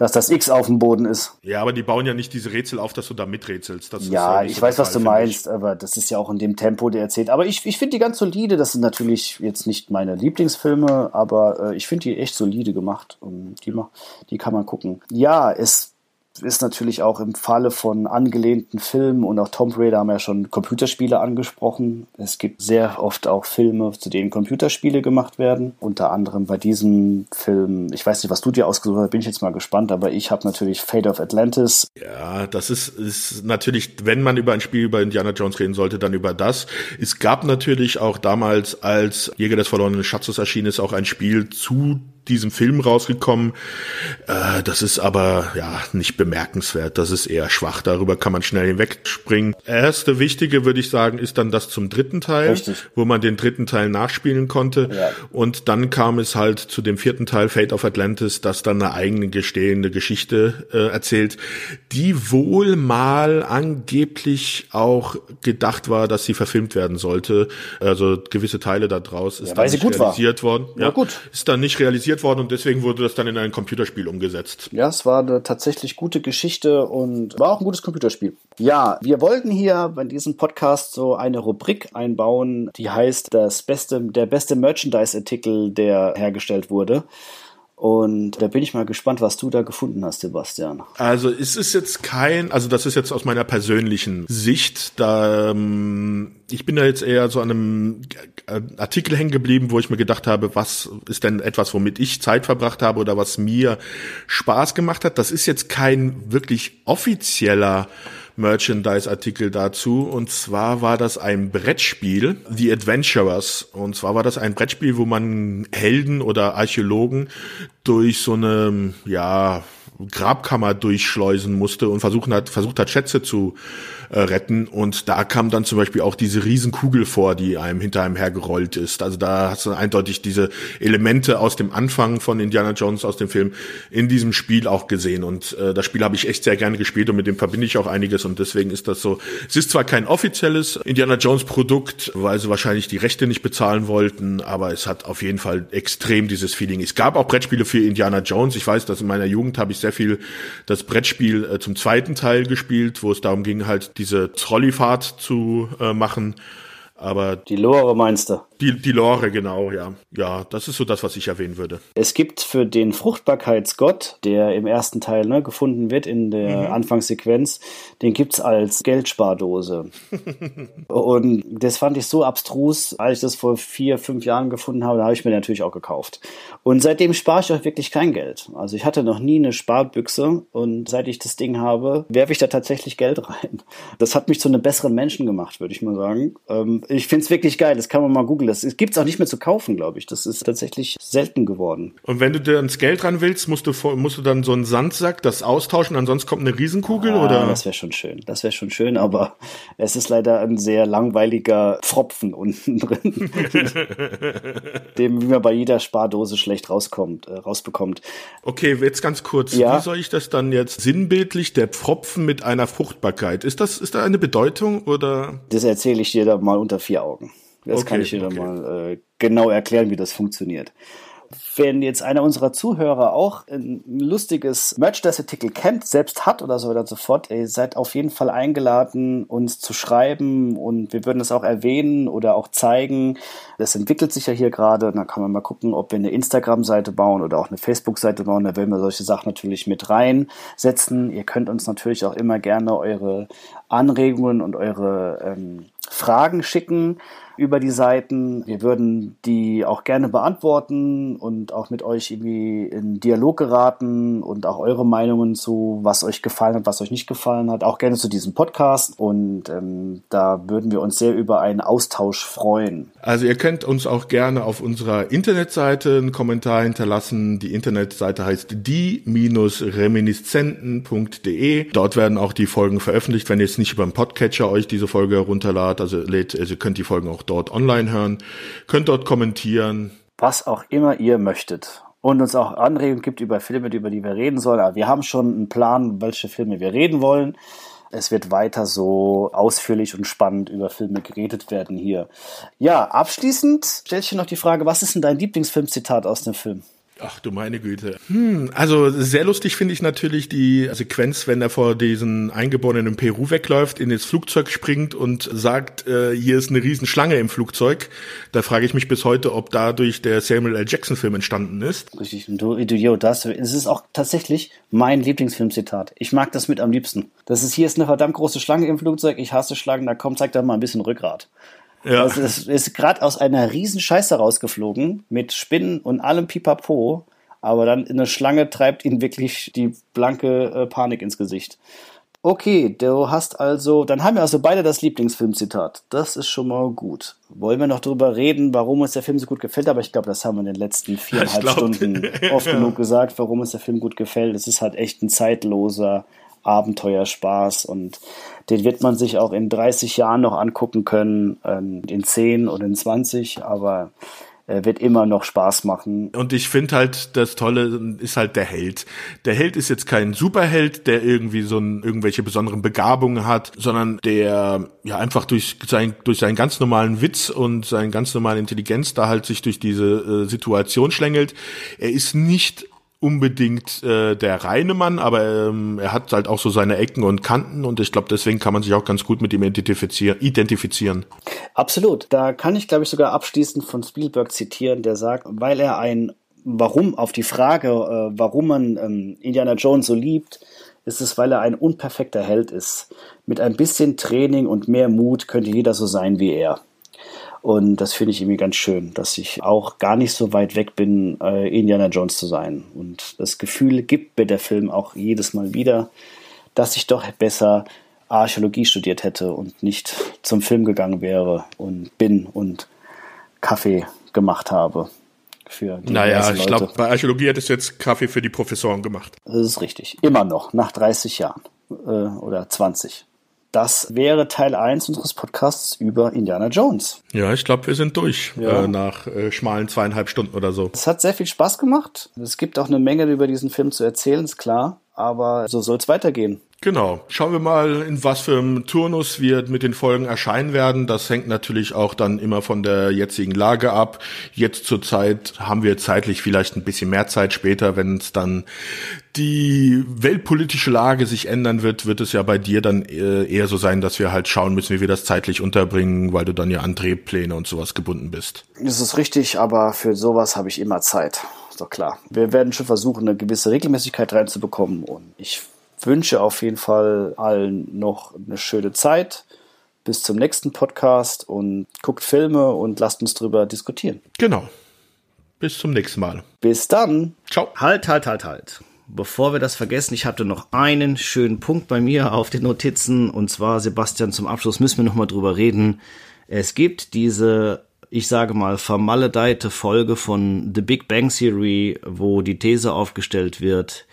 [SPEAKER 2] dass das X auf dem Boden ist.
[SPEAKER 1] Ja, aber die bauen ja nicht diese Rätsel auf, dass du da miträtselst. Das
[SPEAKER 2] ja, ich so weiß, was du meinst, aber das ist ja auch in dem Tempo, der erzählt. Aber ich, ich finde die ganz solide. Das sind natürlich jetzt nicht meine Lieblingsfilme, aber äh, ich finde die echt solide gemacht. Und die, die kann man gucken. Ja, es ist natürlich auch im Falle von angelehnten Filmen und auch Tomb Raider haben ja schon Computerspiele angesprochen. Es gibt sehr oft auch Filme, zu denen Computerspiele gemacht werden. Unter anderem bei diesem Film, ich weiß nicht, was du dir ausgesucht hast, bin ich jetzt mal gespannt, aber ich habe natürlich Fate of Atlantis.
[SPEAKER 1] Ja, das ist, ist natürlich, wenn man über ein Spiel über Indiana Jones reden sollte, dann über das. Es gab natürlich auch damals, als Jäger des verlorenen Schatzes erschienen ist, auch ein Spiel zu diesem Film rausgekommen. Äh, das ist aber ja nicht bemerkenswert. Das ist eher schwach. Darüber kann man schnell hinwegspringen. Erste wichtige, würde ich sagen, ist dann das zum dritten Teil, Richtig. wo man den dritten Teil nachspielen konnte. Ja. Und dann kam es halt zu dem vierten Teil, Fate of Atlantis, das dann eine eigene gestehende Geschichte äh, erzählt, die wohl mal angeblich auch gedacht war, dass sie verfilmt werden sollte. Also gewisse Teile daraus ist ja, dann nicht realisiert war. worden. Ja, ja, gut. Ist dann nicht realisiert realisiert worden und deswegen wurde das dann in ein Computerspiel umgesetzt.
[SPEAKER 2] Ja, es war eine tatsächlich gute Geschichte und war auch ein gutes Computerspiel. Ja, wir wollten hier bei diesem Podcast so eine Rubrik einbauen, die heißt das beste, der beste Merchandise-Artikel, der hergestellt wurde. Und da bin ich mal gespannt, was du da gefunden hast, Sebastian.
[SPEAKER 1] Also es ist jetzt kein, also das ist jetzt aus meiner persönlichen Sicht, da ähm, ich bin da jetzt eher so an einem Artikel hängen geblieben, wo ich mir gedacht habe, was ist denn etwas, womit ich Zeit verbracht habe oder was mir Spaß gemacht hat. Das ist jetzt kein wirklich offizieller Merchandise-Artikel dazu. Und zwar war das ein Brettspiel, The Adventurers. Und zwar war das ein Brettspiel, wo man Helden oder Archäologen durch so eine, ja, Grabkammer durchschleusen musste und versuchen hat, versucht hat, Schätze zu äh, retten. Und da kam dann zum Beispiel auch diese Riesenkugel vor, die einem hinter einem hergerollt ist. Also da hast du eindeutig diese Elemente aus dem Anfang von Indiana Jones aus dem Film in diesem Spiel auch gesehen. Und äh, das Spiel habe ich echt sehr gerne gespielt und mit dem verbinde ich auch einiges. Und deswegen ist das so. Es ist zwar kein offizielles Indiana Jones Produkt, weil sie wahrscheinlich die Rechte nicht bezahlen wollten, aber es hat auf jeden Fall extrem dieses Feeling. Es gab auch Brettspiele für Indiana Jones. Ich weiß, dass in meiner Jugend habe ich sehr viel das Brettspiel äh, zum zweiten Teil gespielt, wo es darum ging, halt diese Trolleyfahrt zu äh, machen. Aber
[SPEAKER 2] die Lore meinst du?
[SPEAKER 1] Die, die Lore, genau, ja. Ja, das ist so das, was ich erwähnen würde.
[SPEAKER 2] Es gibt für den Fruchtbarkeitsgott, der im ersten Teil ne, gefunden wird in der mhm. Anfangssequenz, den gibt's als Geldspardose. [LAUGHS] und das fand ich so abstrus, als ich das vor vier, fünf Jahren gefunden habe, da habe ich mir natürlich auch gekauft. Und seitdem spare ich auch wirklich kein Geld. Also ich hatte noch nie eine Sparbüchse und seit ich das Ding habe, werfe ich da tatsächlich Geld rein. Das hat mich zu einem besseren Menschen gemacht, würde ich mal sagen. Ähm, ich finde es wirklich geil, das kann man mal googeln. Das gibt es auch nicht mehr zu kaufen, glaube ich. Das ist tatsächlich selten geworden.
[SPEAKER 1] Und wenn du dir ins Geld ran willst, musst du, musst du dann so einen Sandsack, das austauschen, ansonsten kommt eine Riesenkugel, ah, oder?
[SPEAKER 2] Das wäre schon schön. Das wäre schon schön, aber es ist leider ein sehr langweiliger Pfropfen unten [LAUGHS] drin, [LAUGHS] dem wie man bei jeder Spardose schlecht rauskommt, äh, rausbekommt.
[SPEAKER 1] Okay, jetzt ganz kurz. Ja? Wie soll ich das dann jetzt sinnbildlich, der Pfropfen mit einer Fruchtbarkeit? Ist das, ist da eine Bedeutung oder?
[SPEAKER 2] Das erzähle ich dir da mal unter vier Augen. Das okay, kann ich dir okay. dann mal äh, genau erklären, wie das funktioniert. Wenn jetzt einer unserer Zuhörer auch ein lustiges Merchandise-Artikel kennt, selbst hat oder so oder so fort, ihr seid auf jeden Fall eingeladen, uns zu schreiben und wir würden es auch erwähnen oder auch zeigen. Das entwickelt sich ja hier gerade. Dann kann man mal gucken, ob wir eine Instagram-Seite bauen oder auch eine Facebook-Seite bauen. Da werden wir solche Sachen natürlich mit reinsetzen. Ihr könnt uns natürlich auch immer gerne eure Anregungen und eure ähm, Fragen schicken über die Seiten. Wir würden die auch gerne beantworten und auch mit euch irgendwie in Dialog geraten und auch eure Meinungen zu, was euch gefallen hat, was euch nicht gefallen hat, auch gerne zu diesem Podcast. Und ähm, da würden wir uns sehr über einen Austausch freuen.
[SPEAKER 1] Also ihr könnt uns auch gerne auf unserer Internetseite einen Kommentar hinterlassen. Die Internetseite heißt die-reminiszenten.de. Dort werden auch die Folgen veröffentlicht, wenn ihr jetzt nicht über den Podcatcher euch diese Folge herunterladet. Also lädt, also ihr könnt die Folgen auch dort online hören, könnt dort kommentieren.
[SPEAKER 2] Was auch immer ihr möchtet. Und uns auch Anregungen gibt über Filme, über die wir reden sollen. Aber wir haben schon einen Plan, welche Filme wir reden wollen. Es wird weiter so ausführlich und spannend über Filme geredet werden hier. Ja, abschließend stelle ich dir noch die Frage, was ist denn dein Lieblingsfilmzitat aus dem Film?
[SPEAKER 1] Ach du meine Güte. Hm, also sehr lustig finde ich natürlich die Sequenz, wenn er vor diesen Eingeborenen in Peru wegläuft, in das Flugzeug springt und sagt, äh, hier ist eine Riesenschlange im Flugzeug. Da frage ich mich bis heute, ob dadurch der Samuel L. Jackson Film entstanden ist.
[SPEAKER 2] Richtig, du, du yo, das, es ist auch tatsächlich mein Lieblingsfilmzitat. Ich mag das mit am liebsten. Das ist, hier ist eine verdammt große Schlange im Flugzeug, ich hasse Schlangen, da kommt, zeig da mal ein bisschen Rückgrat. Ja. Also es ist gerade aus einer riesen Scheiße rausgeflogen mit Spinnen und allem Pipapo, aber dann in eine Schlange treibt ihn wirklich die blanke äh, Panik ins Gesicht. Okay, du hast also, dann haben wir also beide das Lieblingsfilmzitat. Das ist schon mal gut. Wollen wir noch darüber reden, warum uns der Film so gut gefällt? Aber ich glaube, das haben wir in den letzten viereinhalb [LAUGHS] Stunden [LAUGHS] [LAUGHS] oft ja. genug gesagt, warum uns der Film gut gefällt. Es ist halt echt ein zeitloser Abenteuerspaß und den wird man sich auch in 30 Jahren noch angucken können, ähm, in 10 oder in 20, aber er wird immer noch Spaß machen.
[SPEAKER 1] Und ich finde halt, das Tolle ist halt der Held. Der Held ist jetzt kein Superheld, der irgendwie so ein, irgendwelche besonderen Begabungen hat, sondern der ja einfach durch sein, durch seinen ganz normalen Witz und seine ganz normale Intelligenz da halt sich durch diese äh, Situation schlängelt. Er ist nicht unbedingt äh, der reine Mann, aber ähm, er hat halt auch so seine Ecken und Kanten und ich glaube, deswegen kann man sich auch ganz gut mit ihm identifizieren. identifizieren.
[SPEAKER 2] Absolut. Da kann ich, glaube ich, sogar abschließend von Spielberg zitieren, der sagt, weil er ein Warum auf die Frage, äh, warum man ähm, Indiana Jones so liebt, ist es, weil er ein unperfekter Held ist. Mit ein bisschen Training und mehr Mut könnte jeder so sein wie er. Und das finde ich irgendwie ganz schön, dass ich auch gar nicht so weit weg bin, äh, Indiana Jones zu sein. Und das Gefühl gibt mir der Film auch jedes Mal wieder, dass ich doch besser Archäologie studiert hätte und nicht zum Film gegangen wäre und bin und Kaffee gemacht habe. Für
[SPEAKER 1] die naja, ich glaube, bei Archäologie hättest du jetzt Kaffee für die Professoren gemacht.
[SPEAKER 2] Das ist richtig. Immer noch, nach 30 Jahren äh, oder 20. Das wäre Teil 1 unseres Podcasts über Indiana Jones.
[SPEAKER 1] Ja, ich glaube, wir sind durch ja. äh, nach äh, schmalen zweieinhalb Stunden oder so.
[SPEAKER 2] Es hat sehr viel Spaß gemacht. Es gibt auch eine Menge über diesen Film zu erzählen, ist klar. Aber so soll es weitergehen.
[SPEAKER 1] Genau. Schauen wir mal, in was für einem Turnus wir mit den Folgen erscheinen werden. Das hängt natürlich auch dann immer von der jetzigen Lage ab. Jetzt zur Zeit haben wir zeitlich vielleicht ein bisschen mehr Zeit. Später, wenn es dann die weltpolitische Lage sich ändern wird, wird es ja bei dir dann äh, eher so sein, dass wir halt schauen müssen, wie wir das zeitlich unterbringen, weil du dann ja an Drehpläne und sowas gebunden bist.
[SPEAKER 4] Das ist richtig, aber für sowas habe ich immer Zeit. Ist doch klar. Wir werden schon versuchen, eine gewisse Regelmäßigkeit reinzubekommen und ich wünsche auf jeden Fall allen noch eine schöne Zeit. Bis zum nächsten Podcast und guckt Filme und lasst uns drüber diskutieren.
[SPEAKER 1] Genau. Bis zum nächsten Mal.
[SPEAKER 4] Bis dann.
[SPEAKER 2] Ciao. Halt, halt, halt, halt. Bevor wir das vergessen, ich hatte noch einen schönen Punkt bei mir auf den Notizen. Und zwar, Sebastian, zum Abschluss müssen wir noch mal drüber reden. Es gibt diese, ich sage mal, vermaledeite Folge von The Big Bang Theory, wo die These aufgestellt wird,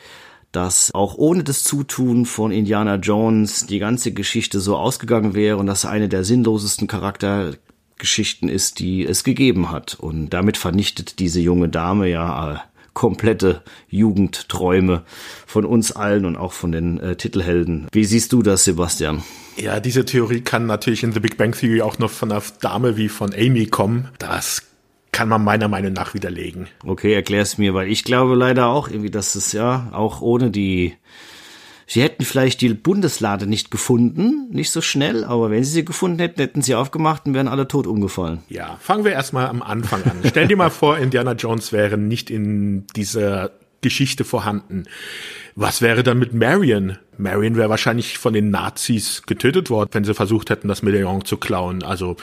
[SPEAKER 2] dass auch ohne das Zutun von Indiana Jones die ganze Geschichte so ausgegangen wäre und dass eine der sinnlosesten Charaktergeschichten ist, die es gegeben hat. Und damit vernichtet diese junge Dame ja äh, komplette Jugendträume von uns allen und auch von den äh, Titelhelden. Wie siehst du das, Sebastian?
[SPEAKER 1] Ja, diese Theorie kann natürlich in The Big Bang Theory auch noch von einer Dame wie von Amy kommen. Das kann man meiner Meinung nach widerlegen.
[SPEAKER 2] Okay, erklär es mir, weil ich glaube leider auch irgendwie, dass es ja auch ohne die Sie hätten vielleicht die Bundeslade nicht gefunden, nicht so schnell, aber wenn sie sie gefunden hätten, hätten sie aufgemacht und wären alle tot umgefallen.
[SPEAKER 1] Ja, fangen wir erstmal am Anfang an. Stell dir mal vor, Indiana Jones wäre nicht in dieser Geschichte vorhanden. Was wäre dann mit Marion? Marion wäre wahrscheinlich von den Nazis getötet worden, wenn sie versucht hätten, das Medaillon zu klauen. Also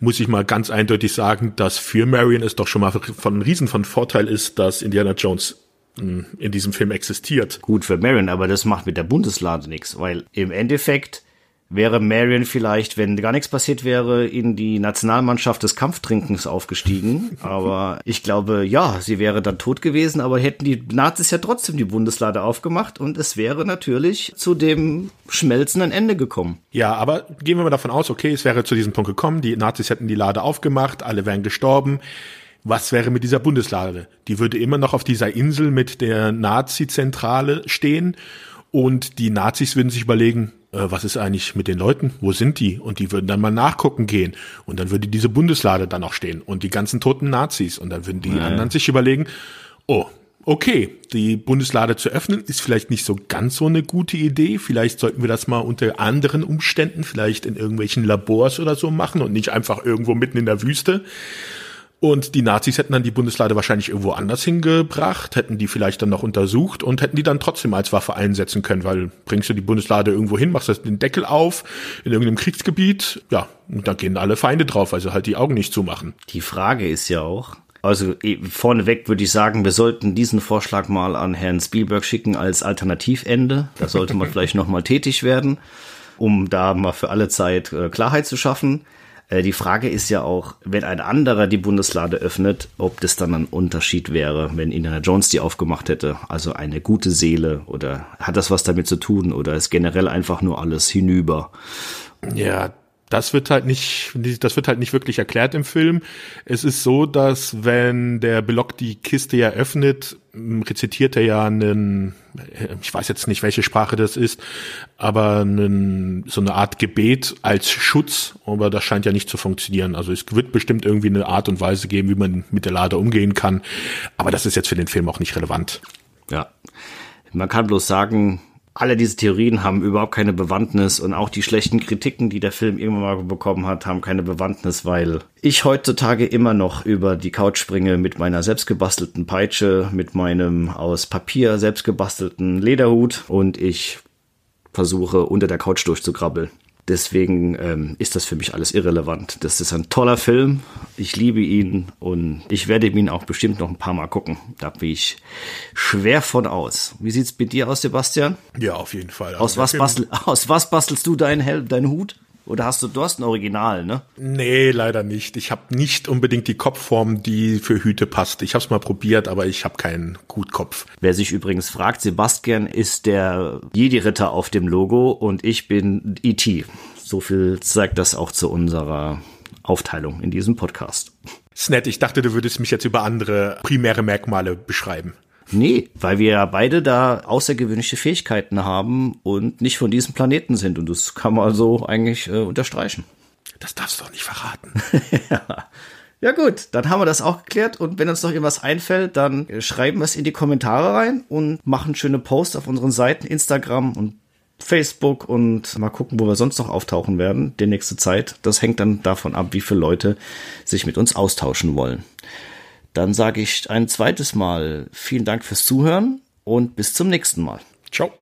[SPEAKER 1] muss ich mal ganz eindeutig sagen, dass für Marion es doch schon mal von Riesen von Vorteil ist, dass Indiana Jones hm, in diesem Film existiert.
[SPEAKER 2] Gut für Marion, aber das macht mit der Bundeslade nichts, weil im Endeffekt wäre Marion vielleicht, wenn gar nichts passiert wäre, in die Nationalmannschaft des Kampftrinkens aufgestiegen. [LAUGHS] Aber ich glaube, ja, sie wäre dann tot gewesen, aber hätten die Nazis ja trotzdem die Bundeslade aufgemacht und es wäre natürlich zu dem schmelzenden Ende gekommen.
[SPEAKER 1] Ja, aber gehen wir mal davon aus, okay, es wäre zu diesem Punkt gekommen, die Nazis hätten die Lade aufgemacht, alle wären gestorben. Was wäre mit dieser Bundeslade? Die würde immer noch auf dieser Insel mit der Nazi-Zentrale stehen und die Nazis würden sich überlegen, was ist eigentlich mit den Leuten? Wo sind die? Und die würden dann mal nachgucken gehen. Und dann würde diese Bundeslade dann noch stehen und die ganzen toten Nazis. Und dann würden die ja. anderen sich überlegen, oh, okay, die Bundeslade zu öffnen ist vielleicht nicht so ganz so eine gute Idee. Vielleicht sollten wir das mal unter anderen Umständen, vielleicht in irgendwelchen Labors oder so machen und nicht einfach irgendwo mitten in der Wüste. Und die Nazis hätten dann die Bundeslade wahrscheinlich irgendwo anders hingebracht, hätten die vielleicht dann noch untersucht und hätten die dann trotzdem als Waffe einsetzen können, weil bringst du die Bundeslade irgendwo hin, machst den Deckel auf in irgendeinem Kriegsgebiet, ja, und dann gehen alle Feinde drauf, sie halt die Augen nicht zumachen.
[SPEAKER 2] Die Frage ist ja auch, also eh, vorneweg würde ich sagen, wir sollten diesen Vorschlag mal an Herrn Spielberg schicken als Alternativende. Da sollte man [LAUGHS] vielleicht nochmal tätig werden, um da mal für alle Zeit äh, Klarheit zu schaffen. Äh, die Frage ist ja auch, wenn ein anderer die Bundeslade öffnet, ob das dann ein Unterschied wäre, wenn Indiana Jones die aufgemacht hätte. Also eine gute Seele oder hat das was damit zu tun oder ist generell einfach nur alles hinüber?
[SPEAKER 1] Ja, das wird halt nicht, das wird halt nicht wirklich erklärt im Film. Es ist so, dass wenn der Block die Kiste ja öffnet, rezitiert er ja einen, ich weiß jetzt nicht, welche Sprache das ist, aber einen, so eine Art Gebet als Schutz, aber das scheint ja nicht zu funktionieren. Also es wird bestimmt irgendwie eine Art und Weise geben, wie man mit der Lade umgehen kann, aber das ist jetzt für den Film auch nicht relevant.
[SPEAKER 2] Ja. Man kann bloß sagen, alle diese Theorien haben überhaupt keine Bewandtnis und auch die schlechten Kritiken, die der Film irgendwann mal bekommen hat, haben keine Bewandtnis, weil ich heutzutage immer noch über die Couch springe mit meiner selbstgebastelten Peitsche, mit meinem aus Papier selbstgebastelten Lederhut und ich versuche unter der Couch durchzukrabbeln. Deswegen ähm, ist das für mich alles irrelevant. Das ist ein toller Film. Ich liebe ihn und ich werde ihn auch bestimmt noch ein paar Mal gucken. Da bin ich schwer von aus. Wie sieht's mit dir aus, Sebastian?
[SPEAKER 1] Ja, auf jeden Fall.
[SPEAKER 2] Also aus, was bastel, [LAUGHS] aus was bastelst du deinen, deinen Hut? Oder hast du, du hast ein Original, ne?
[SPEAKER 1] Nee, leider nicht. Ich habe nicht unbedingt die Kopfform, die für Hüte passt. Ich habe es mal probiert, aber ich habe keinen Gutkopf.
[SPEAKER 2] Wer sich übrigens fragt, Sebastian ist der Jedi-Ritter auf dem Logo und ich bin E.T. So viel zeigt das auch zu unserer Aufteilung in diesem Podcast.
[SPEAKER 1] Ist nett. Ich dachte, du würdest mich jetzt über andere primäre Merkmale beschreiben.
[SPEAKER 2] Nee, weil wir ja beide da außergewöhnliche Fähigkeiten haben und nicht von diesem Planeten sind. Und das kann man so eigentlich äh, unterstreichen.
[SPEAKER 1] Das darfst du doch nicht verraten.
[SPEAKER 2] ja. [LAUGHS] Ja gut, dann haben wir das auch geklärt und wenn uns noch irgendwas einfällt, dann schreiben wir es in die Kommentare rein und machen schöne Posts auf unseren Seiten Instagram und Facebook und mal gucken, wo wir sonst noch auftauchen werden, die nächste Zeit. Das hängt dann davon ab, wie viele Leute sich mit uns austauschen wollen. Dann sage ich ein zweites Mal vielen Dank fürs Zuhören und bis zum nächsten Mal.
[SPEAKER 1] Ciao.